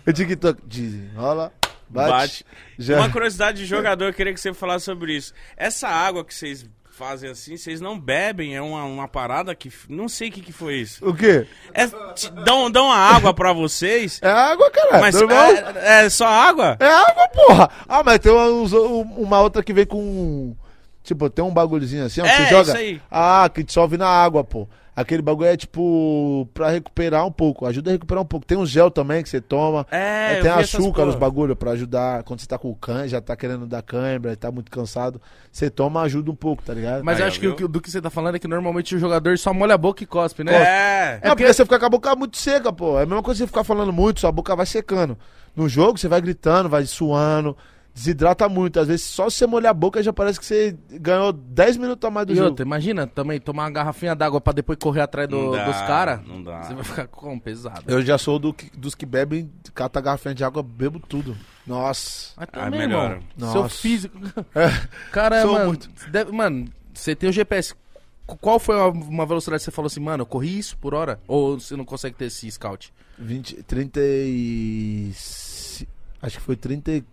O TikTok dizem, rola, bate. Bate. Já. Uma curiosidade de jogador, eu queria que você falasse sobre isso. Essa água que vocês fazem assim, vocês não bebem? É uma, uma parada que. Não sei o que, que foi isso. O quê? É, te- dão, dão a água pra vocês, É água, cara. mas normal. é, é só água? É água, porra. Ah, mas tem uma, uns- uma outra que vem com. Tipo, tem um bagulhozinho assim, ó, que É, você joga. isso aí. Ah, que dissolve na água, pô. Aquele bagulho é tipo pra recuperar um pouco. Ajuda a recuperar um pouco. Tem um gel também que você toma. É, É, tem açúcar nos porra. bagulho pra ajudar. Quando você tá com cãibra, já tá querendo dar cãibra, tá muito cansado. Você toma, ajuda um pouco, tá ligado? Mas Aí, acho que viu? o que- do que você tá falando é que normalmente o jogador só molha a boca e cospe, né? É. É, porque você fica com a boca muito seca, pô. É a mesma coisa que você ficar falando muito, sua boca vai secando. No jogo, você vai gritando, vai suando, desidrata muito. Às vezes, só você molhar a boca já parece que você ganhou 10 minutos a mais do E jogo. outra, imagina também tomar uma garrafinha d'água pra depois correr atrás do- dá, dos caras. não dá. Você vai ficar com pesado. Eu já sou do dos que bebem, cata a garrafinha de água, bebo tudo. Nossa. Mas também, melhora. irmão. Nossa. Seu físico. É, Cara, Sou mano, muito. deve- mano, você tem o GPS. Qu- Qual foi uma, uma velocidade que você falou assim, mano, eu corri isso por hora? Ou você não consegue ter esse scout? 20, 30 e... Acho que foi 34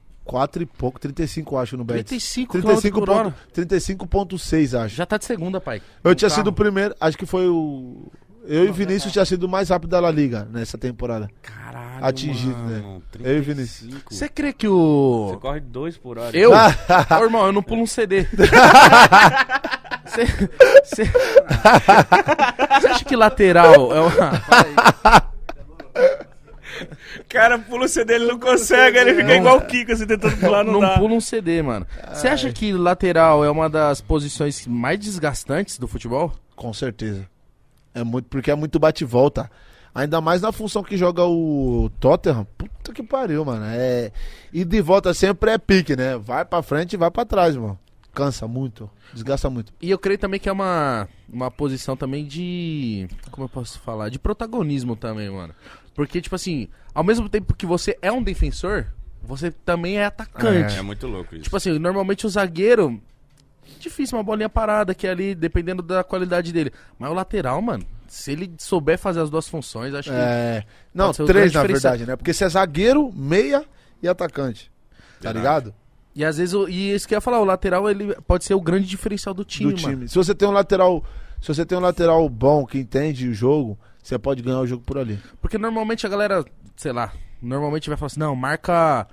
e pouco, 35 acho no Bet. 35 km 35 por hora. ponto- 35.6 acho. Já tá de segunda, pai. Eu No tinha carro. sido o primeiro, acho que foi o... Eu e o Vinícius tinha sido o mais rápido da La Liga nessa temporada. Caralho. Atingido, mano, né? Eu e Vinícius. 35. Você crê que o... Você corre dois por hora. Eu? Ô, irmão, eu não pulo um CD. Você acha que lateral é uma... cara pula o CD, ele não consegue, ele fica Não. igual o Kiko, assim, tentando pular, não, não dá. pula um CD, mano. Você acha que lateral é uma das posições mais desgastantes do futebol? Com certeza. É muito, porque é muito bate e volta. Ainda mais na função que joga o Tottenham. Puta que pariu, mano. É... E de volta sempre é pique, né? Vai pra frente e vai pra trás, mano. Cansa muito. Desgasta muito. E eu creio também que é uma, uma posição também de. Como eu posso falar? De protagonismo também, mano. Porque, tipo assim, ao mesmo tempo que você é um defensor, você também é atacante. É muito louco isso. Tipo assim, normalmente o zagueiro. Difícil uma bolinha parada que é ali, dependendo da qualidade dele. Mas o lateral, mano, se ele souber fazer as duas funções, acho que. É... Não, Pode ser o três na verdade, né? Porque você é zagueiro, meia e atacante. Tá Verdade. ligado? E às vezes, e isso que eu ia falar, o lateral ele pode ser o grande diferencial do time, do mano. time. Se você tem um lateral. Se você tem um lateral bom que entende o jogo, você pode ganhar o jogo por ali. Porque normalmente a galera, sei lá, normalmente vai falar assim, não, marca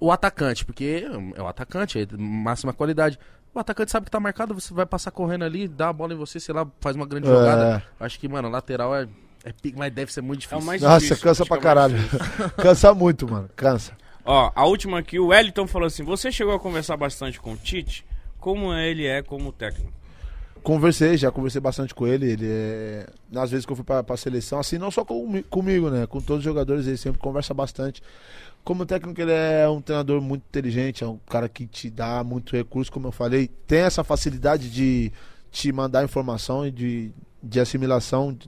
o atacante, porque é o atacante, é máxima qualidade. O atacante sabe que tá marcado, você vai passar correndo ali, dá a bola em você, sei lá, faz uma grande É. jogada. Acho que, mano, lateral é, é pique, mas deve ser muito É difícil. mais Nossa, difícil, cansa pra é caralho. cansa muito, mano. Cansa. Ó, a última aqui, o Wellington falou assim: você chegou a conversar bastante com o Tite? Como ele é como técnico? Conversei, já conversei bastante com ele. Ele é. Nas vezes que eu fui pra, pra seleção, assim, não só comi- comigo, né? Com todos os jogadores, ele sempre conversa bastante. Como técnico, ele é um treinador muito inteligente, é um cara que te dá muito recurso, como eu falei. Tem essa facilidade de te mandar informação e de, de assimilação,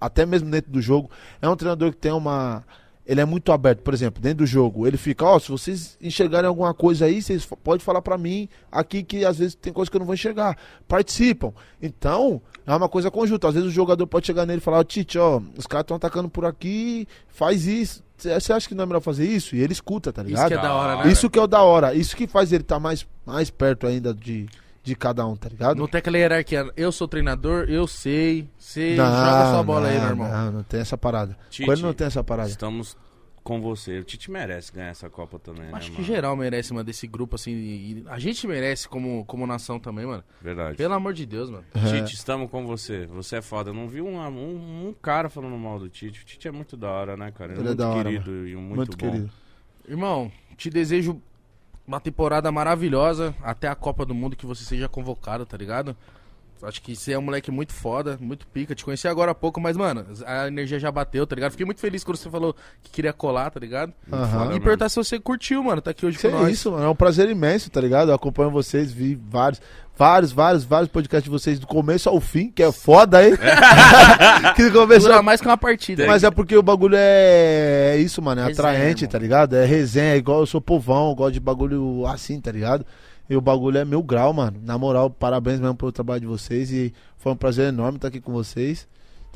até mesmo dentro do jogo. É um treinador que tem uma. Ele é muito aberto, por exemplo, dentro do jogo. Ele fica, ó, se vocês enxergarem alguma coisa aí, vocês podem falar pra mim aqui que às vezes tem coisa que eu não vou enxergar. Participam. Então, é uma coisa conjunta. Às vezes o jogador pode chegar nele e falar, ó, Tite, ó, os caras estão atacando por aqui, faz isso. Você acha que não é melhor fazer isso? E ele escuta, tá Isso ligado? que é da hora, né? Isso que é o da hora. Isso que faz ele estar mais, mais perto ainda de, de cada um, tá ligado? Não tem aquela hierarquia. Eu sou treinador, eu sei. Você joga sua bola aí, meu irmão. Não, não tem essa parada. Tite, ele não tem essa parada. Estamos com você. O Tite merece ganhar essa Copa também, Acho né, que mano? geral merece, mano, desse grupo, assim. e a gente merece como, como nação também, mano. Verdade. Pelo amor de Deus, mano. Tite, estamos com você. Você é foda. Eu não vi um, um, um cara falando mal do Tite. O Tite é muito da hora, né, cara? Ele, Ele é é muito da hora, querido e um muito, Muito, bom. querido. Irmão, te desejo uma temporada maravilhosa até a Copa do Mundo que você seja convocado, tá ligado? Acho que você é um moleque muito foda, muito pica. Te conheci agora há pouco, mas, mano, a energia já bateu, tá ligado? Fiquei muito feliz quando você falou que queria colar, tá ligado? Foda E perguntar se você curtiu, mano. Tá aqui hoje Que com é nós. isso, mano. É um prazer imenso, tá ligado? Eu acompanho vocês, vi vários, vários, vários, vários podcasts de vocês do começo ao fim, que é foda aí. que do começo Dura mais que uma partida. Mas é porque o bagulho é, é isso, mano. É Resenha, atraente, irmão. tá ligado? É resenha, é igual eu sou povão, eu gosto de bagulho assim, tá ligado? E o bagulho é mil grau, mano. Na moral, parabéns mesmo pelo trabalho de vocês. E foi um prazer enorme estar aqui com vocês.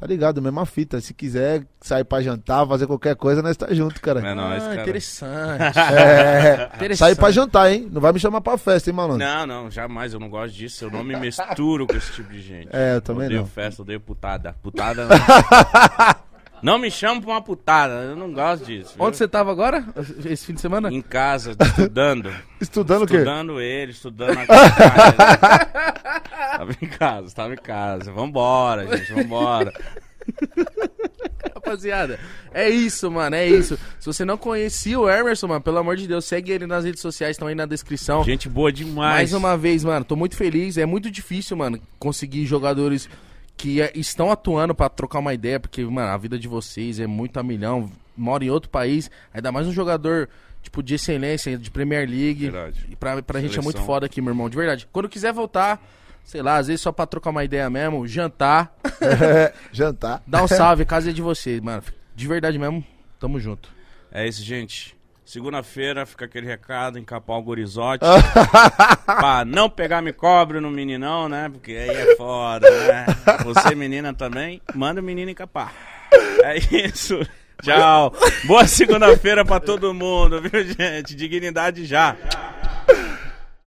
Tá ligado? Mesma fita. Se quiser sair pra jantar, fazer qualquer coisa, nós tá junto, cara. É nóis, ah, cara. interessante. É, Interessante. sair pra jantar, hein? Não vai me chamar pra festa, hein, malandro? Não, não, jamais. Eu não gosto disso. Eu não me misturo com esse tipo de gente. É, eu também odeio não. festa, odeio putada. Putada não. Não me chama pra uma putada. Eu não gosto disso. viu? Onde você tava agora? Esse fim de semana? Em casa, estudando. Estudando o quê? Estudando ele, estudando a casa. Tava em casa, tava em casa. Vambora, gente, vambora. Rapaziada, é isso, mano, é isso. Se você não conhecia o Emerson, mano, pelo amor de Deus, segue ele nas redes sociais, estão aí na descrição. Gente boa demais. Mais uma vez, mano, tô muito feliz. É muito difícil, mano, conseguir jogadores que é, estão atuando pra trocar uma ideia, porque, mano, a vida de vocês é muito a milhão. Mora em outro país, ainda mais um jogador, tipo, de excelência, de Premier League. Verdade. E pra, pra gente é muito foda aqui, meu irmão, de verdade. Quando quiser voltar, sei lá, às vezes só pra trocar uma ideia mesmo, jantar, É, jantar. dá um salve, casa é de vocês, mano. De verdade mesmo, tamo junto. É isso, gente. Segunda-feira fica aquele recado, encapar o gorizote. pra não pegar me cobre no meninão, né? Porque aí é foda, né? Você, menina, também, manda o menino encapar. É isso. Tchau. Boa segunda-feira pra todo mundo, viu, gente? Dignidade já.